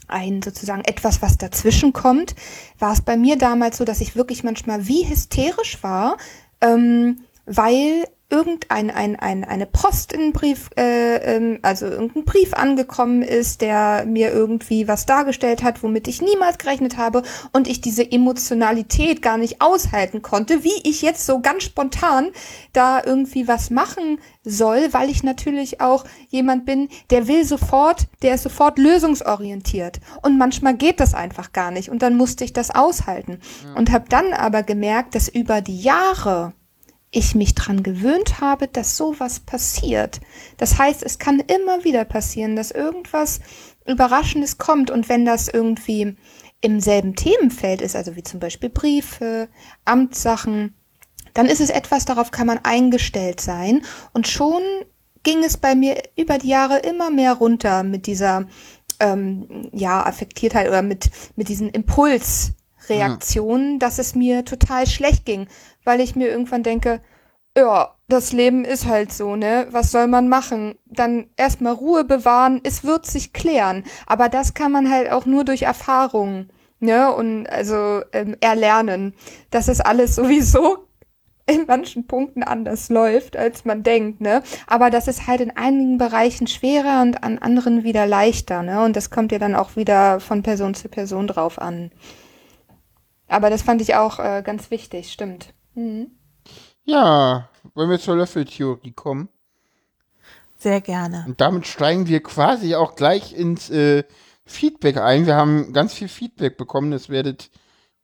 ein sozusagen etwas, was dazwischen kommt, war es bei mir damals so, dass ich wirklich manchmal wie hysterisch war, ähm, weil irgendein ein, ein, eine Post in Brief, äh, ähm, also irgendein Brief angekommen ist, der mir irgendwie was dargestellt hat, womit ich niemals gerechnet habe und ich diese Emotionalität gar nicht aushalten konnte, wie ich jetzt so ganz spontan da irgendwie was machen soll, weil ich natürlich auch jemand bin, der will sofort, der ist sofort lösungsorientiert. Und manchmal geht das einfach gar nicht und dann musste ich das aushalten. Und habe dann aber gemerkt, dass über die Jahre ich mich dran gewöhnt habe, dass sowas passiert. Das heißt, es kann immer wieder passieren, dass irgendwas Überraschendes kommt und wenn das irgendwie im selben Themenfeld ist, also wie zum Beispiel Briefe, Amtssachen, dann ist es etwas, darauf kann man eingestellt sein. Und schon ging es bei mir über die Jahre immer mehr runter mit dieser ähm, ja Affektiertheit oder mit mit diesen Impulsreaktionen, dass es mir total schlecht ging, weil ich mir irgendwann denke, ja, das Leben ist halt so, ne? Was soll man machen? Dann erstmal Ruhe bewahren, es wird sich klären. Aber das kann man halt auch nur durch Erfahrung, ne? Und also ähm, erlernen, dass es alles sowieso in manchen Punkten anders läuft, als man denkt, ne? Aber das ist halt in einigen Bereichen schwerer und an anderen wieder leichter, ne? Und das kommt ja dann auch wieder von Person zu Person drauf an. Aber das fand ich auch äh, ganz wichtig, stimmt. Mhm. Ja, wollen wir zur Löffeltheorie kommen? Sehr gerne. Und damit steigen wir quasi auch gleich ins äh, Feedback ein. Wir haben ganz viel Feedback bekommen. Das werdet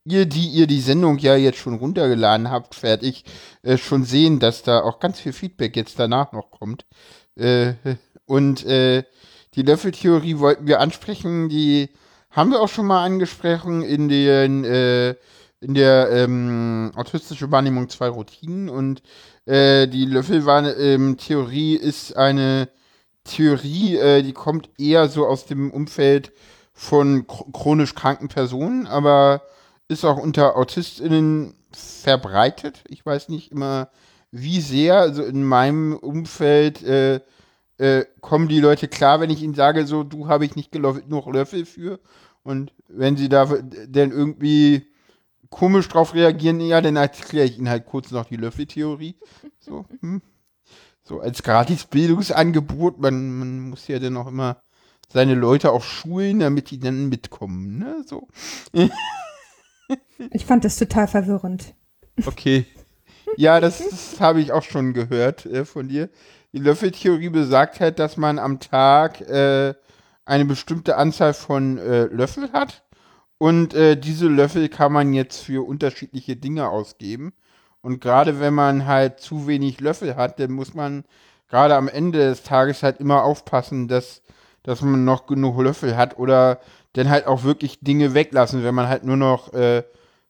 ihr, die ihr die Sendung ja jetzt schon runtergeladen habt, fertig, äh, schon sehen, dass da auch ganz viel Feedback jetzt danach noch kommt. Äh, und äh, die Löffeltheorie wollten wir ansprechen. Die haben wir auch schon mal angesprochen in den äh, in der ähm, autistische Wahrnehmung zwei Routinen und äh, die Löffeltheorie ist eine Theorie, äh, die kommt eher so aus dem Umfeld von ch- chronisch kranken Personen, aber ist auch unter AutistInnen verbreitet. Ich weiß nicht immer, wie sehr. Also in meinem Umfeld äh, äh, kommen die Leute klar, wenn ich ihnen sage, so, du habe ich nicht genug Löffel für. Und wenn sie da dann irgendwie komisch drauf reagieren, ja, dann erkläre ich ihnen halt kurz noch die Löffeltheorie. So, hm. so als gratis Bildungsangebot. Man, man muss ja dann auch immer seine Leute auch schulen, damit die dann mitkommen. Ne? So. Ich fand das total verwirrend. Okay. Ja, das, das habe ich auch schon gehört äh, von dir. Die Löffeltheorie besagt halt, dass man am Tag äh, eine bestimmte Anzahl von äh, Löffel hat. Und äh, diese Löffel kann man jetzt für unterschiedliche Dinge ausgeben. Und gerade wenn man halt zu wenig Löffel hat, dann muss man gerade am Ende des Tages halt immer aufpassen, dass dass man noch genug Löffel hat oder dann halt auch wirklich Dinge weglassen, wenn man halt nur noch äh,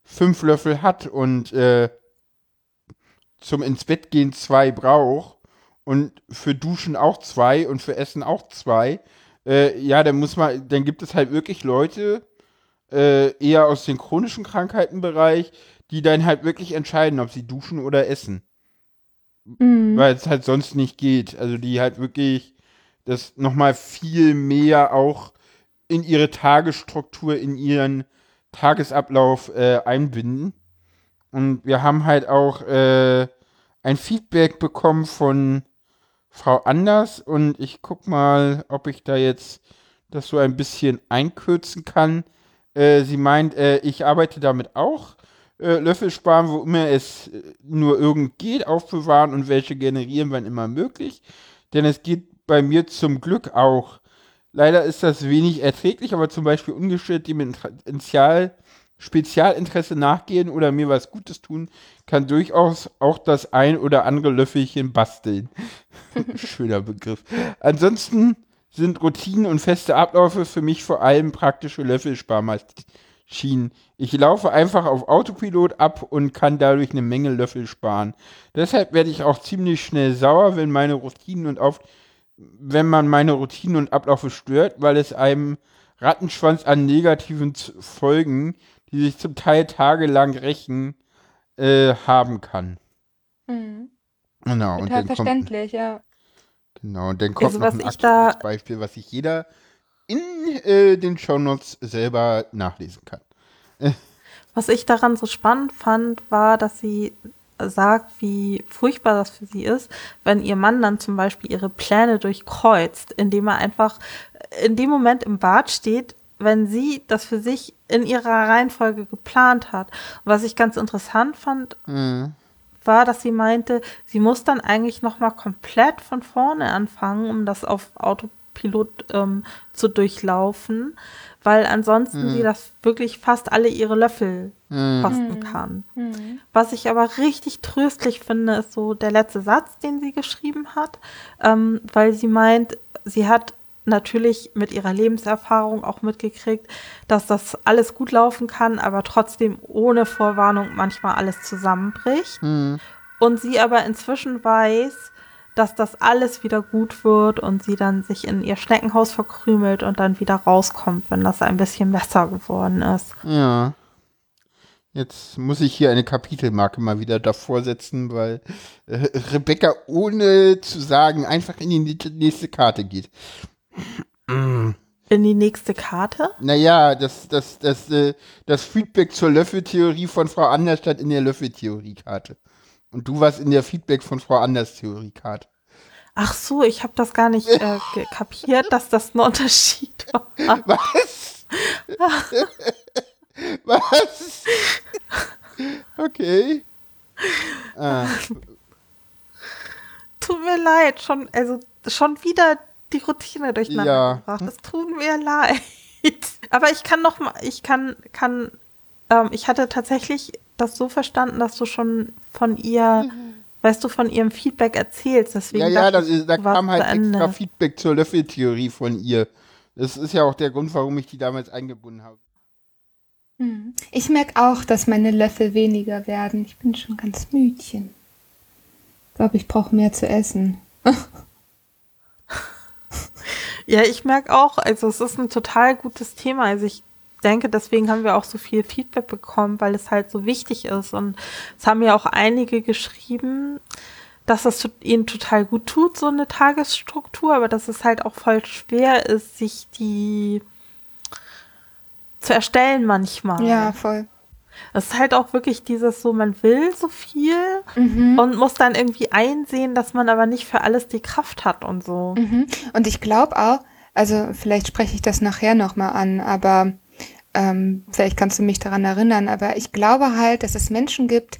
fünf Löffel hat und äh, zum ins Bett gehen zwei braucht und für Duschen auch zwei und für Essen auch zwei, äh, ja, dann muss man, dann gibt es halt wirklich Leute, äh, eher aus dem chronischen Krankheitenbereich, die dann halt wirklich entscheiden, ob sie duschen oder essen. Mhm. Weil es halt sonst nicht geht. Also die halt wirklich das nochmal viel mehr auch in ihre Tagesstruktur, in ihren Tagesablauf äh, einbinden. Und wir haben halt auch äh, ein Feedback bekommen von Frau Anders und ich guck mal, ob ich da jetzt das so ein bisschen einkürzen kann. Äh, sie meint, äh, ich arbeite damit auch. Äh, Löffel sparen, wo immer es äh, nur irgend geht, aufbewahren und welche generieren, wann immer möglich. Denn es geht bei mir zum Glück auch. Leider ist das wenig erträglich, aber zum Beispiel ungeschickt, die mit Initial Spezialinteresse nachgehen oder mir was Gutes tun, kann durchaus auch das ein oder andere Löffelchen basteln. Schöner Begriff. Ansonsten sind Routinen und feste Abläufe für mich vor allem praktische Löffelsparmaschinen. Ich laufe einfach auf Autopilot ab und kann dadurch eine Menge Löffel sparen. Deshalb werde ich auch ziemlich schnell sauer, wenn meine Routinen und auf wenn man meine Routinen und Abläufe stört, weil es einem Rattenschwanz an negativen Folgen, die sich zum Teil tagelang rächen, äh, haben kann. Mhm. Genau. Total dann kommt, verständlich, ja. Genau, und dann kommt Also, noch was ein ich aktuelles Beispiel, was sich jeder in äh, den Shownotes selber nachlesen kann. Was ich daran so spannend fand, war, dass sie sagt, wie furchtbar das für sie ist, wenn ihr Mann dann zum Beispiel ihre Pläne durchkreuzt, indem er einfach in dem Moment im Bad steht, wenn sie das für sich in ihrer Reihenfolge geplant hat. Und was ich ganz interessant fand, Mhm. War, dass sie meinte, sie muss dann eigentlich noch mal komplett von vorne anfangen, um das auf Autopilot ähm, zu durchlaufen, weil ansonsten sie das wirklich fast alle ihre Löffel Mhm. kosten kann. Mhm. Was ich aber richtig tröstlich finde, ist so der letzte Satz, den sie geschrieben hat, ähm, weil sie meint, sie hat natürlich mit ihrer Lebenserfahrung auch mitgekriegt, dass das alles gut laufen kann, aber trotzdem ohne Vorwarnung manchmal alles zusammenbricht. Mhm. Und sie aber inzwischen weiß, dass das alles wieder gut wird und sie dann sich in ihr Schneckenhaus verkrümelt und dann wieder rauskommt, wenn das ein bisschen besser geworden ist. Ja. Jetzt muss ich hier eine Kapitelmarke mal wieder davor setzen, weil äh, Rebecca ohne zu sagen einfach in die nächste Karte geht. In die nächste Karte. Naja, das, das, das, äh, das Feedback zur Löffeltheorie von Frau Anders stand in der Löffeltheorie-Karte. Und du warst in der Feedback von Frau Anders Theorie-Karte. Ach so, ich habe das gar nicht äh, kapiert, dass das ein Unterschied war. Was? Was? Okay. Ah, Tut mir leid, schon, also schon wieder die Routine durcheinander Ja. gebracht. Es tut mir leid. Aber ich kann noch mal, ich kann, kann, ähm, ich hatte tatsächlich das so verstanden, dass du schon von ihr, weißt du, von ihrem Feedback erzählst. Deswegen ja, ja, das ist, da kam halt extra Feedback zur Löffeltheorie von ihr. Das ist ja auch der Grund, warum ich die damals eingebunden habe. Mhm. Ich merke auch, dass meine Löffel weniger werden. Ich bin schon ganz müdchen. Ich glaube, ich brauche mehr zu essen. Ja, ich merke auch, also es ist ein total gutes Thema. Also ich denke, deswegen haben wir auch so viel Feedback bekommen, weil es halt so wichtig ist. Und es haben ja auch einige geschrieben, dass das ihnen total gut tut, so eine Tagesstruktur, aber dass es halt auch voll schwer ist, sich die zu erstellen manchmal. Ja, voll. Es ist halt auch wirklich dieses so, man will so viel Mhm. und muss dann irgendwie einsehen, dass man aber nicht für alles die Kraft hat und so. Mhm. Und ich glaube auch, also vielleicht spreche ich das nachher nochmal an, aber ähm, vielleicht kannst du mich daran erinnern, aber ich glaube halt, dass es Menschen gibt,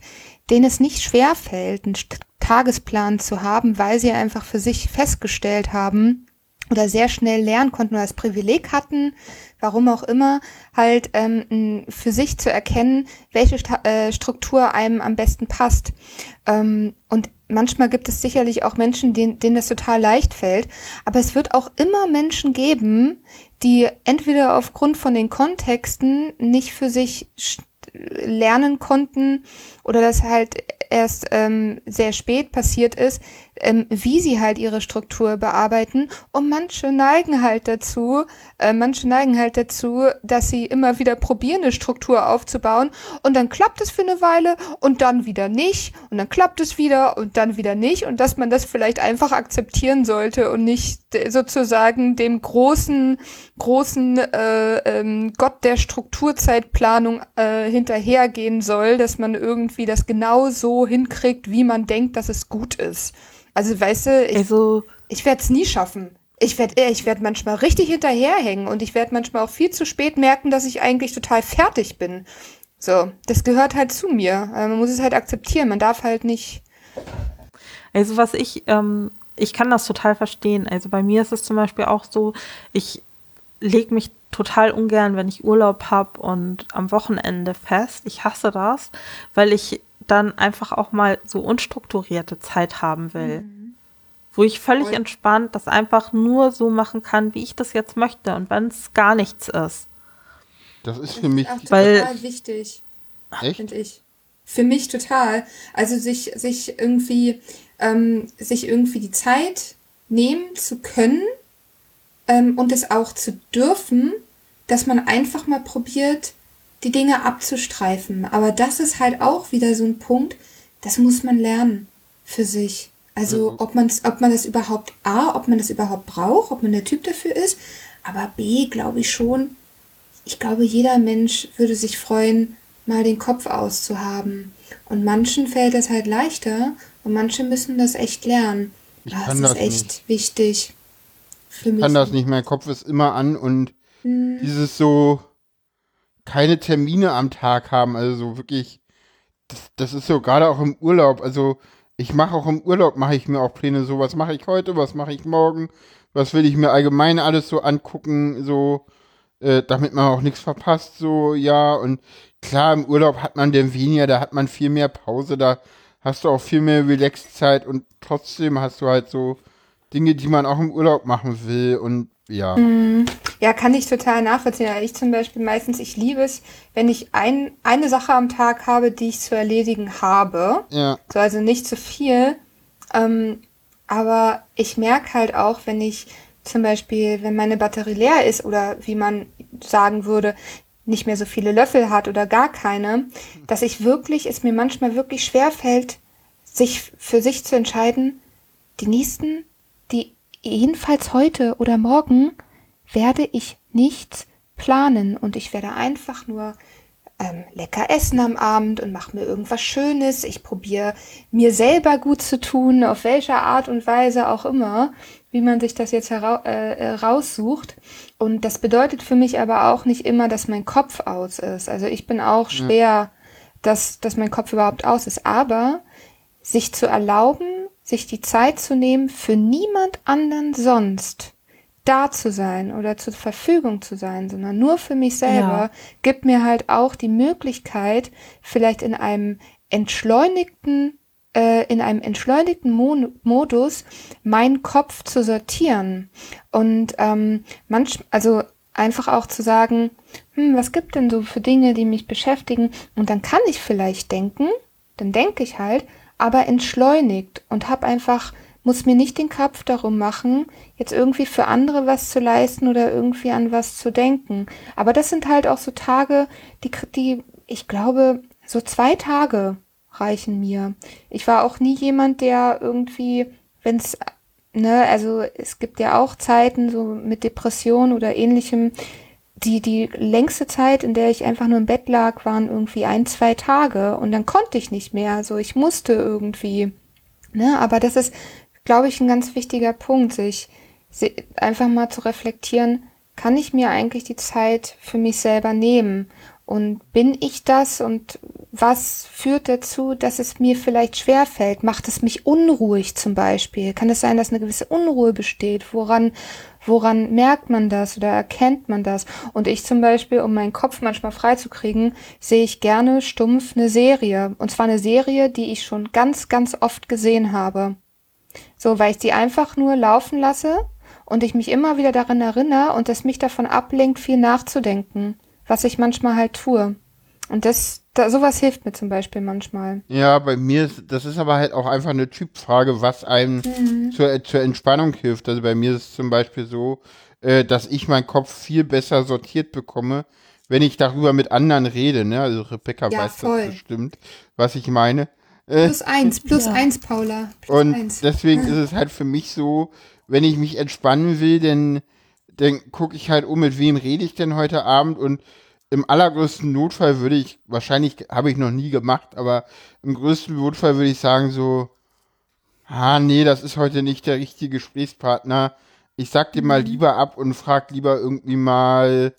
denen es nicht schwer fällt, einen St- Tagesplan zu haben, weil sie einfach für sich festgestellt haben, oder sehr schnell lernen konnten oder das Privileg hatten, warum auch immer, halt ähm, für sich zu erkennen, welche Sta äh, Struktur einem am besten passt. Ähm, und manchmal gibt es sicherlich auch Menschen, denen, denen das total leicht fällt, aber es wird auch immer Menschen geben, die entweder aufgrund von den Kontexten nicht für sich lernen konnten oder das halt erst ähm, sehr spät passiert ist, ähm, wie sie halt ihre Struktur bearbeiten. Und manche neigen halt dazu, äh, manche neigen halt dazu, dass sie immer wieder probieren, eine Struktur aufzubauen. Und dann klappt es für eine Weile und dann wieder nicht. Und dann klappt es wieder und dann wieder nicht. Und dass man das vielleicht einfach akzeptieren sollte und nicht sozusagen dem großen, großen äh, ähm, Gott der Strukturzeitplanung äh, hinterhergehen soll, dass man irgendwie das genau so hinkriegt, wie man denkt, dass es gut ist. Also weißt du, ich, also, ich werde es nie schaffen. Ich werde ich werd manchmal richtig hinterherhängen und ich werde manchmal auch viel zu spät merken, dass ich eigentlich total fertig bin. So, das gehört halt zu mir. Man muss es halt akzeptieren. Man darf halt nicht. Also was ich, ähm, ich kann das total verstehen. Also bei mir ist es zum Beispiel auch so, ich lege mich total ungern, wenn ich Urlaub habe und am Wochenende fest. Ich hasse das, weil ich dann einfach auch mal so unstrukturierte Zeit haben will. Mhm. Wo ich völlig Voll. entspannt das einfach nur so machen kann, wie ich das jetzt möchte und wenn es gar nichts ist. Das ist für mich ist weil, total wichtig. Finde ich. Für mich total. Also sich, sich irgendwie, ähm, sich irgendwie die Zeit nehmen zu können ähm, und es auch zu dürfen, dass man einfach mal probiert, die Dinge abzustreifen. Aber das ist halt auch wieder so ein Punkt, das muss man lernen für sich. Also ob man ob man das überhaupt A, ob man das überhaupt braucht, ob man der Typ dafür ist, aber B, glaube ich schon, ich glaube, jeder Mensch würde sich freuen, mal den Kopf auszuhaben. Und manchen fällt das halt leichter und manche müssen das echt lernen. Ich das ist das echt nicht. wichtig. Für ich mich. kann das nicht, mein Kopf ist immer an und hm. dieses so, keine Termine am Tag haben. Also so wirklich, das, das ist so gerade auch im Urlaub. Also ich mache auch im Urlaub, mache ich mir auch Pläne, so was mache ich heute, was mache ich morgen, was will ich mir allgemein alles so angucken, so, äh, damit man auch nichts verpasst, so, ja. Und klar, im Urlaub hat man den weniger, da hat man viel mehr Pause, da hast du auch viel mehr Relaxzeit und trotzdem hast du halt so Dinge, die man auch im Urlaub machen will und ja. Mhm. Ja, kann ich total nachvollziehen. Ich zum Beispiel meistens, ich liebe es, wenn ich ein, eine Sache am Tag habe, die ich zu erledigen habe. Ja. So, also nicht zu viel. Ähm, aber ich merke halt auch, wenn ich zum Beispiel, wenn meine Batterie leer ist oder wie man sagen würde, nicht mehr so viele Löffel hat oder gar keine, dass ich wirklich, es mir manchmal wirklich schwer fällt, sich für sich zu entscheiden, die nächsten, die jedenfalls heute oder morgen werde ich nichts planen und ich werde einfach nur ähm, lecker essen am Abend und mache mir irgendwas Schönes. Ich probiere mir selber gut zu tun, auf welcher Art und Weise auch immer, wie man sich das jetzt hera äh, äh raussucht. Und das bedeutet für mich aber auch nicht immer, dass mein Kopf aus ist. Also ich bin auch schwer, ja. dass, dass mein Kopf überhaupt aus ist. Aber sich zu erlauben, sich die Zeit zu nehmen, für niemand anderen sonst da zu sein oder zur Verfügung zu sein, sondern nur für mich selber, ja. gibt mir halt auch die Möglichkeit, vielleicht in einem entschleunigten, äh, in einem entschleunigten Mo Modus meinen Kopf zu sortieren. Und ähm, manch, also einfach auch zu sagen, hm, was gibt denn so für Dinge, die mich beschäftigen? Und dann kann ich vielleicht denken, dann denke ich halt, aber entschleunigt und habe einfach, muss mir nicht den Kopf darum machen, jetzt irgendwie für andere was zu leisten oder irgendwie an was zu denken. Aber das sind halt auch so Tage, die, die ich glaube, so zwei Tage reichen mir. Ich war auch nie jemand, der irgendwie, wenn es, ne, also es gibt ja auch Zeiten so mit Depression oder ähnlichem, die, die längste Zeit, in der ich einfach nur im Bett lag, waren irgendwie ein, zwei Tage und dann konnte ich nicht mehr. Also ich musste irgendwie, ne, aber das ist, glaube ich, ein ganz wichtiger Punkt, sich einfach mal zu reflektieren, kann ich mir eigentlich die Zeit für mich selber nehmen? Und bin ich das und was führt dazu, dass es mir vielleicht schwerfällt? Macht es mich unruhig zum Beispiel? Kann es sein, dass eine gewisse Unruhe besteht? Woran, woran merkt man das oder erkennt man das? Und ich zum Beispiel, um meinen Kopf manchmal freizukriegen, sehe ich gerne stumpf eine Serie. Und zwar eine Serie, die ich schon ganz, ganz oft gesehen habe. So, weil ich die einfach nur laufen lasse und ich mich immer wieder daran erinnere und es mich davon ablenkt, viel nachzudenken was ich manchmal halt tue. Und das, da, sowas hilft mir zum Beispiel manchmal. Ja, bei mir ist, das ist aber halt auch einfach eine Typfrage, was einem mhm. zur, zur Entspannung hilft. Also bei mir ist es zum Beispiel so, äh, dass ich meinen Kopf viel besser sortiert bekomme, wenn ich darüber mit anderen rede. Ne? Also Rebecca ja, weiß voll. das bestimmt, was ich meine. Äh, plus eins, plus ja. eins, Paula. Plus und eins. deswegen ist es halt für mich so, wenn ich mich entspannen will, dann dann gucke ich halt um, mit wem rede ich denn heute Abend und im allergrößten Notfall würde ich, wahrscheinlich habe ich noch nie gemacht, aber im größten Notfall würde ich sagen so, ah nee, das ist heute nicht der richtige Gesprächspartner. Ich sag dir mal mhm. lieber ab und frag lieber irgendwie mal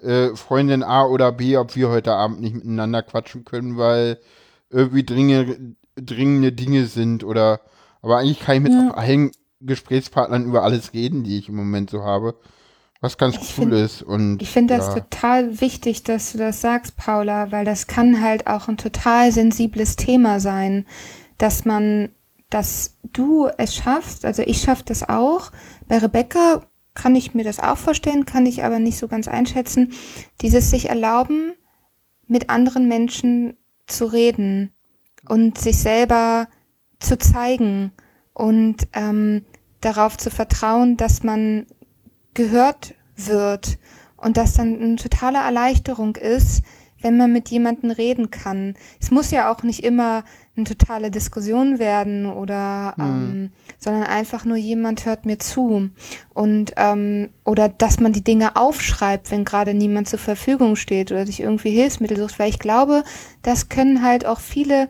äh, Freundin A oder B, ob wir heute Abend nicht miteinander quatschen können, weil irgendwie dringende, dringende Dinge sind oder aber eigentlich kann ich mit ja. allen Gesprächspartnern über alles reden, die ich im Moment so habe. Was ganz ich cool find, ist. Und, ich finde das ja. total wichtig, dass du das sagst, Paula, weil das kann halt auch ein total sensibles Thema sein, dass man, dass du es schaffst, also ich schaffe das auch. Bei Rebecca kann ich mir das auch vorstellen, kann ich aber nicht so ganz einschätzen. Dieses sich erlauben, mit anderen Menschen zu reden und sich selber zu zeigen und ähm, darauf zu vertrauen, dass man gehört wird und dass dann eine totale Erleichterung ist, wenn man mit jemandem reden kann. Es muss ja auch nicht immer eine totale Diskussion werden oder hm. ähm, sondern einfach nur jemand hört mir zu und ähm, oder dass man die Dinge aufschreibt, wenn gerade niemand zur Verfügung steht oder sich irgendwie Hilfsmittel sucht, weil ich glaube, das können halt auch viele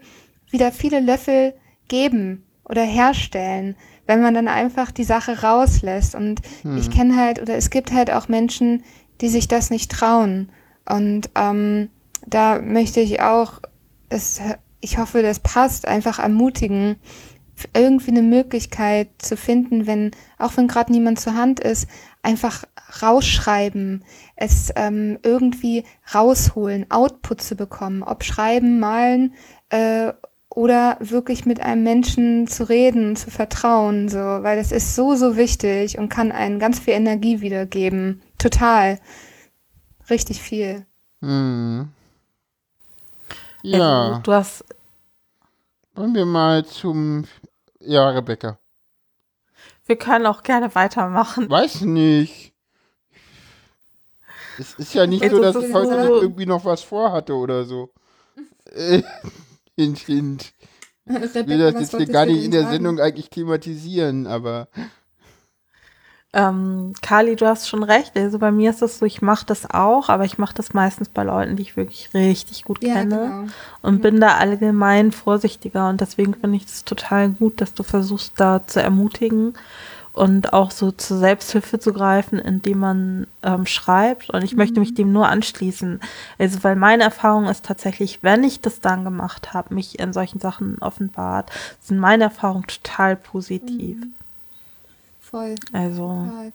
wieder viele Löffel geben oder herstellen, wenn man dann einfach die Sache rauslässt. Und hm. ich kenne halt, oder es gibt halt auch Menschen, die sich das nicht trauen. Und ähm, da möchte ich auch, das, ich hoffe, das passt, einfach ermutigen, irgendwie eine Möglichkeit zu finden, wenn, auch wenn gerade niemand zur Hand ist, einfach rausschreiben, es ähm, irgendwie rausholen, Output zu bekommen, ob schreiben, malen äh, oder wirklich mit einem Menschen zu reden, zu vertrauen, so, weil das ist so, so wichtig und kann einen ganz viel Energie wiedergeben. Total. Richtig viel. Hm. Ja. Also, du hast. Wollen wir mal zum. Ja, Rebecca. Wir können auch gerne weitermachen. Weiß nicht. Es ist ja nicht also, so, dass ich heute so irgendwie noch was vorhatte oder so. Hint, hint. Ich will das jetzt hier gar nicht in der sagen? Sendung eigentlich thematisieren, aber. Ähm, Kali, du hast schon recht. Also bei mir ist das so, ich mache das auch, aber ich mache das meistens bei Leuten, die ich wirklich richtig gut ja, kenne genau. und ja. bin da allgemein vorsichtiger und deswegen finde ich es total gut, dass du versuchst, da zu ermutigen und auch so zur Selbsthilfe zu greifen, indem man ähm, schreibt. Und ich mhm. möchte mich mhm. dem nur anschließen. Also, weil meine Erfahrung ist tatsächlich, wenn ich das dann gemacht habe, mich in solchen Sachen offenbart, sind meine Erfahrungen total positiv. Mhm. Voll. Also. Voll.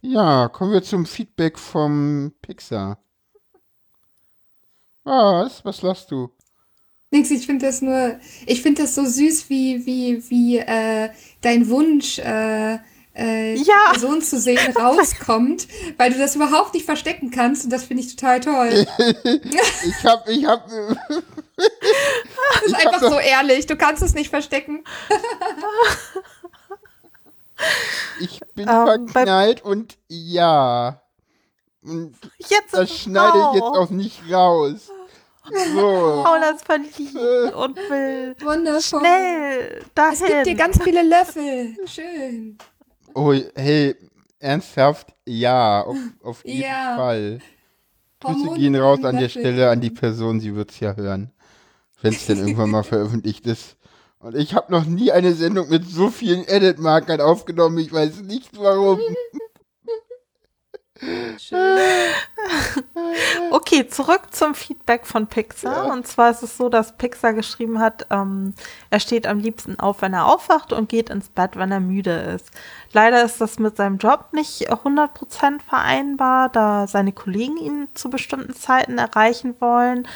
Ja, kommen wir zum Feedback vom Pixar. Was? Was lachst du? Nix, ich finde das nur, ich finde das so süß, wie, wie, wie äh, dein Wunsch, äh, äh, ja. Person zu sehen rauskommt, weil du das überhaupt nicht verstecken kannst und das finde ich total toll. ich hab, ich hab. das ist einfach so ehrlich, du kannst es nicht verstecken. ich bin um, ähm, verknallt und ja. Und jetzt das schneide ich jetzt auch nicht raus. So. Paula ist verliebt und will Wundervoll. schnell dahin. Es gibt dir ganz viele Löffel. Schön. Oh, hey, ernsthaft? Ja, auf, auf jeden ja. Fall. Grüße gehen raus an der Stelle an die Person, sie wird es ja hören. Wenn es denn irgendwann mal veröffentlicht ist. Und ich habe noch nie eine Sendung mit so vielen Edit-Markern aufgenommen. Ich weiß nicht warum. okay, Okay, zurück zum Feedback von Pixar. Ja. Und zwar ist es so, dass Pixar geschrieben hat, ähm, er steht am liebsten auf, wenn er aufwacht und geht ins Bett, wenn er müde ist. Leider ist das mit seinem Job nicht 100% vereinbar, da seine Kollegen ihn zu bestimmten Zeiten erreichen wollen.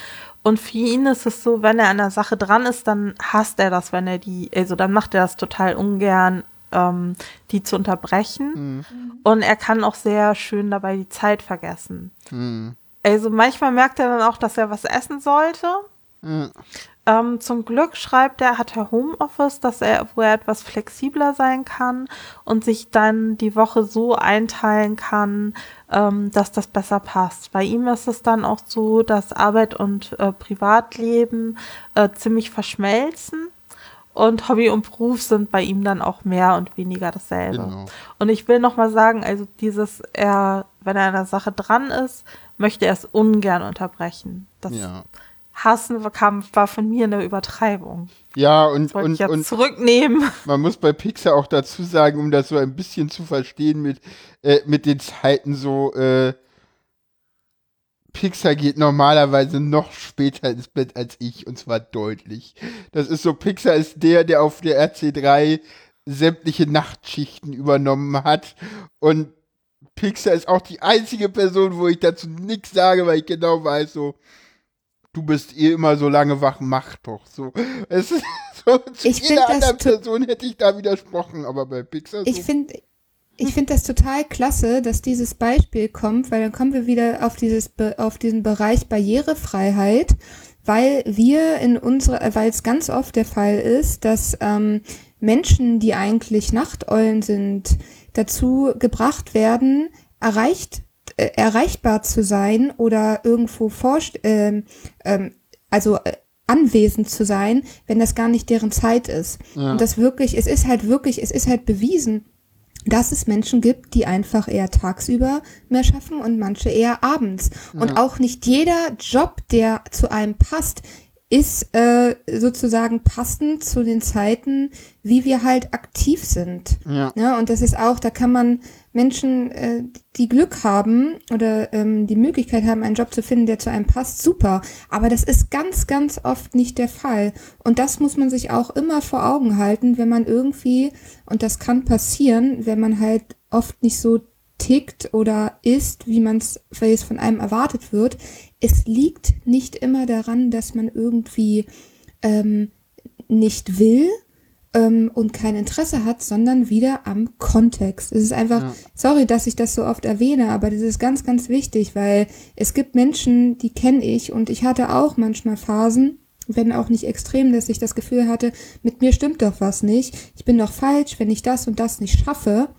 Und für ihn ist es so, wenn er an der Sache dran ist, dann hasst er das, wenn er die, also dann macht er das total ungern, ähm, die zu unterbrechen. Und er kann auch sehr schön dabei die Zeit vergessen. Hm. Also manchmal merkt er dann auch, dass er was essen sollte. Hm. Ähm, zum Glück schreibt er, hat er Homeoffice, dass er, wo er etwas flexibler sein kann und sich dann die Woche so einteilen kann, ähm, dass das besser passt. Bei ihm ist es dann auch so, dass Arbeit und äh, Privatleben äh, ziemlich verschmelzen und Hobby und Beruf sind bei ihm dann auch mehr und weniger dasselbe. Genau. Und ich will noch mal sagen, also dieses, er, wenn er an der Sache dran ist, möchte er es ungern unterbrechen. Das Ja. Hassen kam, war von mir eine Übertreibung. Ja, und, Das wollte ich und, jetzt und zurücknehmen. man muss bei Pixar auch dazu sagen, um das so ein bisschen zu verstehen mit, äh, mit den Zeiten so, äh, Pixar geht normalerweise noch später ins Bett als ich, und zwar deutlich. Das ist so, Pixar ist der, der auf der RC3 sämtliche Nachtschichten übernommen hat. Und Pixar ist auch die einzige Person, wo ich dazu nichts sage, weil ich genau weiß, so, du bist eh immer so lange wach, mach doch. So, es ist so, zu Ich jeder anderen Person hätte ich da widersprochen, aber bei Pixar Ich so, finde ich finde das total klasse, dass dieses Beispiel kommt, weil dann kommen wir wieder auf dieses auf diesen Bereich Barrierefreiheit, weil wir in unserer, weil es ganz oft der Fall ist, dass ähm, Menschen, die eigentlich Nachteulen sind, dazu gebracht werden, erreicht äh, erreichbar zu sein oder irgendwo forscht, ähm, ähm, also äh, anwesend zu sein, wenn das gar nicht deren Zeit ist. Ja. Und das wirklich, es ist halt wirklich, es ist halt bewiesen, dass es Menschen gibt, die einfach eher tagsüber mehr schaffen und manche eher abends. Und auch nicht jeder Job, der zu einem passt, ist äh, sozusagen passend zu den Zeiten, wie wir halt aktiv sind. Ja. Ja, und das ist auch, da kann man Menschen, äh, die Glück haben oder ähm, die Möglichkeit haben, einen Job zu finden, der zu einem passt, super. Aber das ist ganz, ganz oft nicht der Fall. Und das muss man sich auch immer vor Augen halten, wenn man irgendwie, und das kann passieren, wenn man halt oft nicht so tickt oder ist, wie man es weil es von einem erwartet wird. Es liegt nicht immer daran, dass man irgendwie ähm, nicht will, ähm, und kein Interesse hat, sondern wieder am Kontext. Es ist einfach, Ja. sorry, dass ich das so oft erwähne, aber das ist ganz, ganz wichtig, weil es gibt Menschen, die kenne ich und ich hatte auch manchmal Phasen, wenn auch nicht extrem, dass ich das Gefühl hatte, mit mir stimmt doch was nicht. Ich bin doch falsch, wenn ich das und das nicht schaffe.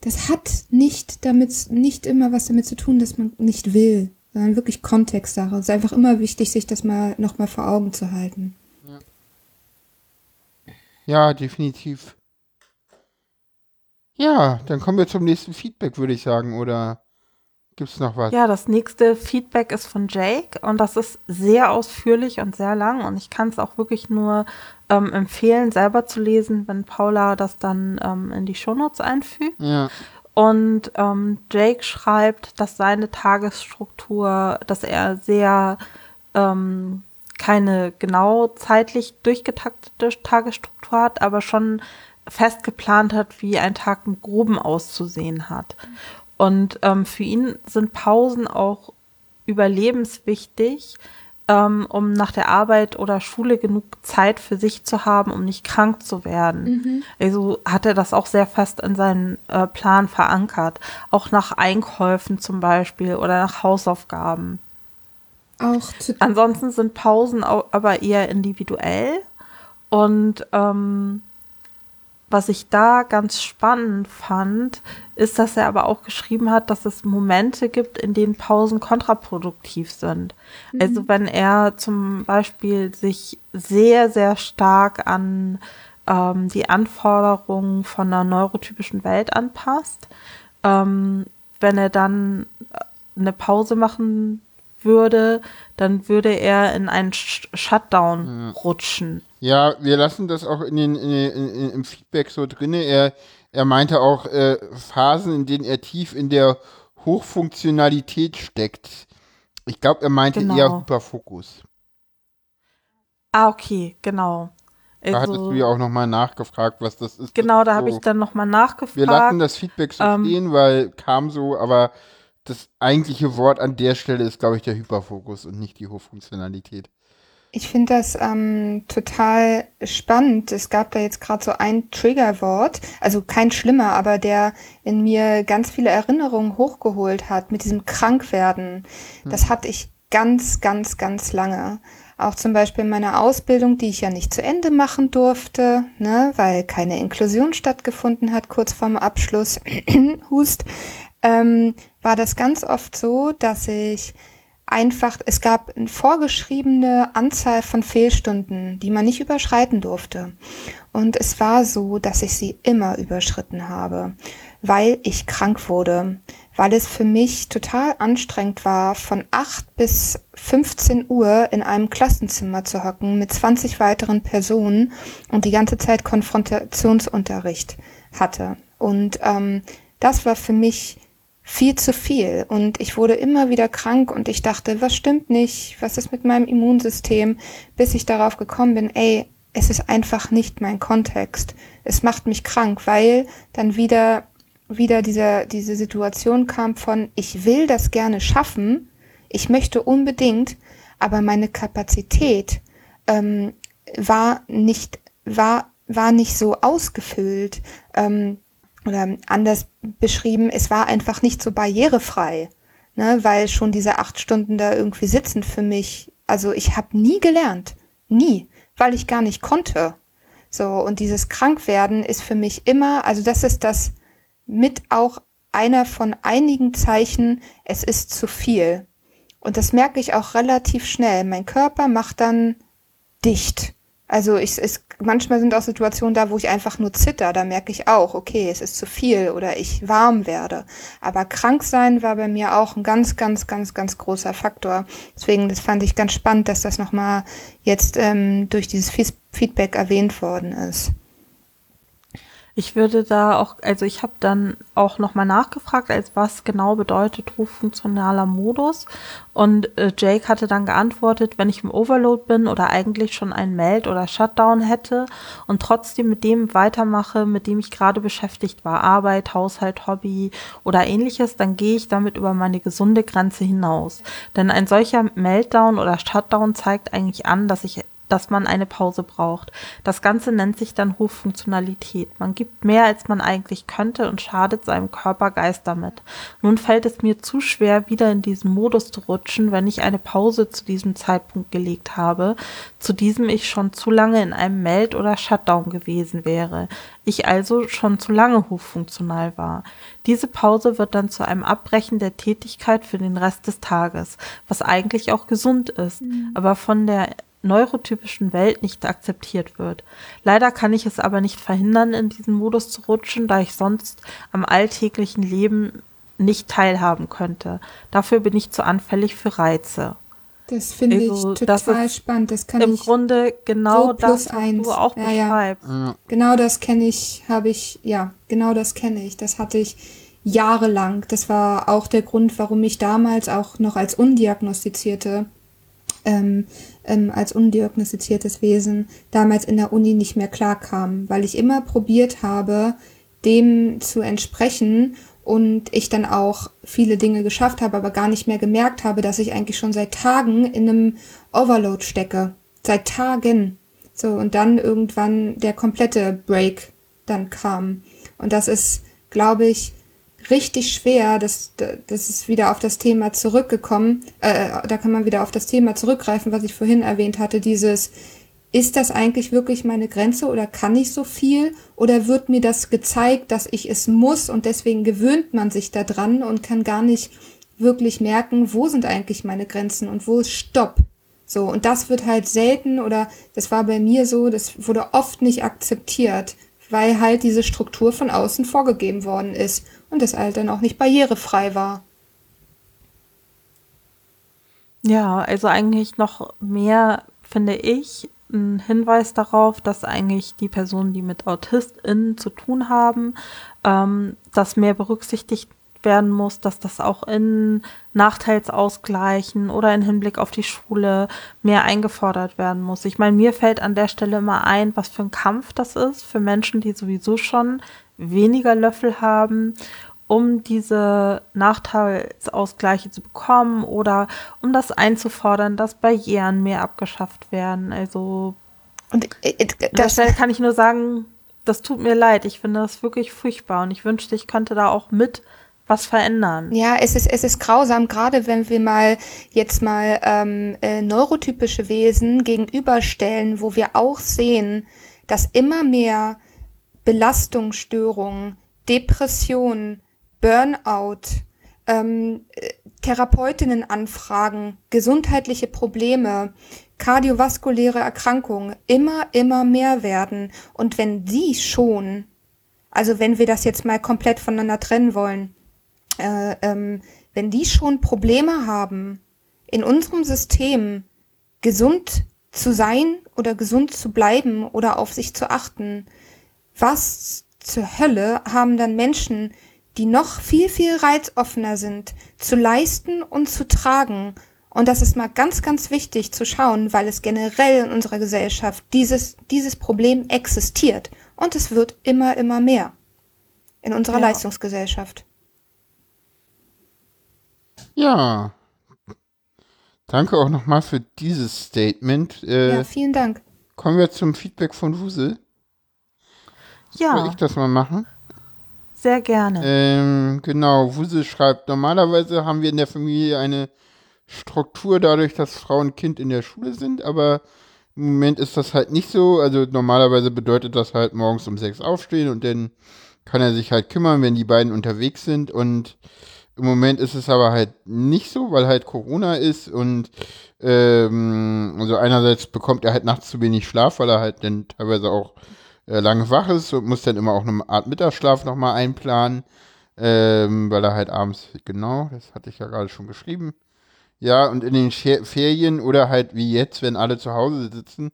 Das hat nicht damit, nicht immer was damit zu tun, dass man nicht will, sondern wirklich Kontextsache. Es ist einfach immer wichtig, sich das mal nochmal vor Augen zu halten. Ja, definitiv. Ja, dann kommen wir zum nächsten Feedback, würde ich sagen, oder gibt's noch was? Ja, das nächste Feedback ist von Jake und das ist sehr ausführlich und sehr lang und ich kann es auch wirklich nur ähm, empfehlen, selber zu lesen, wenn Paula das dann ähm, in die Shownotes einfügt. Ja, Und ähm, Jake schreibt, dass seine Tagesstruktur, dass er sehr ähm, keine genau zeitlich durchgetaktete Tagesstruktur hat, aber schon fest geplant hat, wie ein Tag im Groben auszusehen hat. Und ähm, für ihn sind Pausen auch überlebenswichtig, ähm, um nach der Arbeit oder Schule genug Zeit für sich zu haben, um nicht krank zu werden. Also hat er das auch sehr fest in seinen äh, Plan verankert. Auch nach Einkäufen zum Beispiel oder nach Hausaufgaben. Auch Ansonsten sind Pausen au- aber eher individuell. Und ähm, was ich da ganz spannend fand, ist, dass er aber auch geschrieben hat, dass es Momente gibt, in denen Pausen kontraproduktiv sind. Also wenn er zum Beispiel sich sehr, sehr stark an ähm, die Anforderungen von einer neurotypischen Welt anpasst, ähm, wenn er dann äh, eine Pause machen würde, dann würde er in einen Sh Shutdown rutschen. ja, wir lassen das auch in den, in, den- in, im Feedback so drinne. Er, er meinte auch äh, Phasen, in denen er tief in der Hochfunktionalität steckt. Ich glaube, er meinte Genau. eher Hyperfokus. Ah, okay, genau. Da hattest du ja auch nochmal nachgefragt, was das ist. genau, da Das habe so- ich dann nochmal Wir nachgefragt. lassen das Feedback so Ähm, stehen, weil kam so, aber das eigentliche Wort an der Stelle ist, glaube ich, der Hyperfokus und nicht die Hochfunktionalität. Ich finde das ähm, total spannend. Es gab da jetzt gerade so ein Triggerwort, also kein schlimmer, aber der in mir ganz viele Erinnerungen hochgeholt hat mit diesem Krankwerden. Das hatte ich ganz, ganz, ganz lange. Auch zum Beispiel in meiner Ausbildung, die ich ja nicht zu Ende machen durfte, ne, weil keine Inklusion stattgefunden hat kurz vorm Abschluss, Hust, ähm, war das ganz oft so, dass ich einfach, es gab eine vorgeschriebene Anzahl von Fehlstunden, die man nicht überschreiten durfte. Und es war so, dass ich sie immer überschritten habe, weil ich krank wurde, weil es für mich total anstrengend war, von 8 bis 15 Uhr in einem Klassenzimmer zu hocken mit 20 weiteren Personen und die ganze Zeit Konfrontationsunterricht hatte. Und ähm, das war für mich viel zu viel und ich wurde immer wieder krank und ich dachte, was stimmt nicht, was ist mit meinem Immunsystem, bis ich darauf gekommen bin, ey, es ist einfach nicht mein Kontext. Es macht mich krank, weil dann wieder wieder diese diese Situation kam von ich will das gerne schaffen, ich möchte unbedingt, aber meine Kapazität ähm, war nicht war war nicht so ausgefüllt. Ähm, oder anders beschrieben, es war einfach nicht so barrierefrei, ne, weil schon diese acht Stunden da irgendwie sitzen für mich. Also ich habe nie gelernt, nie, weil ich gar nicht konnte. So und dieses Krankwerden ist für mich immer, also das ist das mit auch einer von einigen Zeichen, es ist zu viel. Und das merke ich auch relativ schnell. Mein Körper macht dann dicht. Also ich, es, manchmal sind auch Situationen da, wo ich einfach nur zitter. Da merke ich auch, okay, es ist zu viel oder ich warm werde. Aber krank sein war bei mir auch ein ganz, ganz, ganz, ganz großer Faktor. Deswegen, das fand ich ganz spannend, dass das nochmal jetzt ähm, durch dieses Feedback erwähnt worden ist. Ich würde da auch, also ich habe dann auch nochmal nachgefragt, als was genau bedeutet hochfunktionaler Modus. Und äh, Jake hatte dann geantwortet, wenn ich im Overload bin oder eigentlich schon einen Meld- oder Shutdown hätte und trotzdem mit dem weitermache, mit dem ich gerade beschäftigt war, Arbeit, Haushalt, Hobby oder ähnliches, dann gehe ich damit über meine gesunde Grenze hinaus. Denn ein solcher Meltdown oder Shutdown zeigt eigentlich an, dass ich dass man eine Pause braucht. Das Ganze nennt sich dann Hochfunktionalität. Man gibt mehr, als man eigentlich könnte und schadet seinem Körper, Geist damit. Nun fällt es mir zu schwer, wieder in diesen Modus zu rutschen, wenn ich eine Pause zu diesem Zeitpunkt gelegt habe, zu diesem ich schon zu lange in einem Meld- oder Shutdown gewesen wäre. Ich also schon zu lange hochfunktional war. Diese Pause wird dann zu einem Abbrechen der Tätigkeit für den Rest des Tages, was eigentlich auch gesund ist, aber von der neurotypischen Welt nicht akzeptiert wird. Leider kann ich es aber nicht verhindern, in diesen Modus zu rutschen, da ich sonst am alltäglichen Leben nicht teilhaben könnte. Dafür bin ich zu anfällig für Reize. Das finde Also, ich das total ist spannend. Das kann Im ich Grunde genau so plus das, eins. du auch Ja, ja. beschreibst. Genau das kenne ich, habe ich, ja, genau das kenne ich. Das hatte ich jahrelang. Das war auch der Grund, warum ich damals auch noch als undiagnostizierte, ähm, ähm, als undiagnostiziertes Wesen damals in der Uni nicht mehr klarkam, weil ich immer probiert habe, dem zu entsprechen und ich dann auch viele Dinge geschafft habe, aber gar nicht mehr gemerkt habe, dass ich eigentlich schon seit Tagen in einem Overload stecke. Seit Tagen. So, und dann irgendwann der komplette Break dann kam. Und das ist, glaube ich, richtig schwer. Das, das ist wieder auf das Thema zurückgekommen. Äh, da kann man wieder auf das Thema zurückgreifen, was ich vorhin erwähnt hatte. Dieses, ist das eigentlich wirklich meine Grenze oder kann ich so viel? Oder wird mir das gezeigt, dass ich es muss und deswegen gewöhnt man sich da dran und kann gar nicht wirklich merken, wo sind eigentlich meine Grenzen und wo ist Stopp? So, und das wird halt selten oder das war bei mir so, das wurde oft nicht akzeptiert, weil halt diese Struktur von außen vorgegeben worden ist und das dann auch nicht barrierefrei war. Ja, also eigentlich noch mehr, finde ich, ein Hinweis darauf, dass eigentlich die Personen, die mit AutistInnen zu tun haben, ähm, das mehr berücksichtigt werden muss, dass das auch in Nachteilsausgleichen oder in Hinblick auf die Schule mehr eingefordert werden muss. Ich meine, mir fällt an der Stelle immer ein, was für ein Kampf das ist für Menschen, die sowieso schon weniger Löffel haben, um diese Nachteilsausgleiche zu bekommen oder um das einzufordern, dass Barrieren mehr abgeschafft werden. Also und äh, das kann ich nur sagen, das tut mir leid. Ich finde das wirklich furchtbar und ich wünschte, ich könnte da auch mit was verändern. Ja, es ist, es ist grausam, gerade wenn wir mal jetzt mal ähm, äh, neurotypische Wesen gegenüberstellen, wo wir auch sehen, dass immer mehr Belastungsstörungen, Depressionen, Burnout, ähm, äh, Therapeutinnenanfragen, gesundheitliche Probleme, kardiovaskuläre Erkrankungen immer, immer mehr werden. Und wenn die schon, also wenn wir das jetzt mal komplett voneinander trennen wollen, äh, ähm, wenn die schon Probleme haben, in unserem System gesund zu sein oder gesund zu bleiben oder auf sich zu achten, was zur Hölle haben dann Menschen, die noch viel, viel reizoffener sind, zu leisten und zu tragen und das ist mal ganz, ganz wichtig zu schauen, weil es generell in unserer Gesellschaft dieses, dieses Problem existiert. Und es wird immer, immer mehr in unserer ja. Leistungsgesellschaft. Ja. Danke auch nochmal für dieses Statement. Äh, ja, vielen Dank. Kommen wir zum Feedback von Wusel. Ja. Soll ich das mal machen? Sehr gerne. Ähm, genau, Wusel schreibt, normalerweise haben wir in der Familie eine Struktur dadurch, dass Frau und Kind in der Schule sind, aber im Moment ist das halt nicht so. Also normalerweise bedeutet das halt morgens um sechs aufstehen und dann kann er sich halt kümmern, wenn die beiden unterwegs sind und im Moment ist es aber halt nicht so, weil halt Corona ist und ähm, also einerseits bekommt er halt nachts zu wenig Schlaf, weil er halt dann teilweise auch äh, lange wach ist und muss dann immer auch eine Art Mittagsschlaf nochmal einplanen, ähm, weil er halt abends, genau, das hatte ich ja gerade schon geschrieben, ja, und in den Ferien oder halt wie jetzt, wenn alle zu Hause sitzen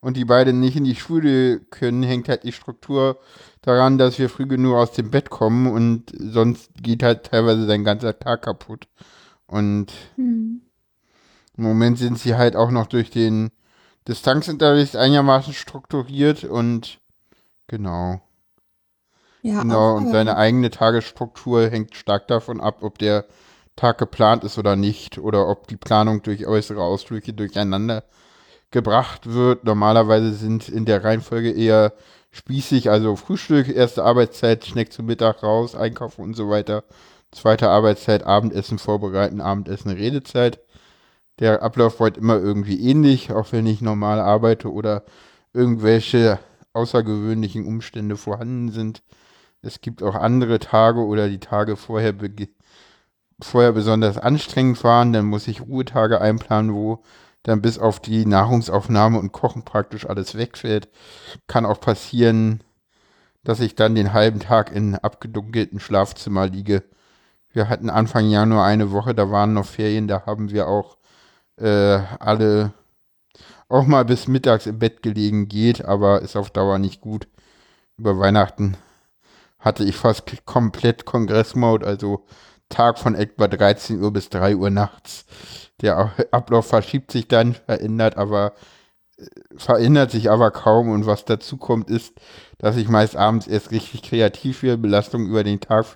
und die beiden nicht in die Schule können, hängt halt die Struktur daran, dass wir früh genug aus dem Bett kommen und sonst geht halt teilweise sein ganzer Tag kaputt. Und hm. im Moment sind sie halt auch noch durch den Distanzunterricht einigermaßen strukturiert und genau. Ja, genau, und seine eigene Tagesstruktur hängt stark davon ab, ob der Tag geplant ist oder nicht oder ob die Planung durch äußere Ausdrücke durcheinander gebracht wird. Normalerweise sind in der Reihenfolge eher spießig, also Frühstück, erste Arbeitszeit, Schneck zum Mittag raus, einkaufen und so weiter. Zweite Arbeitszeit, Abendessen vorbereiten, Abendessen, Redezeit. Der Ablauf wird immer irgendwie ähnlich, auch wenn ich normal arbeite oder irgendwelche außergewöhnlichen Umstände vorhanden sind. Es gibt auch andere Tage oder die Tage vorher vorher besonders anstrengend waren, dann muss ich Ruhetage einplanen, wo dann bis auf die Nahrungsaufnahme und Kochen praktisch alles wegfällt. Kann auch passieren, dass ich dann den halben Tag in abgedunkelten Schlafzimmer liege. Wir hatten Anfang Januar eine Woche, da waren noch Ferien, da haben wir auch äh, alle auch mal bis mittags im Bett gelegen, geht, aber ist auf Dauer nicht gut. Über Weihnachten hatte ich fast komplett Kongressmode, also Tag von etwa 13 Uhr bis 3 Uhr nachts. Der Ablauf verschiebt sich dann, verändert aber äh, verändert sich aber kaum und was dazu kommt ist, dass ich meist abends erst richtig kreativ werde. Belastung über den Tag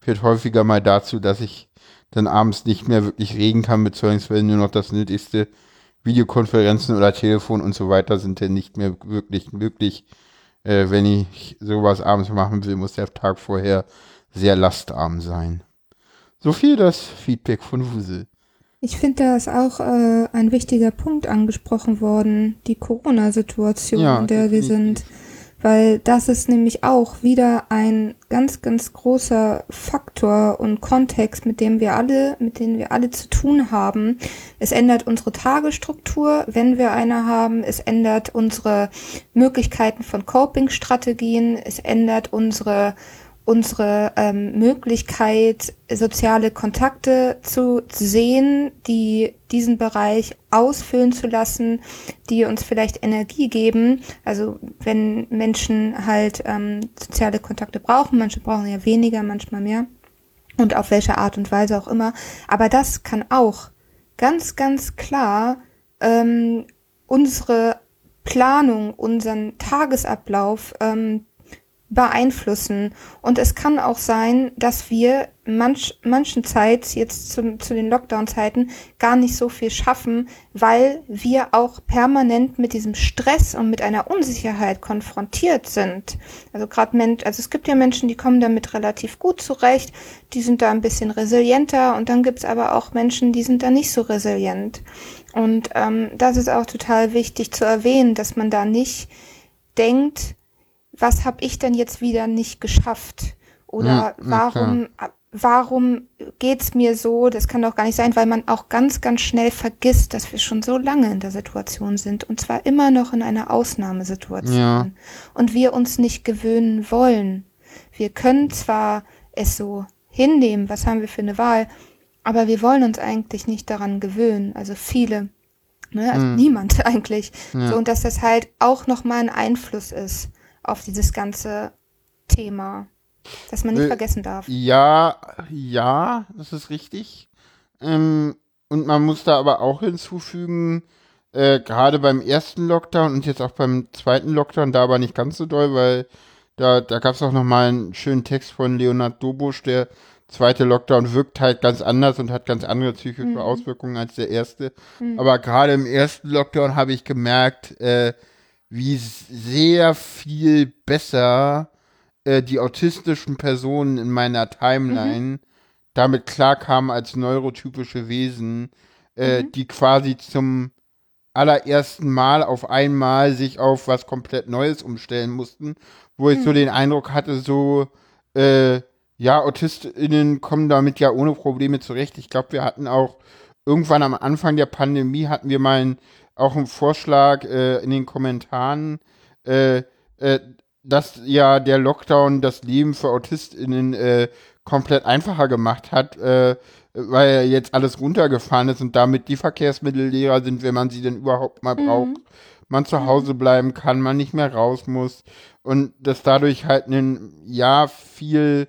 führt häufiger mal dazu, dass ich dann abends nicht mehr wirklich reden kann, beziehungsweise nur noch das Nötigste. Videokonferenzen oder Telefon und so weiter sind dann nicht mehr wirklich möglich. Äh, wenn ich sowas abends machen will, muss der Tag vorher sehr lastarm sein. So viel das Feedback von Wusel. Ich finde, da ist auch äh, ein wichtiger Punkt angesprochen worden, die Corona-Situation, ja, in der wir sind. Weil das ist nämlich auch wieder ein ganz, ganz großer Faktor und Kontext, mit dem wir alle, mit denen wir alle zu tun haben. Es ändert unsere Tagesstruktur, wenn wir eine haben. Es ändert unsere Möglichkeiten von Coping-Strategien. Es ändert unsere unsere ähm, Möglichkeit, soziale Kontakte zu sehen, die diesen Bereich ausfüllen zu lassen, die uns vielleicht Energie geben. Also wenn Menschen halt ähm, soziale Kontakte brauchen, manche brauchen ja weniger, manchmal mehr. und auf welche Art und Weise auch immer. Aber das kann auch ganz, ganz klar ähm, unsere Planung, unseren Tagesablauf ähm, beeinflussen. Und es kann auch sein, dass wir manch, manchen Zeit, jetzt zu, zu den Lockdown-Zeiten, gar nicht so viel schaffen, weil wir auch permanent mit diesem Stress und mit einer Unsicherheit konfrontiert sind. Also gerade Mensch, also es gibt ja Menschen, die kommen damit relativ gut zurecht, die sind da ein bisschen resilienter und dann gibt's aber auch Menschen, die sind da nicht so resilient. Und ähm, das ist auch total wichtig zu erwähnen, dass man da nicht denkt, was habe ich denn jetzt wieder nicht geschafft? Oder na warum, warum geht's mir so? Das kann doch gar nicht sein, weil man auch ganz, ganz schnell vergisst, dass wir schon so lange in der Situation sind und zwar immer noch in einer Ausnahmesituation Ja. und wir uns nicht gewöhnen wollen. Wir können zwar es so hinnehmen, was haben wir für eine Wahl, aber wir wollen uns eigentlich nicht daran gewöhnen. Also viele, ne? also niemand eigentlich. Ja. So und dass das halt auch nochmal ein Einfluss ist auf dieses ganze Thema, dass man nicht Äh, vergessen darf. Ja, ja, das ist richtig. Ähm, und man muss da aber auch hinzufügen, äh, gerade beim ersten Lockdown und jetzt auch beim zweiten Lockdown, da aber nicht ganz so doll, weil da, da gab es auch nochmal einen schönen Text von Leonard Dobusch, der zweite Lockdown wirkt halt ganz anders und hat ganz andere psychische Auswirkungen als der erste. Aber gerade im ersten Lockdown habe ich gemerkt, äh, wie sehr viel besser äh, die autistischen Personen in meiner Timeline damit klarkamen als neurotypische Wesen, äh, die quasi zum allerersten Mal auf einmal sich auf was komplett Neues umstellen mussten, wo ich so den Eindruck hatte, so, äh, ja, AutistInnen kommen damit ja ohne Probleme zurecht. Ich glaube, wir hatten auch irgendwann am Anfang der Pandemie hatten wir mal einen, auch einen Vorschlag äh, in den Kommentaren, äh, äh, dass ja der Lockdown das Leben für AutistInnen äh, komplett einfacher gemacht hat, äh, weil jetzt alles runtergefahren ist und damit die Verkehrsmittel leerer sind, wenn man sie denn überhaupt mal braucht. Man zu Hause bleiben kann, man nicht mehr raus muss und dass dadurch halt ein ja viel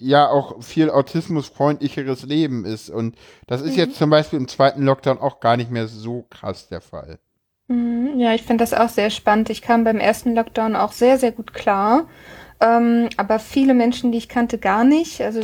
ja auch viel autismusfreundlicheres Leben ist und das ist jetzt zum Beispiel im zweiten Lockdown auch gar nicht mehr so krass der Fall. Mhm, Ja, ich finde das auch sehr spannend. Ich kam beim ersten Lockdown auch sehr, sehr gut klar. Ähm, aber viele Menschen, die ich kannte, gar nicht, also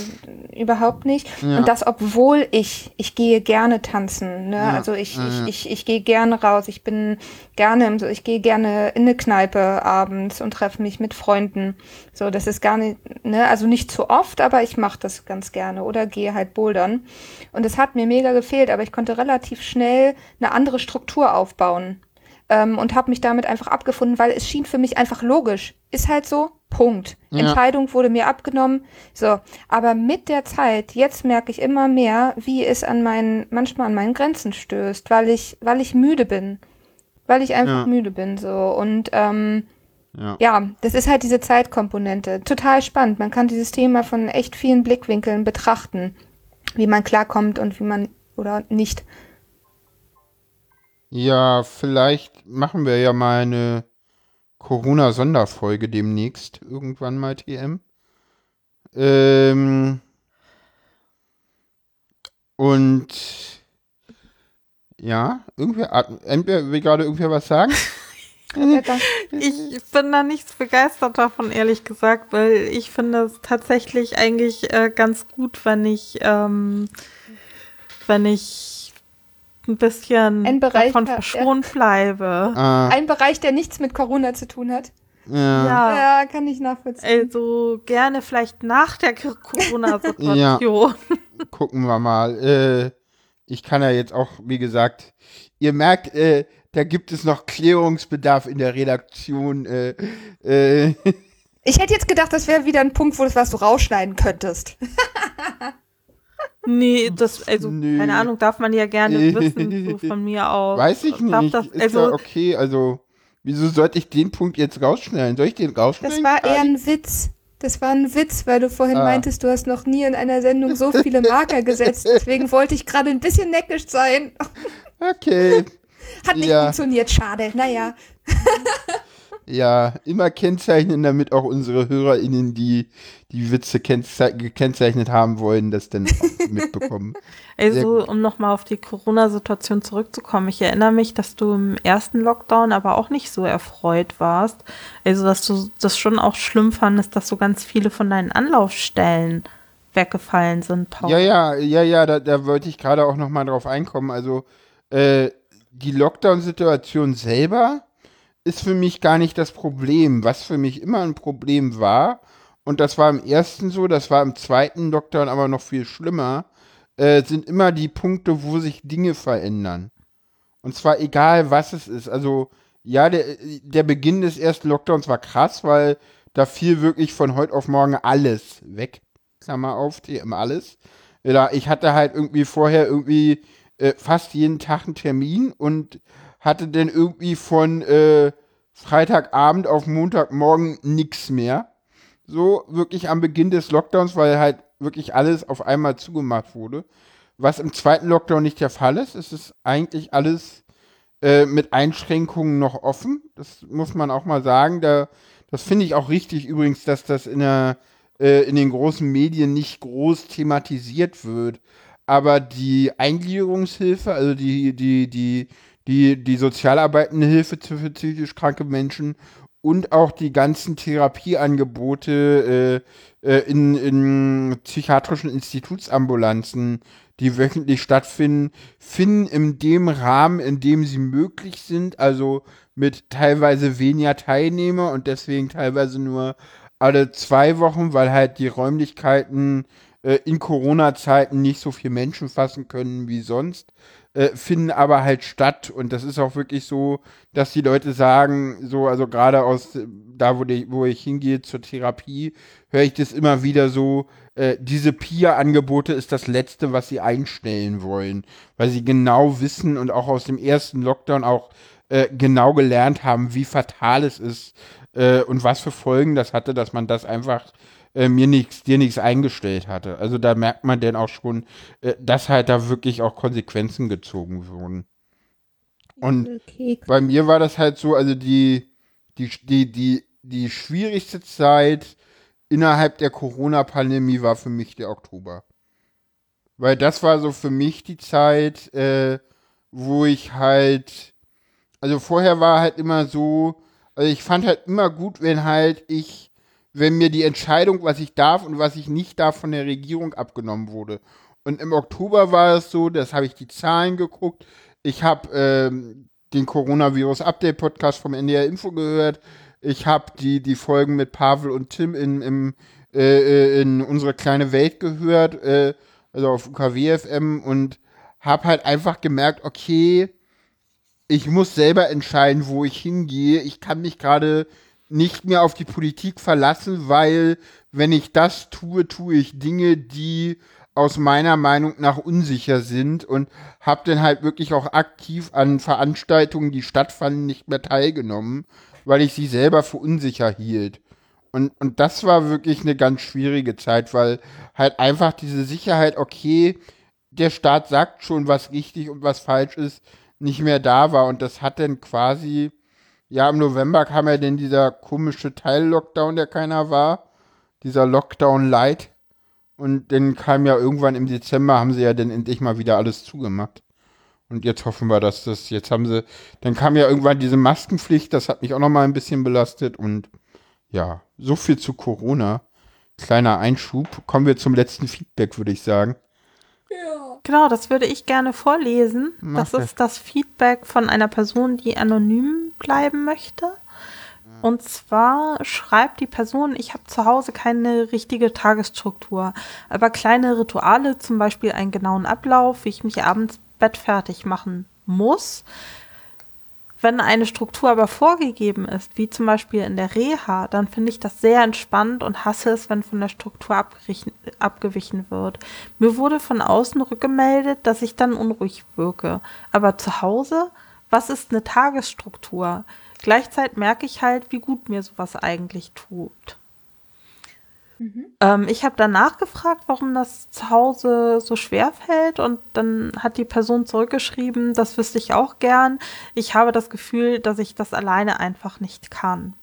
überhaupt nicht. Ja. Und das, obwohl ich, ich gehe gerne tanzen, ne? Ja, Also ich, ja, ich, ich, ich gehe gerne raus, ich bin gerne im, so, ich gehe gerne in eine Kneipe abends und treffe mich mit Freunden. So, das ist gar nicht, ne, also nicht zu oft, aber ich mache das ganz gerne oder gehe halt bouldern. Und es hat mir mega gefehlt, aber ich konnte relativ schnell eine andere Struktur aufbauen ähm, und habe mich damit einfach abgefunden, weil es schien für mich einfach logisch. Ist halt so, Punkt. Ja. Entscheidung wurde mir abgenommen. So, aber mit der Zeit, jetzt merke ich immer mehr, wie es an meinen, manchmal an meinen Grenzen stößt, weil ich, weil ich müde bin. Weil ich einfach Ja. müde bin, so. Und ähm, Ja. ja, das ist halt diese Zeitkomponente. Total spannend. Man kann dieses Thema von echt vielen Blickwinkeln betrachten, wie man klarkommt und wie man oder nicht. Ja, vielleicht machen wir ja mal eine Corona-Sonderfolge demnächst, irgendwann mal TM. Ähm, und ja, irgendwer, atmet- entweder will gerade irgendwer was sagen? Ich bin da nicht so begeistert davon, ehrlich gesagt, weil ich finde es tatsächlich eigentlich äh, ganz gut, wenn ich, ähm, wenn ich ein bisschen Ein Bereich, davon ja. verschont bleibe. Ah, Ein Bereich, der nichts mit Corona zu tun hat. ja. Ja, Ja, kann ich nachvollziehen. also gerne vielleicht nach der Corona-Situation. gucken wir mal. Äh, ich kann ja jetzt auch, wie gesagt, ihr merkt, äh, da gibt es noch Klärungsbedarf in der Redaktion. Äh, äh, Ich hätte jetzt gedacht, das wäre wieder ein Punkt, wo das was du rausschneiden könntest. Nee, das, also, Nö. keine Ahnung, darf man ja gerne wissen, so von mir aus. weiß ich Darf nicht. Das, ist also, ja okay, also wieso sollte ich den Punkt jetzt rausschneiden? Soll ich den rausschneiden? Das war eher ein Witz. Das war ein Witz, weil du vorhin Ah. meintest, du hast noch nie in einer Sendung so viele Marker gesetzt. Deswegen wollte ich gerade ein bisschen neckisch sein. Okay. Hat nicht Ja. funktioniert, schade. Naja. Ja, immer kennzeichnen, damit auch unsere HörerInnen, die die Witze gekennzeichnet haben wollen, das dann mitbekommen. Also, um nochmal auf die Corona-Situation zurückzukommen, ich erinnere mich, dass du im ersten Lockdown aber auch nicht so erfreut warst. Also, dass du das schon auch schlimm fandest, dass so ganz viele von deinen Anlaufstellen weggefallen sind, Paul. Ja, ja, ja, ja, da, da wollte ich gerade auch nochmal drauf einkommen. Also, äh, die Lockdown-Situation selber ist für mich gar nicht das Problem. Was für mich immer ein Problem war, und das war im ersten so, das war im zweiten Lockdown aber noch viel schlimmer, äh, sind immer die Punkte, wo sich Dinge verändern. Und zwar egal, was es ist. Also, ja, der, der Beginn des ersten Lockdowns war krass, weil da fiel wirklich von heute auf morgen alles weg. Klammer auf, TM alles. Ich hatte halt irgendwie vorher irgendwie äh, fast jeden Tag einen Termin und hatte dann irgendwie von äh, Freitagabend auf Montagmorgen nichts mehr. So wirklich am Beginn des Lockdowns, weil halt wirklich alles auf einmal zugemacht wurde. Was im zweiten Lockdown nicht der Fall ist, es ist eigentlich alles äh, mit Einschränkungen noch offen. Das muss man auch mal sagen. Da, das finde ich auch richtig übrigens, dass das in, der, äh, in den großen Medien nicht groß thematisiert wird. Aber die Eingliederungshilfe, also die, die, die die, die sozialarbeitende Hilfe für psychisch kranke Menschen und auch die ganzen Therapieangebote äh, äh, in, in psychiatrischen Institutsambulanzen, die wöchentlich stattfinden, finden in dem Rahmen, in dem sie möglich sind, also mit teilweise weniger Teilnehmer und deswegen teilweise nur alle zwei Wochen, weil halt die Räumlichkeiten äh, in Corona-Zeiten nicht so viel Menschen fassen können wie sonst, äh, finden aber halt statt. Und das ist auch wirklich so, dass die Leute sagen, so, also gerade aus da, wo, die, wo ich hingehe zur Therapie, höre ich das immer wieder so, äh, diese Peer-Angebote ist das Letzte, was sie einstellen wollen. Weil sie genau wissen und auch aus dem ersten Lockdown auch äh, genau gelernt haben, wie fatal es ist äh, und was für Folgen das hatte, dass man das einfach äh, mir nichts, dir nichts eingestellt hatte. Also da merkt man denn auch schon, äh, dass halt da wirklich auch Konsequenzen gezogen wurden. Und okay. bei mir war das halt so, also die, die, die, die, die schwierigste Zeit innerhalb der Corona-Pandemie war für mich der Oktober. Weil das war so für mich die Zeit, äh, wo ich halt, also vorher war halt immer so, also ich fand halt immer gut, wenn halt ich wenn mir die Entscheidung, was ich darf und was ich nicht darf, von der Regierung abgenommen wurde. Und im Oktober war es so, das habe ich die Zahlen geguckt. Ich habe ähm, den Coronavirus-Update-Podcast vom NDR Info gehört. Ich habe die, die Folgen mit Pavel und Tim in, im, äh, äh in unsere kleine Welt gehört, äh, also auf UKW-FM und habe halt einfach gemerkt, okay, ich muss selber entscheiden, wo ich hingehe. Ich kann mich gerade nicht mehr auf die Politik verlassen, weil wenn ich das tue, tue ich Dinge, die aus meiner Meinung nach unsicher sind und habe dann halt wirklich auch aktiv an Veranstaltungen, die stattfanden, nicht mehr teilgenommen, weil ich sie selber für unsicher hielt. Und, und das war wirklich eine ganz schwierige Zeit, weil halt einfach diese Sicherheit, okay, der Staat sagt schon, was richtig und was falsch ist, nicht mehr da war. Und das hat dann quasi ja, im November kam ja dann dieser komische Teil-Lockdown, der keiner war. Dieser Lockdown Light. Und dann kam ja irgendwann im Dezember, haben sie ja dann endlich mal wieder alles zugemacht. Und jetzt hoffen wir, dass das, jetzt haben sie, dann kam ja irgendwann diese Maskenpflicht, das hat mich auch noch mal ein bisschen belastet. Und ja, so viel zu Corona. Kleiner Einschub. Kommen wir zum letzten Feedback, würde ich sagen. Genau, das würde ich gerne vorlesen. Mach das ist das Feedback von einer Person, die anonym bleiben möchte. Und zwar schreibt die Person, ich habe zu Hause keine richtige Tagesstruktur, aber kleine Rituale, zum Beispiel einen genauen Ablauf, wie ich mich abends bettfertig machen muss, wenn eine Struktur aber vorgegeben ist, wie zum Beispiel in der Reha, dann finde ich das sehr entspannt und hasse es, wenn von der Struktur abgewichen wird. Mir wurde von außen rückgemeldet, dass ich dann unruhig wirke. Aber zu Hause, was ist eine Tagesstruktur? Gleichzeitig merke ich halt, wie gut mir sowas eigentlich tut. Ähm, ich habe danach gefragt, warum das zu Hause so schwer fällt und dann hat die Person zurückgeschrieben, das wüsste ich auch gern. Ich habe das Gefühl, dass ich das alleine einfach nicht kann.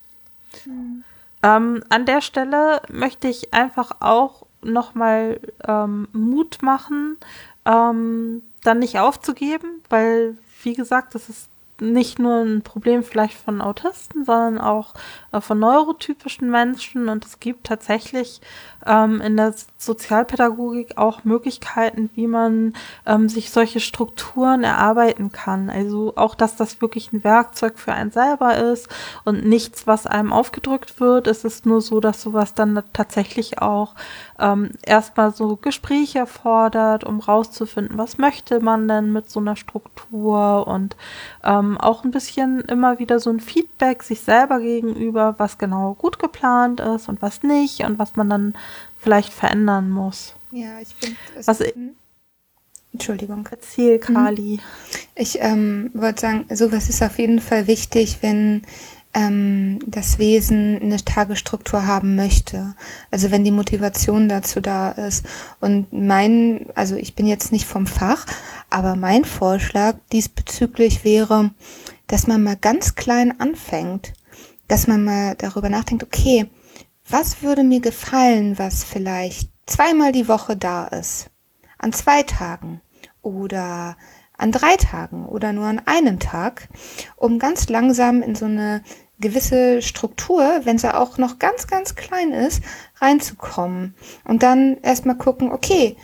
Ähm, an der Stelle möchte ich einfach auch nochmal ähm, Mut machen, ähm, dann nicht aufzugeben, weil, wie gesagt, das ist nicht nur ein Problem vielleicht von Autisten, sondern auch äh, von neurotypischen Menschen. Und es gibt tatsächlich ähm, in der Sozialpädagogik auch Möglichkeiten, wie man ähm, sich solche Strukturen erarbeiten kann. Also auch, dass das wirklich ein Werkzeug für einen selber ist und nichts, was einem aufgedrückt wird. Es ist nur so, dass sowas dann tatsächlich auch ähm, erstmal so Gespräche erfordert, um rauszufinden, was möchte man denn mit so einer Struktur und ähm, auch ein bisschen immer wieder so ein Feedback sich selber gegenüber, was genau gut geplant ist und was nicht und was man dann vielleicht verändern muss. Ja, ich finde es. Was ich- Hm? Entschuldigung. Erzähl, Kali. Ich ähm, würde sagen, sowas ist auf jeden Fall wichtig, wenn ähm, das Wesen eine Tagesstruktur haben möchte. Also wenn die Motivation dazu da ist. Und mein, also ich bin jetzt nicht vom Fach, aber mein Vorschlag diesbezüglich wäre, dass man mal ganz klein anfängt, dass man mal darüber nachdenkt, okay, was würde mir gefallen, was vielleicht zweimal die Woche da ist? An zwei Tagen oder an drei Tagen oder nur an einem Tag, um ganz langsam in so eine gewisse Struktur, wenn sie auch noch ganz, ganz klein ist, reinzukommen. Und dann erstmal gucken, okay,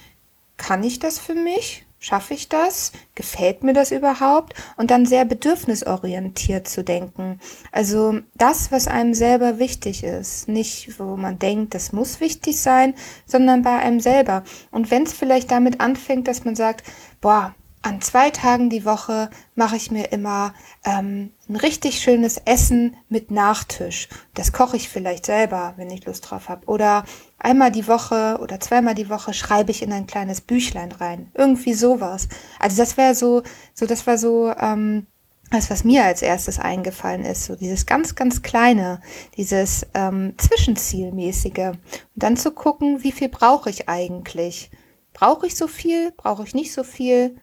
kann ich das für mich? Schaffe ich das? Gefällt mir das überhaupt? Und dann sehr bedürfnisorientiert zu denken. Also das, was einem selber wichtig ist. Nicht, wo man denkt, das muss wichtig sein, sondern bei einem selber. Und wenn es vielleicht damit anfängt, dass man sagt, boah, an zwei Tagen die Woche mache ich mir immer ähm, ein richtig schönes Essen mit Nachtisch. Das koche ich vielleicht selber, wenn ich Lust drauf habe. Oder einmal die Woche oder zweimal die Woche schreibe ich in ein kleines Büchlein rein. Irgendwie sowas. Also das wäre so, so das war so ähm, das, was mir als erstes eingefallen ist, so dieses ganz, ganz kleine, dieses ähm, Zwischenzielmäßige. Und dann zu gucken, wie viel brauche ich eigentlich? Brauche ich so viel? Brauche ich nicht so viel?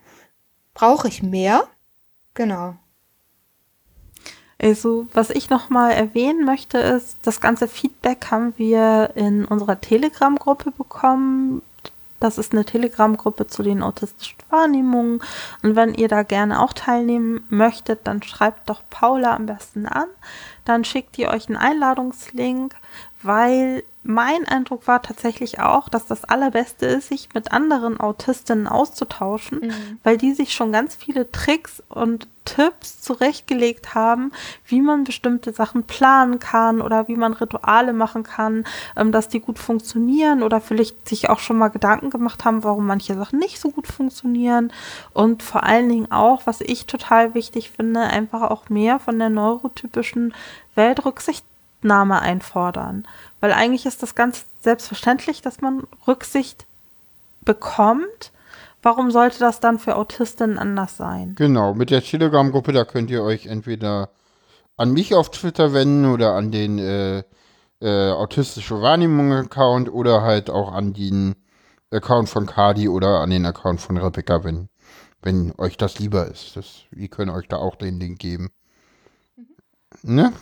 Brauche ich mehr? Genau. Also, was ich nochmal erwähnen möchte, ist, das ganze Feedback haben wir in unserer Telegram-Gruppe bekommen. Das ist eine Telegram-Gruppe zu den autistischen Wahrnehmungen. Und wenn ihr da gerne auch teilnehmen möchtet, dann schreibt doch Paula am besten an. Dann schickt ihr euch einen Einladungslink, weil mein Eindruck war tatsächlich auch, dass das Allerbeste ist, sich mit anderen Autistinnen auszutauschen, Mhm. weil die sich schon ganz viele Tricks und Tipps zurechtgelegt haben, wie man bestimmte Sachen planen kann oder wie man Rituale machen kann, ähm, dass die gut funktionieren oder vielleicht sich auch schon mal Gedanken gemacht haben, warum manche Sachen nicht so gut funktionieren. Und vor allen Dingen auch, was ich total wichtig finde, einfach auch mehr von der neurotypischen Welt Rücksichtnahme einfordern. Weil eigentlich ist das ganz selbstverständlich, dass man Rücksicht bekommt. Warum sollte das dann für Autistinnen anders sein? Genau, mit der Telegram-Gruppe, da könnt ihr euch entweder an mich auf Twitter wenden oder an den äh, äh, autistische Wahrnehmung-Account oder halt auch an den Account von Kadi oder an den Account von Rebecca, wenn, wenn euch das lieber ist. Das, wir können euch da auch den Link geben. Ne?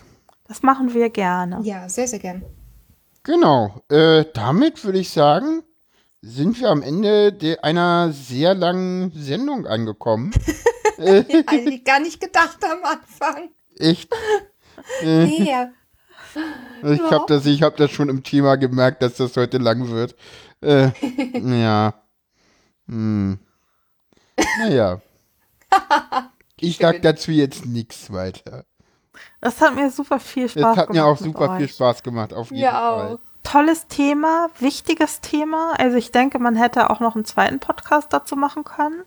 Das machen wir gerne. Ja, sehr, sehr gern. Genau. Äh, damit würde ich sagen, sind wir am Ende de einer sehr langen Sendung angekommen. Eigentlich gar nicht gedacht am Anfang. Echt. Äh, Nee, ja. Ich habe das, ich hab das schon im Thema gemerkt, dass das heute lang wird. Äh, ja. Hm. Naja. Ich sag dazu jetzt nichts weiter. Das hat mir super viel Es Spaß hat gemacht. mir auch super viel Spaß gemacht, auf jeden Mir Fall. auch. Tolles Thema, wichtiges Thema. Also ich denke, man hätte auch noch einen zweiten Podcast dazu machen können.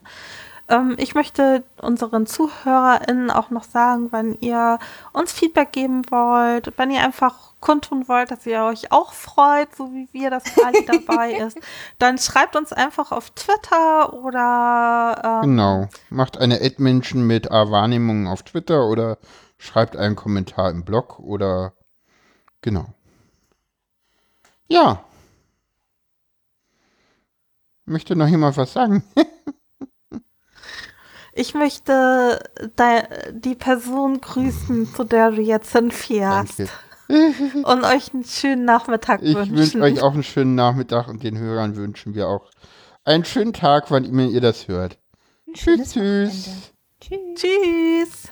Ähm, ich möchte unseren ZuhörerInnen auch noch sagen, wenn ihr uns Feedback geben wollt, wenn ihr einfach kundtun wollt, dass ihr euch auch freut, so wie wir, dass Kali dabei ist, dann schreibt uns einfach auf Twitter oder ähm, Genau. Macht eine Ad-Menschen mit A-Wahrnehmungen auf Twitter oder schreibt einen Kommentar im Blog oder genau. Ja, Möchte noch jemand was sagen? Ich möchte de- die Person grüßen, zu der du jetzt hinfährst. Danke. Und euch einen schönen Nachmittag Ich wünschen. wünsche euch auch einen schönen Nachmittag und den Hörern wünschen wir auch einen schönen Tag, wann immer ihr das hört. Tschüss, tschüss. Tschüss. Tschüss.